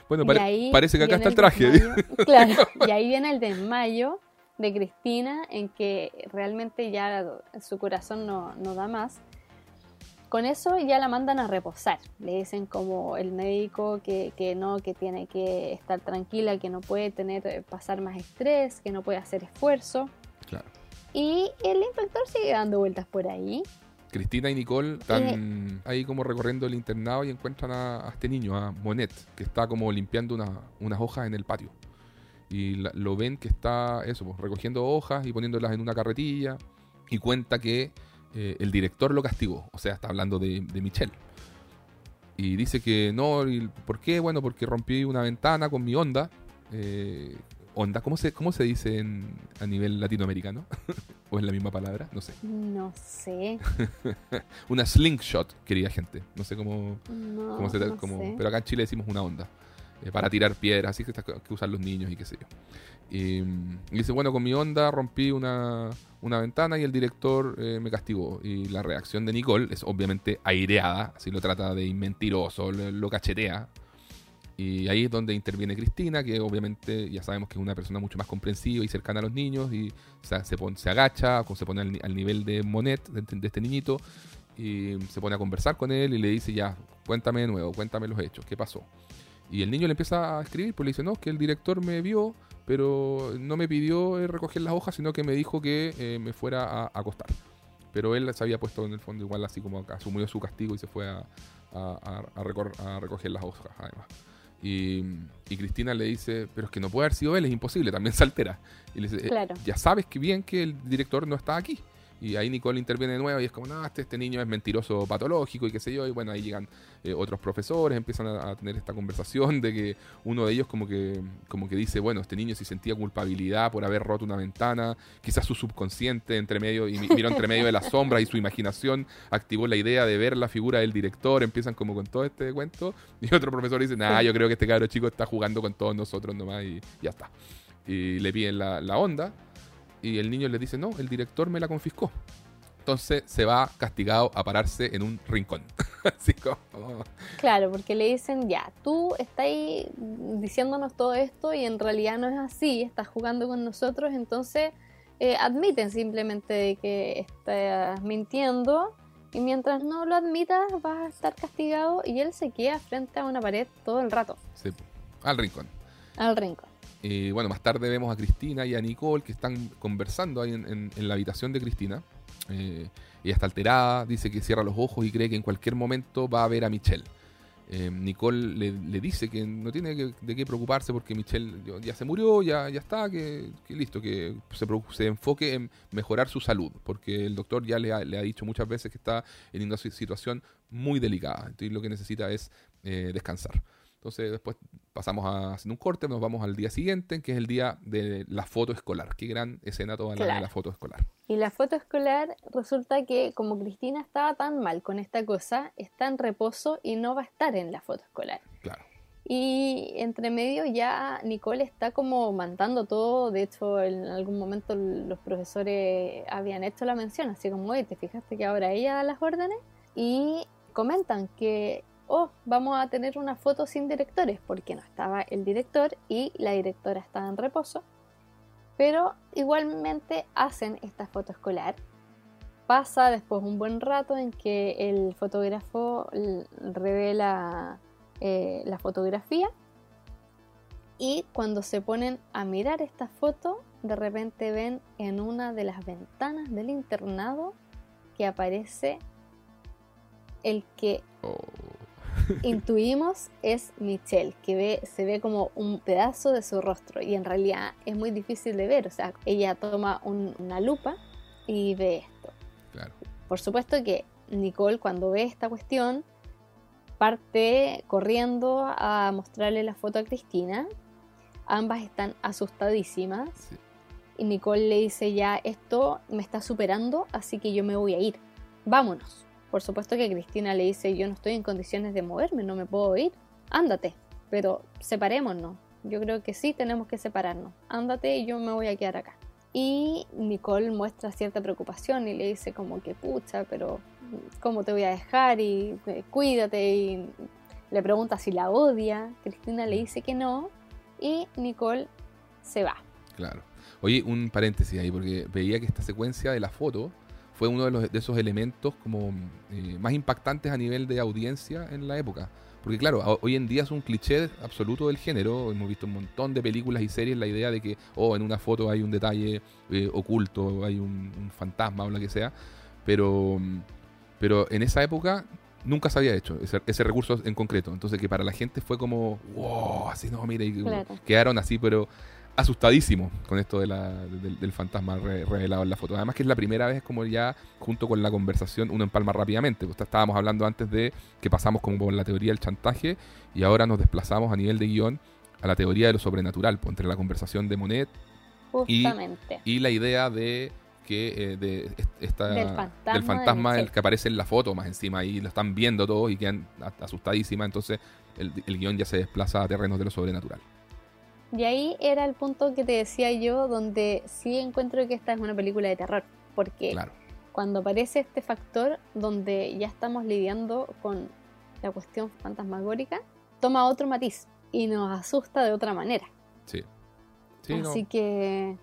Speaker 1: Bueno, pare-
Speaker 2: ahí
Speaker 1: parece que acá está el traje.
Speaker 2: desmayo. Claro, y ahí viene el desmayo de Cristina en que realmente ya su corazón no, no da más. Con eso ya la mandan a reposar. Le dicen como el médico que, que no, que tiene que estar tranquila, que no puede tener, eh, pasar más estrés, que no puede hacer esfuerzo.
Speaker 1: Claro.
Speaker 2: Y el inspector sigue dando vueltas por ahí.
Speaker 1: Cristina y Nicole están
Speaker 2: Eh.
Speaker 1: ahí como recorriendo el internado y encuentran a, a este niño, a Monet, que está como limpiando una- unas hojas en el patio. Y la- lo ven que está eso, pues, recogiendo hojas y poniéndolas en una carretilla. Y cuenta que eh, el director lo castigó. O sea, está hablando de, de Michelle. Y dice que no, ¿por qué? Bueno, porque rompí una ventana con mi onda. Eh, onda, ¿cómo se, cómo se dice en- a nivel latinoamericano? ¿O es la misma palabra? No sé.
Speaker 2: No sé.
Speaker 1: Una slingshot, querida gente. No sé cómo,
Speaker 2: No,
Speaker 1: cómo se
Speaker 2: no
Speaker 1: pero acá en Chile decimos una onda. Eh, para tirar piedras, así que, que usan los niños y qué sé yo. Y, dice, bueno, con mi onda rompí una, una ventana y el director eh, me castigó. Y la reacción de Nicole es obviamente aireada, así lo trata de mentiroso, lo, cachetea. Y ahí es donde interviene Cristina, que obviamente ya sabemos que es una persona mucho más comprensiva y cercana a los niños, y se, se, se agacha, se pone al, nivel de Monet, de, este niñito, y se pone a conversar con él y le dice, ya, cuéntame de nuevo, cuéntame los hechos, ¿qué pasó? Y el niño le empieza a escribir, pues le dice, no, que el director me vio pero no me pidió eh, recoger las hojas, sino que me dijo que eh, me fuera a, acostar. Pero él se había puesto en el fondo igual así como asumió su castigo y se fue a, recoger las hojas además. Y, Cristina le dice, pero es que no puede haber sido él, es imposible, también se altera. Y le dice, eh, ya sabes que bien que el director no está aquí. Y ahí Nicole interviene de nuevo y es como, no, este, este niño es mentiroso patológico y qué sé yo. Y bueno, ahí llegan eh, otros profesores, empiezan a, tener esta conversación de que uno de ellos como que, como que dice, bueno, este niño si sentía culpabilidad por haber roto una ventana, quizás su subconsciente entre medio, y miró entre medio de las sombras y su imaginación activó la idea de ver la figura del director, empiezan como con todo este cuento. Y otro profesor dice, nah, yo creo que este cabro chico está jugando con todos nosotros nomás y ya está. Y le piden la, la onda y el niño le dice, no, el director me la confiscó. Entonces se va castigado a pararse en un rincón. Así como...
Speaker 2: Claro, porque le dicen, ya, tú estás diciéndonos todo esto y en realidad no es así, estás jugando con nosotros, entonces eh, admiten simplemente que estás mintiendo y mientras no lo admitas vas a estar castigado y él se queda frente a una pared todo el rato.
Speaker 1: Sí, al rincón.
Speaker 2: Al rincón.
Speaker 1: Y bueno, más tarde vemos a Cristina y a Nicole que están conversando ahí en, la habitación de Cristina. Eh, ella está alterada, dice que cierra los ojos y cree que en cualquier momento va a ver a Michelle. Eh, Nicole le, dice que no tiene de qué preocuparse porque Michelle ya se murió, ya, ya está, que, listo, que se, enfoque en mejorar su salud, porque el doctor ya le ha, le ha, dicho muchas veces que está en una situación muy delicada, entonces lo que necesita es eh, descansar. Entonces después pasamos a hacer un corte, nos vamos al día siguiente, que es el día de la foto escolar. Qué gran escena toda la, la foto escolar.
Speaker 2: Y la foto escolar resulta que como Cristina estaba tan mal con esta cosa, está en reposo y no va a estar en la foto escolar.
Speaker 1: Claro.
Speaker 2: Y entre medio ya Nicole está como mandando todo. De hecho, en algún momento los profesores habían hecho la mención, así como, oye, ¿te fijaste que ahora ella da las órdenes? Y comentan que oh, vamos a tener una foto sin directores, porque no estaba el director y la directora estaba en reposo. Pero igualmente hacen esta foto escolar. Pasa después un buen rato en que el fotógrafo revela eh, la fotografía y cuando se ponen a mirar esta foto, de repente ven en una de las ventanas del internado que aparece el que oh intuimos es Michelle, que ve, se ve como un pedazo de su rostro y en realidad es muy difícil de ver. O sea, ella toma una lupa y ve esto. Por supuesto que Nicole cuando ve esta cuestión parte corriendo a mostrarle la foto a Cristina. Ambas están asustadísimas. Y Nicole le dice ya, esto me está superando, así que yo me voy a ir. Vámonos. Por supuesto que Cristina le dice, yo no estoy en condiciones de moverme, no me puedo ir, ándate, pero separémonos. Yo creo que sí tenemos que separarnos. Ándate y yo me voy a quedar acá. Y Nicole muestra cierta preocupación y le dice como que pucha, pero ¿cómo te voy a dejar? Y eh, cuídate. Y le pregunta si la odia. Cristina le dice que no. Y Nicole se va.
Speaker 1: Claro. Oye, un paréntesis ahí, porque veía que esta secuencia de la foto fue uno de, los, de esos elementos como eh, más impactantes a nivel de audiencia en la época. Porque claro, hoy en día es un cliché absoluto del género. Hemos visto un montón de películas y series la idea de que, oh, en una foto hay un detalle eh, oculto, hay un, fantasma o lo que sea. Pero, pero en esa época nunca se había hecho ese, recurso en concreto. Entonces que para la gente fue como, wow, así no, mire, y quedaron así, pero asustadísimo con esto de la, del, fantasma revelado en la foto. Además que es la primera vez como ya junto con la conversación uno empalma rápidamente. Pues, estábamos hablando antes de que pasamos como por la teoría del chantaje y ahora nos desplazamos a nivel de guion a la teoría de lo sobrenatural, pues, entre la conversación de Monet y, y, la idea de que eh, de est- esta,
Speaker 2: Del fantasma
Speaker 1: del el que aparece en la foto más encima ahí lo están viendo todos y quedan asustadísimas entonces el, el guion ya se desplaza a terrenos de lo sobrenatural
Speaker 2: Y ahí era el punto que te decía yo, donde sí encuentro que esta es una película de terror. Porque
Speaker 1: claro
Speaker 2: cuando aparece este factor donde ya estamos lidiando con la cuestión fantasmagórica, toma otro matiz y nos asusta de otra manera.
Speaker 1: sí sí no,
Speaker 2: Así que.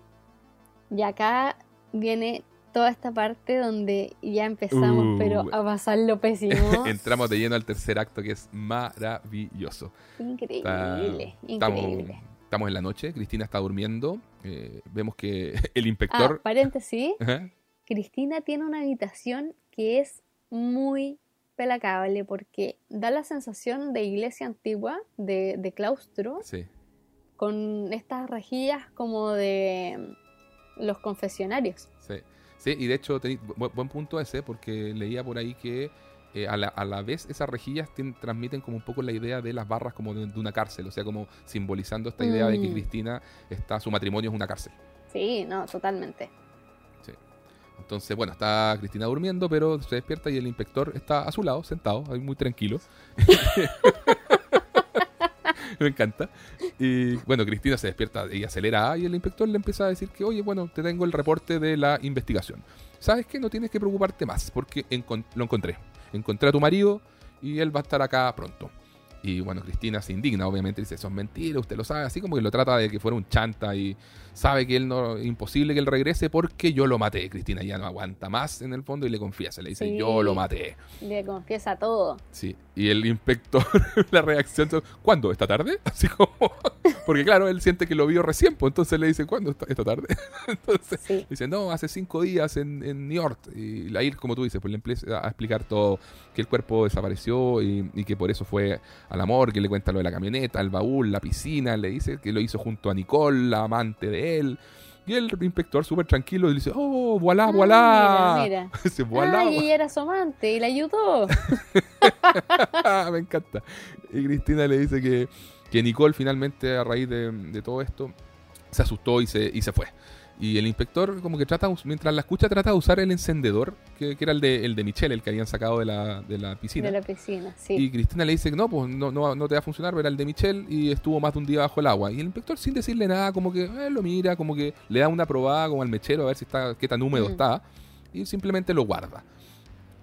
Speaker 2: Y acá viene toda esta parte donde ya empezamos,
Speaker 1: Uh.
Speaker 2: pero a pasar lo pésimo.
Speaker 1: entramos de lleno al tercer acto que es maravilloso
Speaker 2: Increíble, increíble.
Speaker 1: estamos en la noche Cristina está durmiendo eh, vemos que el
Speaker 2: Ah,
Speaker 1: inspector
Speaker 2: paréntesis.
Speaker 1: Ajá,
Speaker 2: Cristina tiene una habitación que es muy pelacable porque da la sensación de iglesia antigua, de, de claustro,
Speaker 1: sí
Speaker 2: con estas rejillas como de mm, los confesionarios.
Speaker 1: Sí, sí y de hecho, tení- buen punto ese, porque leía por ahí que eh, a, la, a la vez esas rejillas transmiten como un poco la idea de las barras como de, de una cárcel, o sea, como simbolizando esta idea de que
Speaker 2: Mm.
Speaker 1: Cristina está, su matrimonio es una cárcel.
Speaker 2: Sí, no, totalmente.
Speaker 1: Entonces, bueno, está Cristina durmiendo, pero se despierta y el inspector está a su lado, sentado, ahí muy tranquilo. Me encanta. Y bueno, Cristina se despierta y acelera y el inspector le empieza a decir que, oye, bueno, te tengo el reporte de la investigación. ¿Sabes qué? No tienes que preocuparte más porque lo encontré. Encontré a tu marido y él va a estar acá pronto. Y bueno, Cristina se indigna, obviamente, dice, eso es mentira, usted lo sabe, así como que lo trata de que fuera un chanta y sabe que él no, imposible que él regrese porque yo lo maté. Cristina ya no aguanta más en el fondo y le confiesa, le dice,
Speaker 2: Sí.
Speaker 1: yo lo maté.
Speaker 2: Le confiesa todo.
Speaker 1: Sí, y el inspector, la reacción, ¿cuándo? ¿Esta tarde? Así como, porque claro, él siente que lo vio recién, pues entonces le dice, ¿cuándo? ¿Esta, esta tarde? Entonces
Speaker 2: Sí.
Speaker 1: dice, no, hace cinco días en, en New York. Y la ir, como tú dices, pues le empieza a explicar todo, que el cuerpo desapareció y, y que por eso fue al amor, que le cuenta lo de la camioneta, el baúl, la piscina, le dice que lo hizo junto a Nicole, la amante de él. Y el inspector súper tranquilo le dice, oh, voilà,
Speaker 2: Ah,
Speaker 1: voilà.
Speaker 2: Mira, mira.
Speaker 1: Dice, voilà,
Speaker 2: Ay, ella era su amante y la ayudó.
Speaker 1: Me encanta. Y Cristina le dice que, que Nicole finalmente a raíz de, de todo esto se asustó y se, y se fue. Y el inspector como que trata, mientras la escucha, trata de usar el encendedor, que, que era el de, el de Michelle, el que habían sacado de la, de la piscina.
Speaker 2: De la piscina, sí.
Speaker 1: Y Cristina le dice que no, pues no, no, no te va a funcionar, pero era el de Michelle y estuvo más de un día bajo el agua. Y el inspector sin decirle nada, como que eh, lo mira, como que le da una probada como al mechero a ver si está, qué tan húmedo
Speaker 2: Mm.
Speaker 1: está. Y simplemente lo guarda.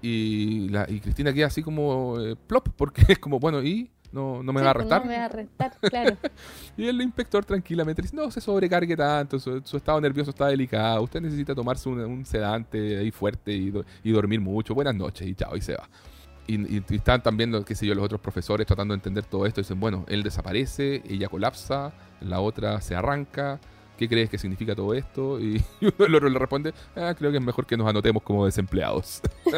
Speaker 1: Y, la, y Cristina queda así como eh, plop, porque es como, bueno, ¿y? ¿No, no me
Speaker 2: Sí,
Speaker 1: va a arrestar?
Speaker 2: No me va a arrestar, claro.
Speaker 1: Y el inspector tranquilamente dice, no se sobrecargue tanto, su, su estado nervioso está delicado, usted necesita tomarse un, un sedante ahí fuerte y, do- y dormir mucho, buenas noches y chao, y se va. Y, y- y están también, qué sé yo, los otros profesores tratando de entender todo esto, dicen, bueno, él desaparece, ella colapsa, la otra se arranca, ¿qué crees que significa todo esto? Y, uno del otro le responde, "Ah, creo que es mejor que nos anotemos como desempleados.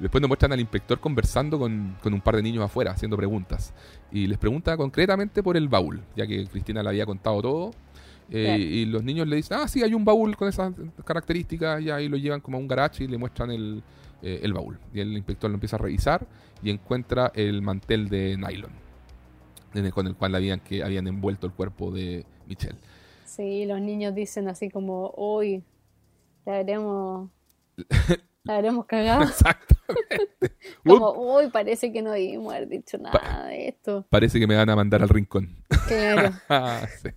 Speaker 1: Después nos muestran al inspector conversando con, con un par de niños afuera, haciendo preguntas. Y les pregunta concretamente por el baúl, ya que Cristina le había contado todo. Eh. Y los niños le dicen, ah, sí, hay un baúl con esas características, y ahí lo llevan como a un garage y le muestran el, eh, el baúl. Y el inspector lo empieza a revisar y encuentra el mantel de nylon, el- con el cual habían, que habían envuelto el cuerpo de Michelle.
Speaker 2: Sí, los niños dicen así como, uy, la habremos, la habremos cagado.
Speaker 1: Exactamente.
Speaker 2: Como, uy, parece que no debimos haber dicho nada de esto.
Speaker 1: parece que me van a mandar al rincón.
Speaker 2: Claro.
Speaker 1: Sí.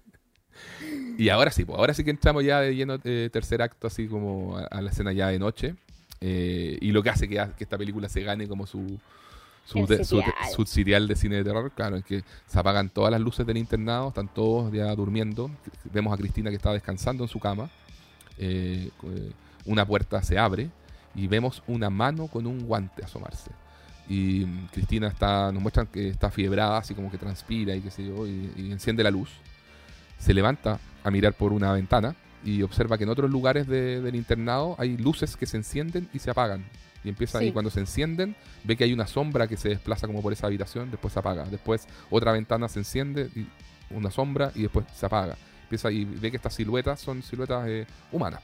Speaker 1: Y ahora sí, pues ahora sí que entramos ya de lleno de tercer acto, así como a, a la escena ya de noche. Eh, y lo que hace que, que esta película se gane como su su, de- su,
Speaker 2: sitial.
Speaker 1: su sitial de cine de terror, claro, es que se apagan todas las luces del internado, están todos ya durmiendo. Vemos a Cristina que está descansando en su cama. Eh, eh, una puerta se abre y vemos una mano con un guante asomarse. Y mm, Cristina está, nos muestran que está fiebrada, así como que transpira y qué sé yo, y, y enciende la luz. Se levanta a mirar por una ventana y observa que en otros lugares de- del internado hay luces que se encienden y se apagan. Y empieza,
Speaker 2: Sí.
Speaker 1: y cuando se encienden, ve que hay una sombra que se desplaza como por esa habitación, después se apaga. Después otra ventana se enciende, y una sombra, y después se apaga. Empieza y ve que estas siluetas son siluetas eh, humanas.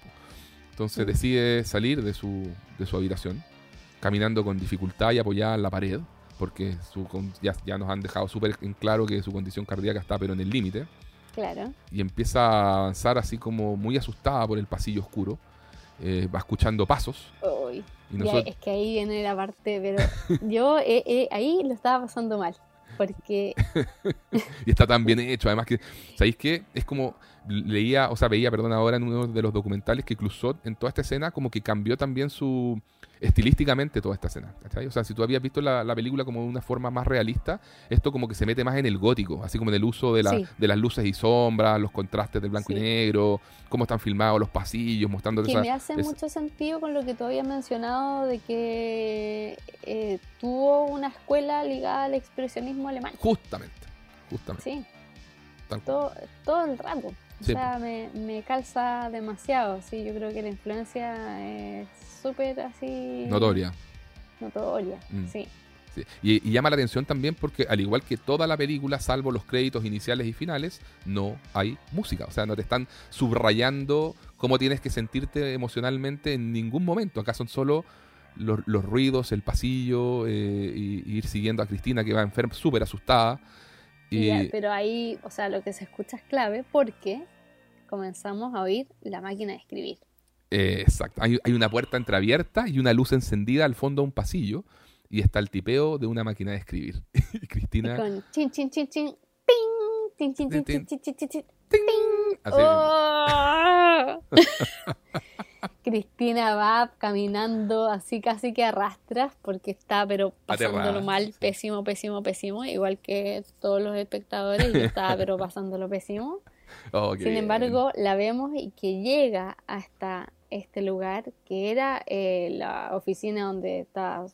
Speaker 1: Entonces decide salir de su, de su habitación, caminando con dificultad y apoyada en la pared, porque su, ya, ya nos han dejado súper en claro que su condición cardíaca está pero en el límite.
Speaker 2: Claro.
Speaker 1: y empieza a avanzar así como muy asustada por el pasillo oscuro. Eh, va escuchando pasos
Speaker 2: Uy.
Speaker 1: y
Speaker 2: Ya, es que ahí viene la parte, pero yo eh, eh, ahí lo estaba pasando mal. Porque
Speaker 1: y está tan bien hecho. Además que, ¿sabéis qué? Es como leía, o sea, veía, perdón, ahora en uno de los documentales que Clusot en toda esta escena como que cambió también su estilísticamente toda esta escena. ¿cachai? O sea, si tú habías visto la, la película como de una forma más realista, esto como que se mete más en el gótico, así como en el uso de, la-
Speaker 2: Sí.
Speaker 1: de las luces y sombras, los contrastes del blanco y negro, cómo están filmados los pasillos, mostrando
Speaker 2: que
Speaker 1: esa...
Speaker 2: me hace
Speaker 1: esa-
Speaker 2: mucho sentido con lo que tú habías mencionado de que eh, tuvo una escuela ligada al expresionismo alemán.
Speaker 1: Justamente, justamente.
Speaker 2: Sí, todo, todo el rato. O sea, me, me calza demasiado. Sí, yo creo que la influencia es súper así.
Speaker 1: Notoria.
Speaker 2: Notoria,
Speaker 1: Mm.
Speaker 2: sí.
Speaker 1: Sí. Y, y llama la atención también porque al igual que toda la película, salvo los créditos iniciales y finales, no hay música. O sea, no te están subrayando cómo tienes que sentirte emocionalmente en ningún momento. Acá son solo los, los ruidos, el pasillo, eh, y, y ir siguiendo a Cristina que va enferma, súper asustada.
Speaker 2: Y
Speaker 1: Y,
Speaker 2: ya, pero ahí, o sea, lo que se escucha es clave porque comenzamos a oír la máquina de escribir.
Speaker 1: eh, exacto. Hay, hay una puerta entreabierta y una luz encendida al fondo de un pasillo. Y está el tipeo de una máquina de escribir. y
Speaker 2: Y
Speaker 1: Cristina.
Speaker 2: con chin, chin, chin, chin, ping, chin, chin, chin, chin, chin, chin, chin,
Speaker 1: ¡ting!
Speaker 2: ping. ¡Oh! Cristina va caminando así casi que arrastras porque está pero pasándolo
Speaker 1: Aterrada,
Speaker 2: mal,
Speaker 1: sí.
Speaker 2: pésimo, pésimo, pésimo, igual que todos los espectadores, y estaba pero pasándolo pésimo.
Speaker 1: Oh,
Speaker 2: Sin
Speaker 1: bien.
Speaker 2: embargo, la vemos y que llega hasta este lugar que era eh, la oficina donde estaba,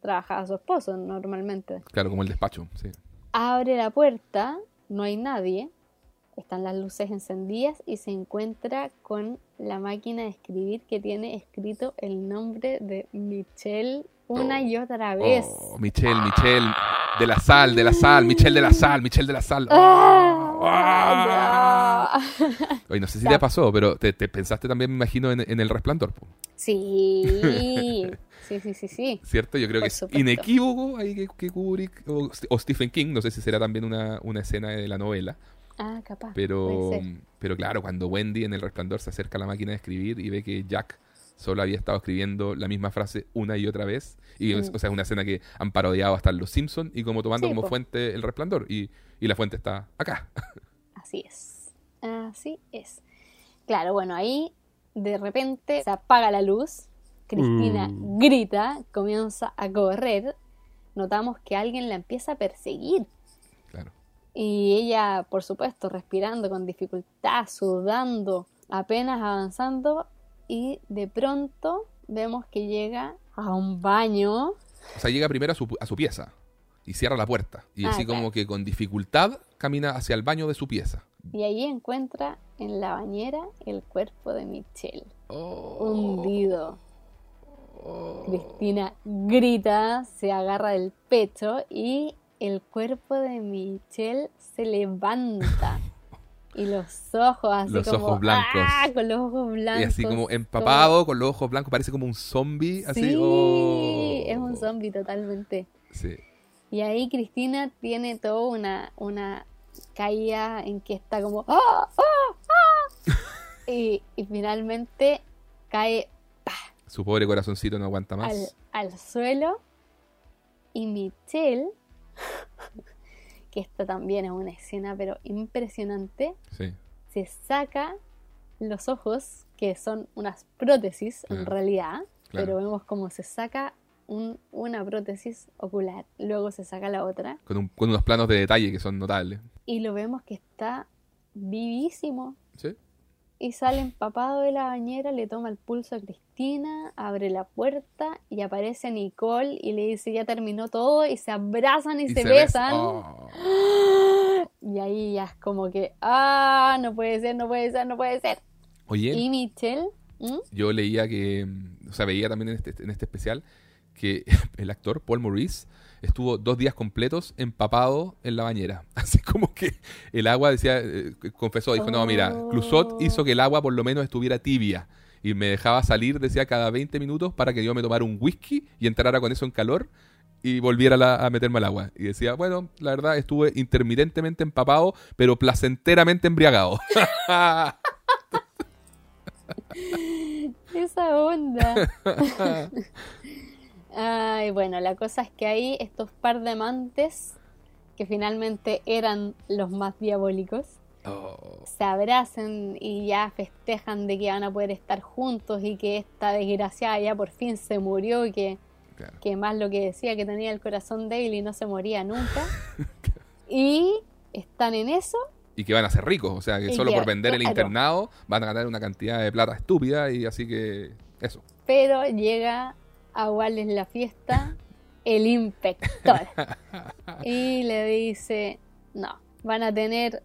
Speaker 2: trabajaba su esposo normalmente.
Speaker 1: Claro, como el despacho, sí.
Speaker 2: Abre la puerta, no hay nadie, están las luces encendidas y se encuentra con la máquina de escribir que tiene escrito el nombre de Michelle una y otra vez.
Speaker 1: Oh, Michelle, Michelle, de la sal, de la sal, Michelle de la sal, Michelle de la sal. Oye, no sé si te pasó, pero te, te pensaste también, me imagino, en, en el resplandor, po,
Speaker 2: Sí, sí, sí, sí, sí.
Speaker 1: ¿cierto? Yo creo
Speaker 2: Por
Speaker 1: que es inequívoco ahí que, que Kubrick o, o Stephen King, no sé si será también una, una escena de la novela,
Speaker 2: Ah, capaz.
Speaker 1: pero, pero claro, cuando Wendy en el resplandor se acerca a la máquina de escribir y ve que Jack solo había estado escribiendo la misma frase una y otra vez, y es-
Speaker 2: Mm.
Speaker 1: o sea, es una escena que han parodiado hasta Los Simpsons y como tomando
Speaker 2: Sí,
Speaker 1: como
Speaker 2: po.
Speaker 1: fuente el resplandor, y, y la fuente está acá.
Speaker 2: Así es. Así es. Claro, bueno, ahí de repente se apaga la luz. Cristina
Speaker 1: Mm.
Speaker 2: grita, comienza a correr. Notamos que alguien la empieza a perseguir. Y ella, por supuesto, respirando con dificultad, sudando, apenas avanzando. Y de pronto vemos que llega a un baño.
Speaker 1: O sea, llega primero a su, a su pieza y cierra la puerta. Y
Speaker 2: Ah,
Speaker 1: así
Speaker 2: claro.
Speaker 1: como que con dificultad camina hacia el baño de su pieza.
Speaker 2: Y ahí encuentra en la bañera el cuerpo de Michelle,
Speaker 1: Oh,
Speaker 2: hundido.
Speaker 1: oh.
Speaker 2: Cristina grita, se agarra del pecho y el cuerpo de Michelle se levanta. Y los ojos así
Speaker 1: Los
Speaker 2: como,
Speaker 1: ojos blancos.
Speaker 2: ¡ah! con los ojos blancos.
Speaker 1: Y así como empapado, con los ojos blancos, parece como un zombie. Así,
Speaker 2: Sí,
Speaker 1: oh.
Speaker 2: es un zombie totalmente.
Speaker 1: Sí.
Speaker 2: Y ahí Cristina tiene toda una, una caída en que está como ¡ah! ¡ah! ¡ah! y, y finalmente cae
Speaker 1: Su pobre corazoncito no aguanta más.
Speaker 2: al, al suelo y Michelle, que esta también es una escena pero impresionante,
Speaker 1: Sí.
Speaker 2: se saca los ojos, que son unas prótesis en realidad,
Speaker 1: claro.
Speaker 2: pero vemos cómo se saca un- una prótesis ocular, luego se saca la otra
Speaker 1: Con, un- con unos planos de detalle que son notables.
Speaker 2: y lo vemos que está vivísimo.
Speaker 1: ¿Sí?
Speaker 2: Y sale empapado de la bañera, le toma el pulso a Cristina, abre la puerta y aparece Nicole y le dice ya terminó todo y se abrazan y, se,
Speaker 1: bes-
Speaker 2: besan.
Speaker 1: Oh.
Speaker 2: Y ahí ya es como que, ah, no puede ser, no puede ser, no puede ser.
Speaker 1: Oye,
Speaker 2: Y Michelle,
Speaker 1: yo leía que, o sea, veía también en este, en este especial que el actor Paul Maurice estuvo dos días completos empapado en la bañera. Así como que el agua decía, eh, confesó, dijo, no, mira, Clusot hizo que el agua por lo menos estuviera tibia. Y me dejaba salir, decía, cada 20 minutos para que yo me tomara un whisky y entrara con eso en calor. y volviera a la- a meterme al agua. Y decía, bueno, la verdad estuve intermitentemente empapado, pero placenteramente embriagado.
Speaker 2: Esa onda. Ay, bueno, la cosa es que ahí estos par de amantes, que finalmente eran los más diabólicos,
Speaker 1: Oh,
Speaker 2: se abrazan y ya festejan de que van a poder estar juntos y que esta desgraciada ya por fin se murió y que,
Speaker 1: claro.
Speaker 2: que más lo que decía que tenía el corazón débil y no se moría nunca. y están en eso
Speaker 1: Y que van a ser ricos, o sea, que
Speaker 2: Y
Speaker 1: solo
Speaker 2: que-
Speaker 1: por vender el internado van a ganar una cantidad de plata estúpida y así que eso.
Speaker 2: Pero llega a Wallace la fiesta el inspector y le dice, no, van a tener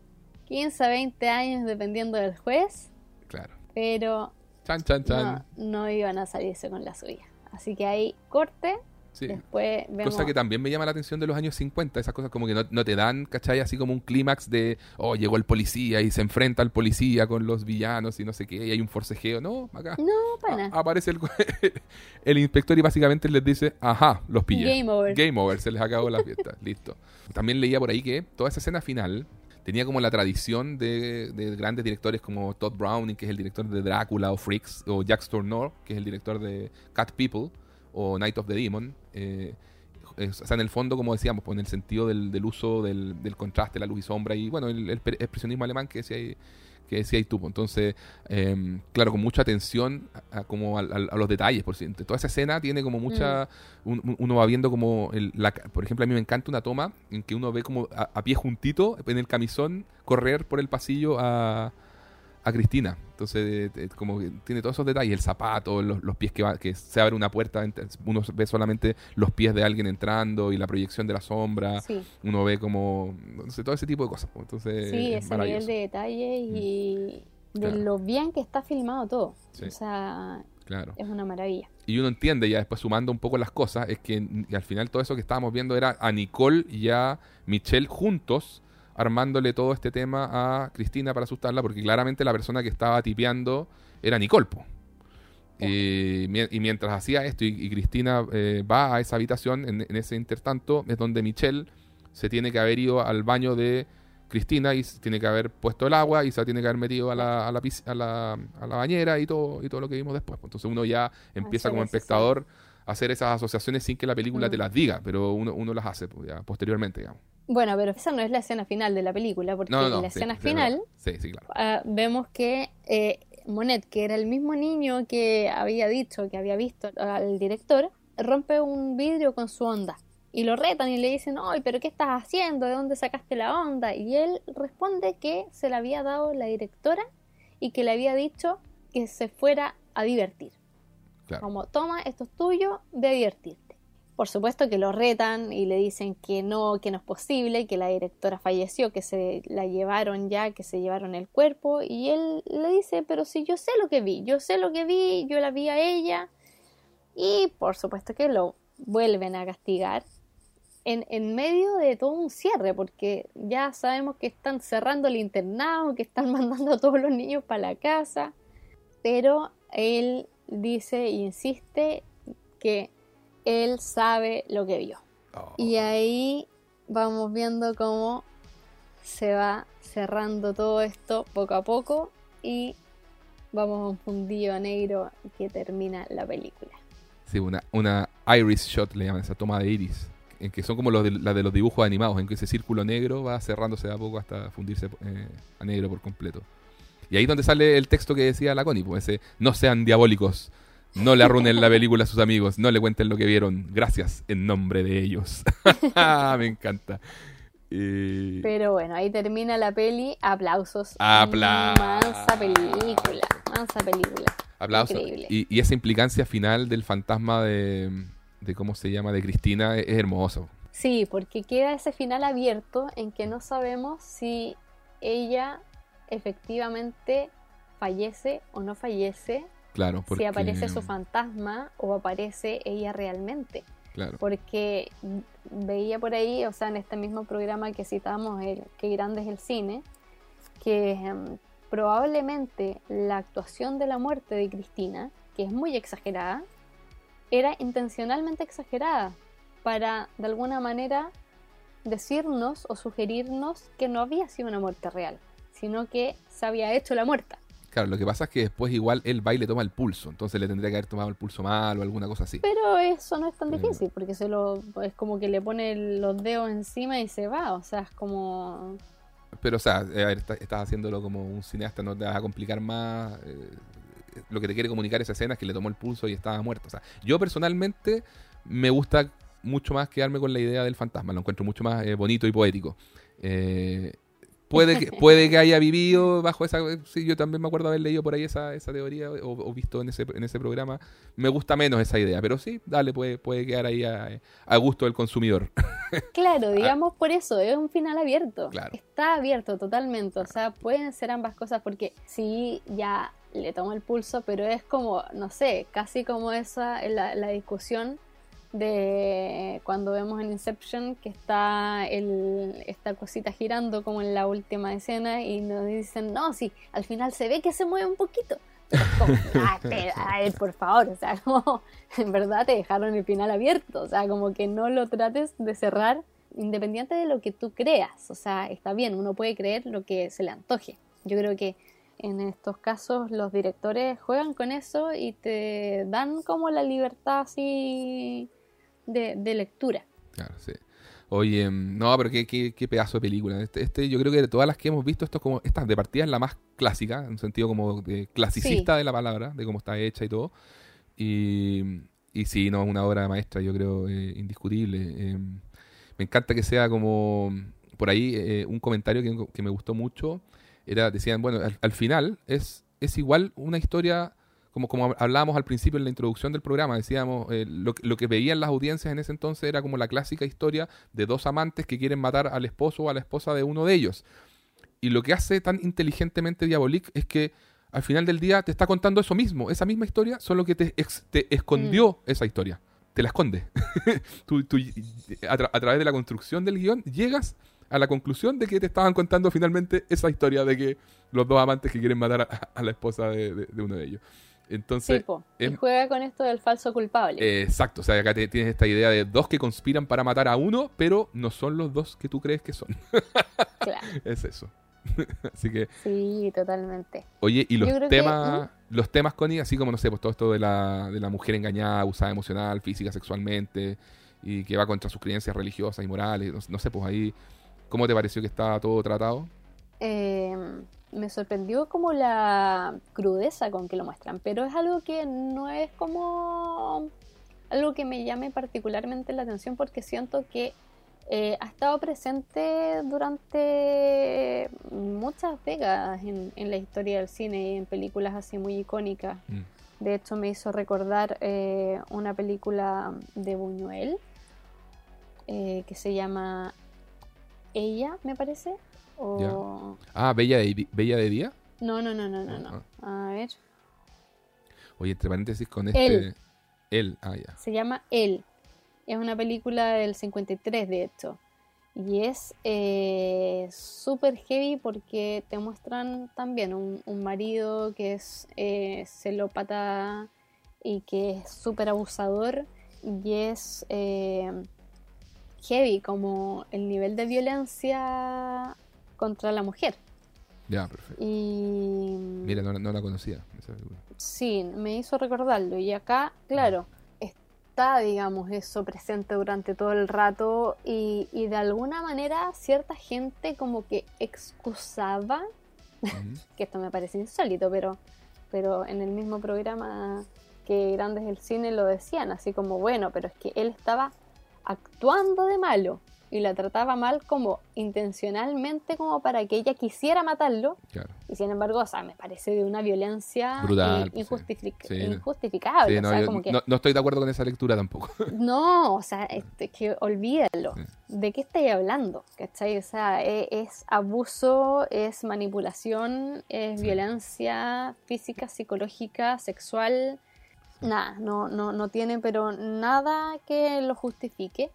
Speaker 2: 15 a 20 años dependiendo del juez,
Speaker 1: Claro.
Speaker 2: pero
Speaker 1: Chan, chan, chan.
Speaker 2: no, no iban a salirse con la suya. Así que ahí corte,
Speaker 1: Sí.
Speaker 2: después vemos...
Speaker 1: Cosa que también me llama la atención de los años 50, esas cosas como que no, no te dan, ¿cachai? Así como un clímax de, oh, llegó el policía y se enfrenta al policía con los villanos y no sé qué, y hay un forcejeo. No, acá
Speaker 2: No, pana.
Speaker 1: a- aparece el, el inspector y básicamente les dice, ajá, los pillé.
Speaker 2: Game over.
Speaker 1: Game over, se les acabó la fiesta, listo. También leía por ahí que toda esa escena final tenía como la tradición de, de grandes directores como Todd Browning, que es el director de Drácula o Freaks, o Jack Stornor, que es el director de Cat People o Night of the Demon. eh, o sea, en el fondo, como decíamos, pues, en el sentido del, uso del, contraste, la luz y sombra, y bueno, el, expresionismo alemán que decía que decía ahí tú. Entonces, eh, claro, con mucha atención a, a como a, a- los detalles. Por, si- toda esa escena tiene como mucha... un- un- uno va viendo como... el- la, por ejemplo, a mí me encanta una toma en que uno ve como a, a pie juntito, en el camisón, correr por el pasillo a, a Cristina. Entonces, eh, como que tiene todos esos detalles, el zapato, los, los pies que, va, que se abre una puerta, uno ve solamente los pies de alguien entrando y la proyección de la sombra,
Speaker 2: Sí,
Speaker 1: uno ve como, no sé, todo ese tipo de cosas. pues. Entonces,
Speaker 2: sí,
Speaker 1: es
Speaker 2: ese nivel de detalle y de
Speaker 1: Claro.
Speaker 2: lo bien que está filmado todo.
Speaker 1: Sí.
Speaker 2: O sea,
Speaker 1: Claro.
Speaker 2: es una maravilla.
Speaker 1: Y uno entiende ya después sumando un poco las cosas, es que y al final todo eso que estábamos viendo era a Nicole y a Michelle juntos armándole todo este tema a Cristina para asustarla, porque claramente la persona que estaba tipeando era Nicole. po. Y, mie- y mientras hacía esto y, y Cristina eh, va a esa habitación, en, en ese intertanto, es donde Michelle se tiene que haber ido al baño de Cristina y tiene que haber puesto el agua y se tiene que haber metido a la, a la, a la, a la bañera y todo, y todo lo que vimos después. Entonces uno ya empieza como espectador a hacer esas asociaciones sin que la película
Speaker 2: Mm.
Speaker 1: te las diga, pero uno, uno las hace pues, ya, posteriormente, digamos.
Speaker 2: Bueno, pero esa no es la escena final de la película, porque
Speaker 1: No, no, no.
Speaker 2: en la
Speaker 1: sí,
Speaker 2: escena
Speaker 1: sí,
Speaker 2: final.
Speaker 1: Sí, claro.
Speaker 2: ah, vemos que eh, Monet, que era el mismo niño que había dicho que había visto al director, rompe un vidrio con su onda. Y lo retan y le dicen, ¡ay, pero qué estás haciendo! ¿De dónde sacaste la onda? Y él responde que se la había dado la directora y que le había dicho que se fuera a divertir.
Speaker 1: Claro.
Speaker 2: Como, toma, esto es tuyo, ve a divertirte. Por supuesto que lo retan y le dicen que no, que no es posible, que la directora falleció, que se la llevaron ya, que se llevaron el cuerpo. Y él le dice, pero si yo sé lo que vi, yo sé lo que vi, yo la vi a ella. Y por supuesto que lo vuelven a castigar en, en medio de todo un cierre, porque ya sabemos que están cerrando el internado, que están mandando a todos los niños para la casa. Pero él dice e insiste que él sabe lo que vio.
Speaker 1: Oh,
Speaker 2: Y ahí vamos viendo cómo se va cerrando todo esto poco a poco y vamos a un fundillo negro que termina la película.
Speaker 1: Sí, una, una iris shot le llaman esa toma de iris. En que son como los de, la de los dibujos animados, en que ese círculo negro va cerrándose de a poco hasta fundirse eh, a negro por completo. Y ahí es donde sale el texto que decía la Connie, pues ese, no sean diabólicos, no le arruinen la película a sus amigos, no le cuenten lo que vieron, gracias en nombre de ellos. Me encanta. Y-
Speaker 2: Pero bueno, ahí termina la peli. Aplausos.
Speaker 1: Aplausos.
Speaker 2: Mansa película. Mansa película.
Speaker 1: Aplausos.
Speaker 2: Increíble.
Speaker 1: Y, y esa implicancia final del fantasma de, de ¿cómo se llama? De Cristina es, es hermoso.
Speaker 2: Sí, porque queda ese final abierto en que no sabemos si ella efectivamente fallece o no fallece,
Speaker 1: Claro, porque...
Speaker 2: si aparece su fantasma o aparece ella realmente.
Speaker 1: Claro,
Speaker 2: Porque veía por ahí, o sea, en este mismo programa que citamos, el Qué grande es el cine, que em, probablemente la actuación de la muerte de Cristina, que es muy exagerada, era intencionalmente exagerada, para de alguna manera decirnos o sugerirnos que no había sido una muerte real, sino que se había hecho la muerta.
Speaker 1: Claro, lo que pasa es que después igual el baile toma el pulso, entonces le tendría que haber tomado el pulso mal o alguna cosa así.
Speaker 2: Pero eso no es tan
Speaker 1: Eh.
Speaker 2: difícil, porque se lo, es como que le pone los dedos encima y se va, o sea, es como...
Speaker 1: Pero, o sea, eh, a ver, está- estás haciéndolo como un cineasta, no te vas a complicar más. eh, lo que te quiere comunicar esa escena es que le tomó el pulso y estaba muerto. O sea, yo personalmente me gusta mucho más quedarme con la idea del fantasma, lo encuentro mucho más eh, bonito y poético. Eh, puede, que, puede que haya vivido bajo esa... Sí, yo también me acuerdo haber leído por ahí esa, esa teoría o, o visto en ese, en ese programa. Me gusta menos esa idea, pero sí, dale, puede, puede quedar ahí a, a gusto del consumidor.
Speaker 2: Claro, digamos por eso, es un final abierto.
Speaker 1: Ah. Claro.
Speaker 2: Está abierto totalmente, o sea, pueden ser ambas cosas porque sí, ya le tomo el pulso, pero es como, no sé, casi como esa, la, la discusión de cuando vemos en Inception que está el, esta cosita girando como en la última escena y nos dicen, no, sí, al final se ve que se mueve un poquito. Como, "Ah, ay, por favor, o sea, como en verdad te dejaron el final abierto, o sea, como que no lo trates de cerrar independiente de lo que tú creas, o sea, está bien, uno puede creer lo que se le antoje. Yo creo que en estos casos los directores juegan con eso y te dan como la libertad así de, de lectura.
Speaker 1: Claro, sí. Oye, mm, no, pero qué, qué, qué pedazo de película. Este, este, yo creo que de todas las que hemos visto, esto es como, esta de partida es la más clásica, en un sentido como de clasicista de la palabra, de cómo está hecha y todo. Y, y sí, no, es una obra maestra, yo creo, eh, indiscutible. Eh, me encanta que sea como, por ahí, eh, un comentario que, que me gustó mucho, era, decían, bueno, al, al final es, es igual una historia como, como hablábamos al principio en la introducción del programa, decíamos, eh, lo, que- lo que veían las audiencias en ese entonces era como la clásica historia de dos amantes que quieren matar al esposo o a la esposa de uno de ellos. Y lo que hace tan inteligentemente Diabolik es que al final del día te está contando eso mismo, esa misma historia, solo que te, ex- te escondió esa historia. Te la esconde. Tú- tú, a, tra- a través de la construcción del guion llegas a la conclusión de que te estaban contando finalmente esa historia de que los dos amantes que quieren matar a, a la esposa de, de- de uno de ellos. Entonces,
Speaker 2: Sí,
Speaker 1: es-
Speaker 2: y juega con esto del falso culpable.
Speaker 1: eh, exacto, o sea, acá te- tienes esta idea de dos que conspiran para matar a uno, pero no son los dos que tú crees que son.
Speaker 2: Claro,
Speaker 1: es eso. Así que,
Speaker 2: sí, totalmente.
Speaker 1: oye, y los
Speaker 2: que,
Speaker 1: temas, los temas, Connie, así como, no sé, pues todo esto de la, de la mujer engañada, abusada emocional, física, sexualmente, y que va contra sus creencias religiosas y morales, no, no sé, pues ahí, ¿cómo te pareció que estaba todo tratado?
Speaker 2: Eh, me sorprendió como la crudeza con que lo muestran, pero es algo que no es como algo que me llame particularmente la atención porque siento que eh, ha estado presente durante muchas décadas en, en la historia del cine y en películas así muy icónicas.
Speaker 1: Mm.
Speaker 2: De hecho, me hizo recordar eh, una película de Buñuel eh, que se llama Ella, me parece. O...
Speaker 1: Ah, Bella de, Bella de Día.
Speaker 2: No, no, no, no, no, no.
Speaker 1: Ah.
Speaker 2: A ver.
Speaker 1: Oye, entre paréntesis con este...
Speaker 2: Él.
Speaker 1: Él, ah, ya.
Speaker 2: Se llama Él. Es una película del 53, de hecho. Y es eh, súper heavy porque te muestran también un, un marido que es eh, celópata y que es súper abusador. Y es eh, heavy como el nivel de violencia contra la mujer.
Speaker 1: Ya, perfecto.
Speaker 2: Y
Speaker 1: Mira, no, no la conocía. esa película.
Speaker 2: Sí, me hizo recordarlo. Y acá, claro, está, digamos, eso presente durante todo el rato. Y, y de alguna manera, cierta gente como que excusaba, que esto me parece insólito, pero, pero en el mismo programa que Grandes del Cine lo decían, así como, bueno, pero es que él estaba actuando de malo. Y la trataba mal como intencionalmente como para que ella quisiera matarlo
Speaker 1: Claro.
Speaker 2: y sin embargo, o sea, me parece de una violencia
Speaker 1: Brutal, pues,
Speaker 2: injustific-
Speaker 1: sí. Sí, no.
Speaker 2: injustificable.
Speaker 1: Sí,
Speaker 2: o
Speaker 1: no,
Speaker 2: sea,
Speaker 1: yo
Speaker 2: como que,
Speaker 1: no, no estoy de acuerdo con esa lectura tampoco.
Speaker 2: no, o sea, este, que olvídalo.
Speaker 1: Sí.
Speaker 2: ¿De qué estáis hablando? ¿Cachai? O sea, e- es, abuso, es manipulación, es violencia física, psicológica, sexual. Nada, no, no, no tiene pero nada que lo justifique.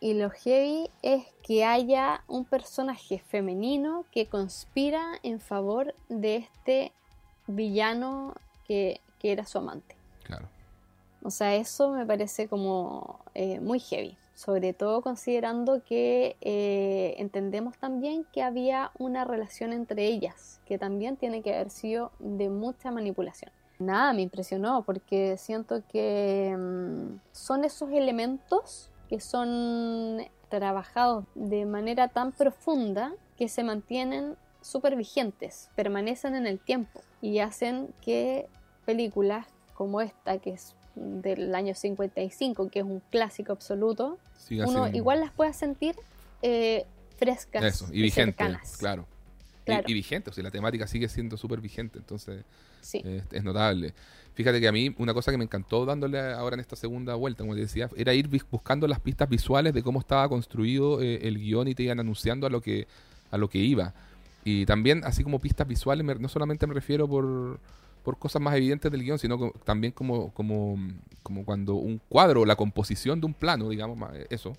Speaker 2: Y lo heavy es que haya un personaje femenino que conspira en favor de este villano que, que era su amante.
Speaker 1: Claro.
Speaker 2: O sea, eso me parece como eh, muy heavy, sobre todo considerando que eh, entendemos también que había una relación entre ellas, que también tiene que haber sido de mucha manipulación. Nada, me impresionó porque siento que mm, son esos elementos que son trabajados de manera tan profunda que se mantienen súper vigentes, permanecen en el tiempo y hacen que películas como esta, que es del año 55, que es un clásico absoluto, uno igual las pueda sentir eh, frescas
Speaker 1: Eso, y, vigentes, claro. Y, vigente, o sea, la temática sigue siendo súper vigente, entonces es, notable. Fíjate que a mí una cosa que me encantó dándole ahora en esta segunda vuelta, como te decía, era ir buscando las pistas visuales de cómo estaba construido eh, el guion y te iban anunciando a lo que a lo que iba. Y también, así como pistas visuales, no solamente me refiero por, por cosas más evidentes del guion, sino también como, como, como cuando un cuadro, la composición de un plano, digamos, eso,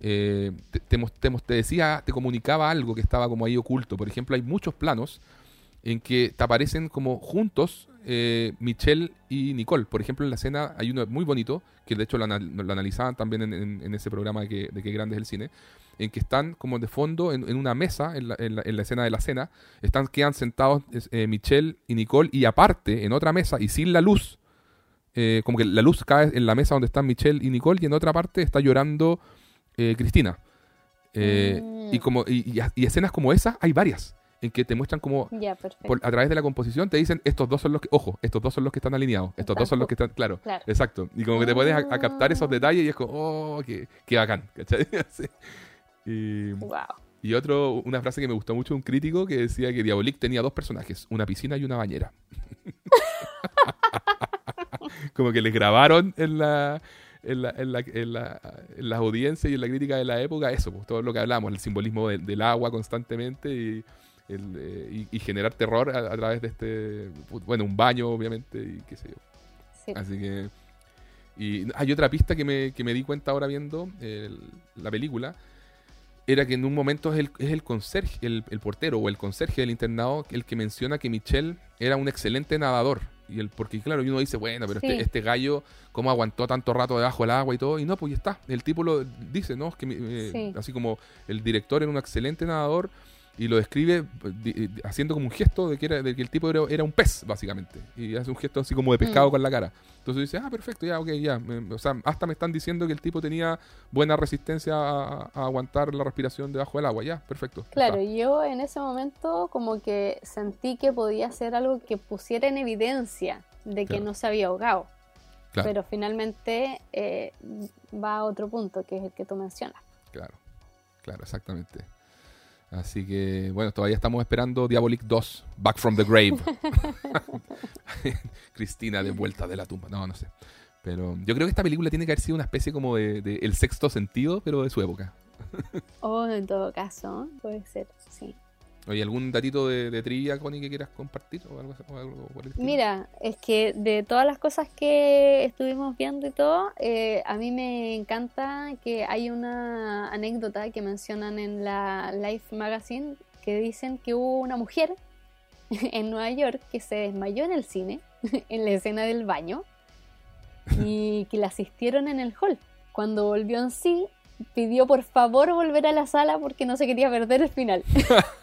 Speaker 1: eh, te, te, decía, te comunicaba algo que estaba como ahí oculto. Por ejemplo, hay muchos planos en que te aparecen como juntos eh, Michelle y Nicole. Por ejemplo, en la escena hay uno muy bonito, que de hecho lo, analizaban también en, ese programa de que, de que grande es el cine, en que están como de fondo en, una mesa, en la, en, la, escena de la cena, están, quedan sentados eh, Michelle y Nicole, y aparte, en otra mesa y sin la luz, eh, como que la luz cae en la mesa donde están Michelle y Nicole, y en otra parte está llorando eh, Cristina. Mm. y, como, y, escenas como esas hay varias en que te muestran como a través de la composición te dicen estos dos son los que ojo estos dos son los que están alineados estos dos son los que están claro, exacto. Y como que te puedes a, captar esos detalles y es como oh qué, qué bacán ¿cachai? Y, y otro, una frase que me gustó mucho de un crítico que decía que Diabolik tenía dos personajes, una piscina y una bañera. Como que les grabaron en la, en, la, en, la, en, las audiencias y en la crítica de la época eso, pues, todo lo que hablamos, el simbolismo del agua constantemente y, eh, y, generar terror a, través de este, bueno, un baño obviamente y qué sé yo. Así que... Y hay otra pista que me, que me di cuenta ahora viendo la película, era que en un momento es el, es el conserje, el, portero o el conserje del internado el que menciona que Michelle era un excelente nadador. Y el, porque claro, uno dice, bueno, pero este, este, gallo, ¿cómo aguantó tanto rato debajo del agua y todo? Y no, pues ya está. El tipo lo dice, ¿no? Que, eh, Así como el director era un excelente nadador, y lo describe haciendo como un gesto de que, era, de que el tipo era, un pez, básicamente. Y hace un gesto así como de pescado mm. con la cara. Entonces dice, ah, perfecto, ya, ok, ya. o sea, hasta me están diciendo que el tipo tenía buena resistencia a, aguantar la respiración debajo del agua. Ya, perfecto.
Speaker 2: Claro, yo en ese momento como que sentí que podía ser algo que pusiera en evidencia de que no se había ahogado. Pero finalmente eh, va a otro punto, que es el que tú mencionas.
Speaker 1: Claro, claro, exactamente. Así que, bueno, todavía estamos esperando Diabolic 2, Back from the Grave. Cristina de vuelta de la tumba. No, no sé. Pero yo creo que esta película tiene que haber sido una especie como de, de El sexto sentido, pero de su época.
Speaker 2: oh, en todo caso, puede ser, sí.
Speaker 1: Oye, ¿algún datito de, trivia, Connie, que quieras compartir? O algo,
Speaker 2: Mira, es que de todas las cosas que estuvimos viendo y todo, eh, a mí me encanta que hay una anécdota que mencionan en la Life Magazine que dicen que hubo una mujer en Nueva York que se desmayó en el cine, en la escena del baño, y que la asistieron en el hall. Cuando volvió en sí, pidió por favor volver a la sala porque no se quería perder el final.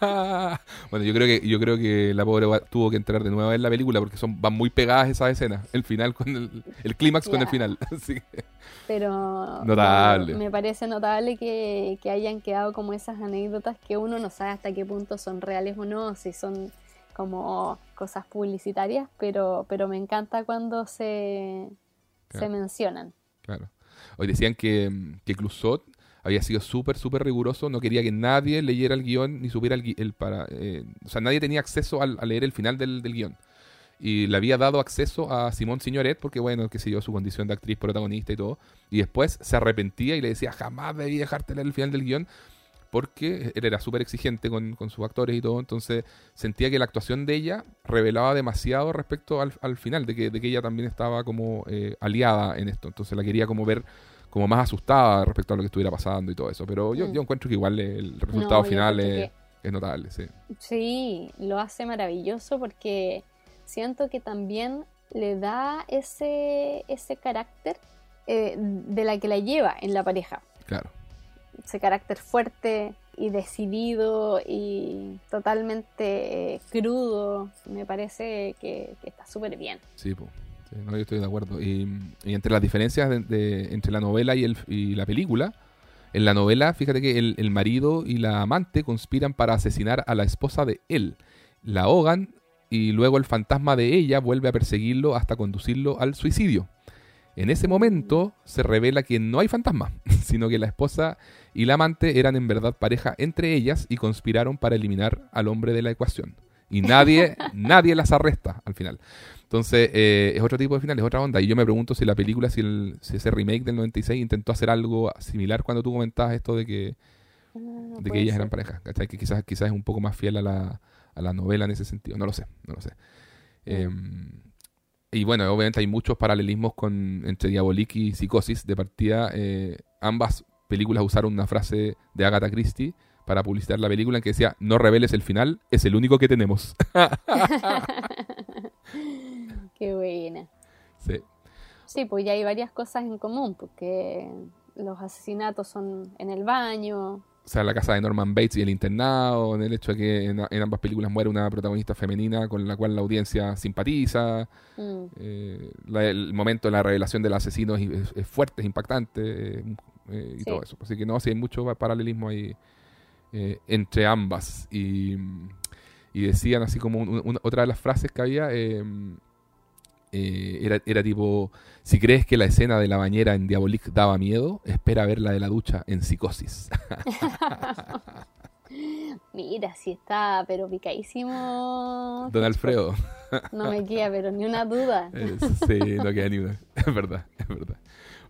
Speaker 1: bueno, yo creo que yo creo que la pobre tuvo que entrar de nuevo en la película porque son van muy pegadas esas escenas, el final con el, el clímax con el final.
Speaker 2: Pero notable. me parece notable que, que hayan quedado como esas anécdotas que uno no sabe hasta qué punto son reales o no, si son como cosas publicitarias, pero, pero me encanta cuando se, se mencionan.
Speaker 1: Claro. Hoy decían que, que Clusot había sido súper, súper riguroso, no quería que nadie leyera el guion ni supiera el, para... Eh, o sea, nadie tenía acceso a, leer el final del, del, guion. Y le había dado acceso a Simón Signoret, porque bueno, que se dio su condición de actriz protagonista y todo. Y después se arrepentía y le decía, jamás debí dejarte leer el final del guion porque él era súper exigente con, sus actores y todo, entonces sentía que la actuación de ella revelaba demasiado respecto al, final, de que, de que, ella también estaba como eh, aliada en esto, entonces la quería como ver como más asustada respecto a lo que estuviera pasando y todo eso, pero yo, mm. yo encuentro que igual el resultado final es, es, notable, sí.
Speaker 2: Sí, lo hace maravilloso porque siento que también le da ese, ese carácter eh, de la que la lleva en la pareja.
Speaker 1: Claro.
Speaker 2: Ese carácter fuerte y decidido y totalmente eh, crudo. Me parece que, está súper bien.
Speaker 1: Sí, pues. yo estoy de acuerdo. Y, entre las diferencias de- entre la novela y, el, y la película, en la novela, fíjate que el marido y la amante conspiran para asesinar a la esposa de él. La ahogan y luego el fantasma de ella vuelve a perseguirlo hasta conducirlo al suicidio. En ese momento se revela que no hay fantasma, sino que la esposa y la amante eran en verdad pareja entre ellas y conspiraron para eliminar al hombre de la ecuación. Y nadie, nadie las arresta al final. Entonces, eh, es otro tipo de final, es otra onda. Y yo me pregunto si la película, si, el- si ese remake del 96 intentó hacer algo similar cuando tú comentabas esto de que, de que ellas
Speaker 2: ser.
Speaker 1: eran pareja. ¿cachai? Que quizás, quizás es un poco más fiel a la, a la novela en ese sentido. No lo sé, no lo sé. Eh, y bueno, obviamente hay muchos paralelismos con entre Diabolik y Psicosis. De partida, eh, ambas películas usaron una frase de Agatha Christie para publicitar la película en que decía, no reveles el final, es el único que tenemos.
Speaker 2: Qué buena.
Speaker 1: Sí.
Speaker 2: Sí, pues ya hay varias cosas en común, porque los asesinatos son en el baño.
Speaker 1: O sea, la casa de Norman Bates y el internado, en el hecho de que en, en ambas películas muere una protagonista femenina con la cual la audiencia simpatiza.
Speaker 2: Mm,
Speaker 1: eh, la- el momento de la revelación del asesino es, es- es fuerte, es impactante eh, eh, y
Speaker 2: Sí.
Speaker 1: todo eso. Así que no, sí hay mucho pa- paralelismo ahí eh, entre ambas. Y, y decían así como un- un- otra de las frases que había. Eh, era, era tipo, si crees que la escena de la bañera en Diabolik daba miedo, espera ver la de la ducha en Psicosis.
Speaker 2: Mira, sí está, pero picadísimo.
Speaker 1: Don Alfredo.
Speaker 2: No me queda, pero ni una duda.
Speaker 1: Eh, sí, no queda ni una. Es verdad, es verdad.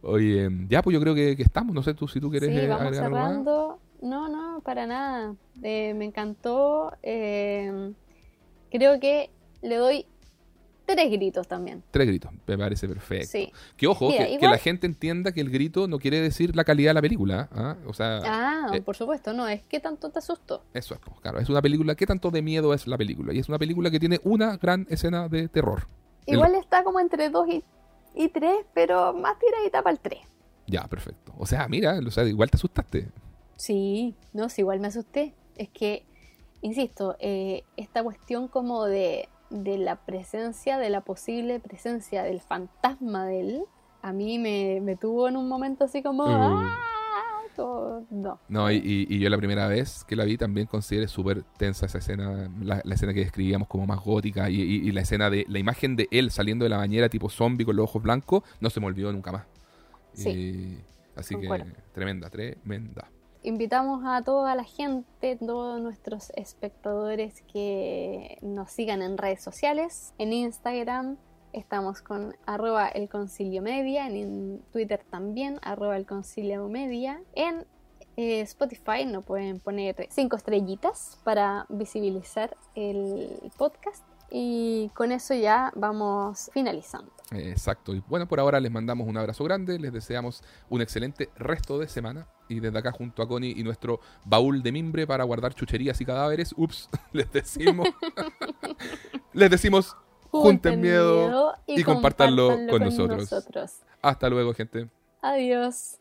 Speaker 1: Oye, ya pues yo creo que, que estamos. No sé tú si tú quieres
Speaker 2: Sí,
Speaker 1: eh,
Speaker 2: vamos cerrando. No, no, para nada. Eh, me encantó. eh, creo que le doy tres gritos también.
Speaker 1: Tres gritos, me parece perfecto.
Speaker 2: Sí.
Speaker 1: Que ojo,
Speaker 2: Mira,
Speaker 1: que, la gente entienda que el grito no quiere decir la calidad de la película. ¿ah? O sea,
Speaker 2: Ah,
Speaker 1: eh,
Speaker 2: por supuesto, no, es que tanto te asustó.
Speaker 1: eso es, pues, claro. Es una película, ¿qué tanto de miedo es la película? Y es una película que tiene una gran escena de terror. El-
Speaker 2: Igual está como entre dos y, y tres, pero más tiradita para el tres.
Speaker 1: Ya, perfecto. O sea, mira, o sea, igual te asustaste.
Speaker 2: Sí, no, sí, igual me asusté. Es que, insisto, eh, esta cuestión como de, de la presencia, de la posible presencia del fantasma de él, a mí me, me tuvo en un momento así como...
Speaker 1: Uh.
Speaker 2: ¡Ah! Como- no.
Speaker 1: No, y, y- yo la primera vez que la vi también consideré súper tensa esa escena, la, la escena que describíamos como más gótica y, y- y la escena de la imagen de él saliendo de la bañera tipo zombie con los ojos blancos, no se me olvidó nunca más.
Speaker 2: Sí,
Speaker 1: Y- así
Speaker 2: concuerdo.
Speaker 1: que tremenda, tremenda.
Speaker 2: Invitamos a toda la gente, todos nuestros espectadores que nos sigan en redes sociales. En Instagram estamos con arroba el concilio media, en, Twitter también, arroba el concilio media. En eh, Spotify nos pueden poner cinco estrellitas para visibilizar el podcast. Y con eso ya vamos finalizando.
Speaker 1: Exacto. Y bueno, por ahora les mandamos un abrazo grande, les deseamos un excelente resto de semana. Y desde acá junto a Connie y nuestro baúl de mimbre para guardar chucherías y cadáveres, ups, les decimos, les decimos, junten miedo y compártanlo con nosotros.
Speaker 2: nosotros.
Speaker 1: hasta luego gente.
Speaker 2: Adiós.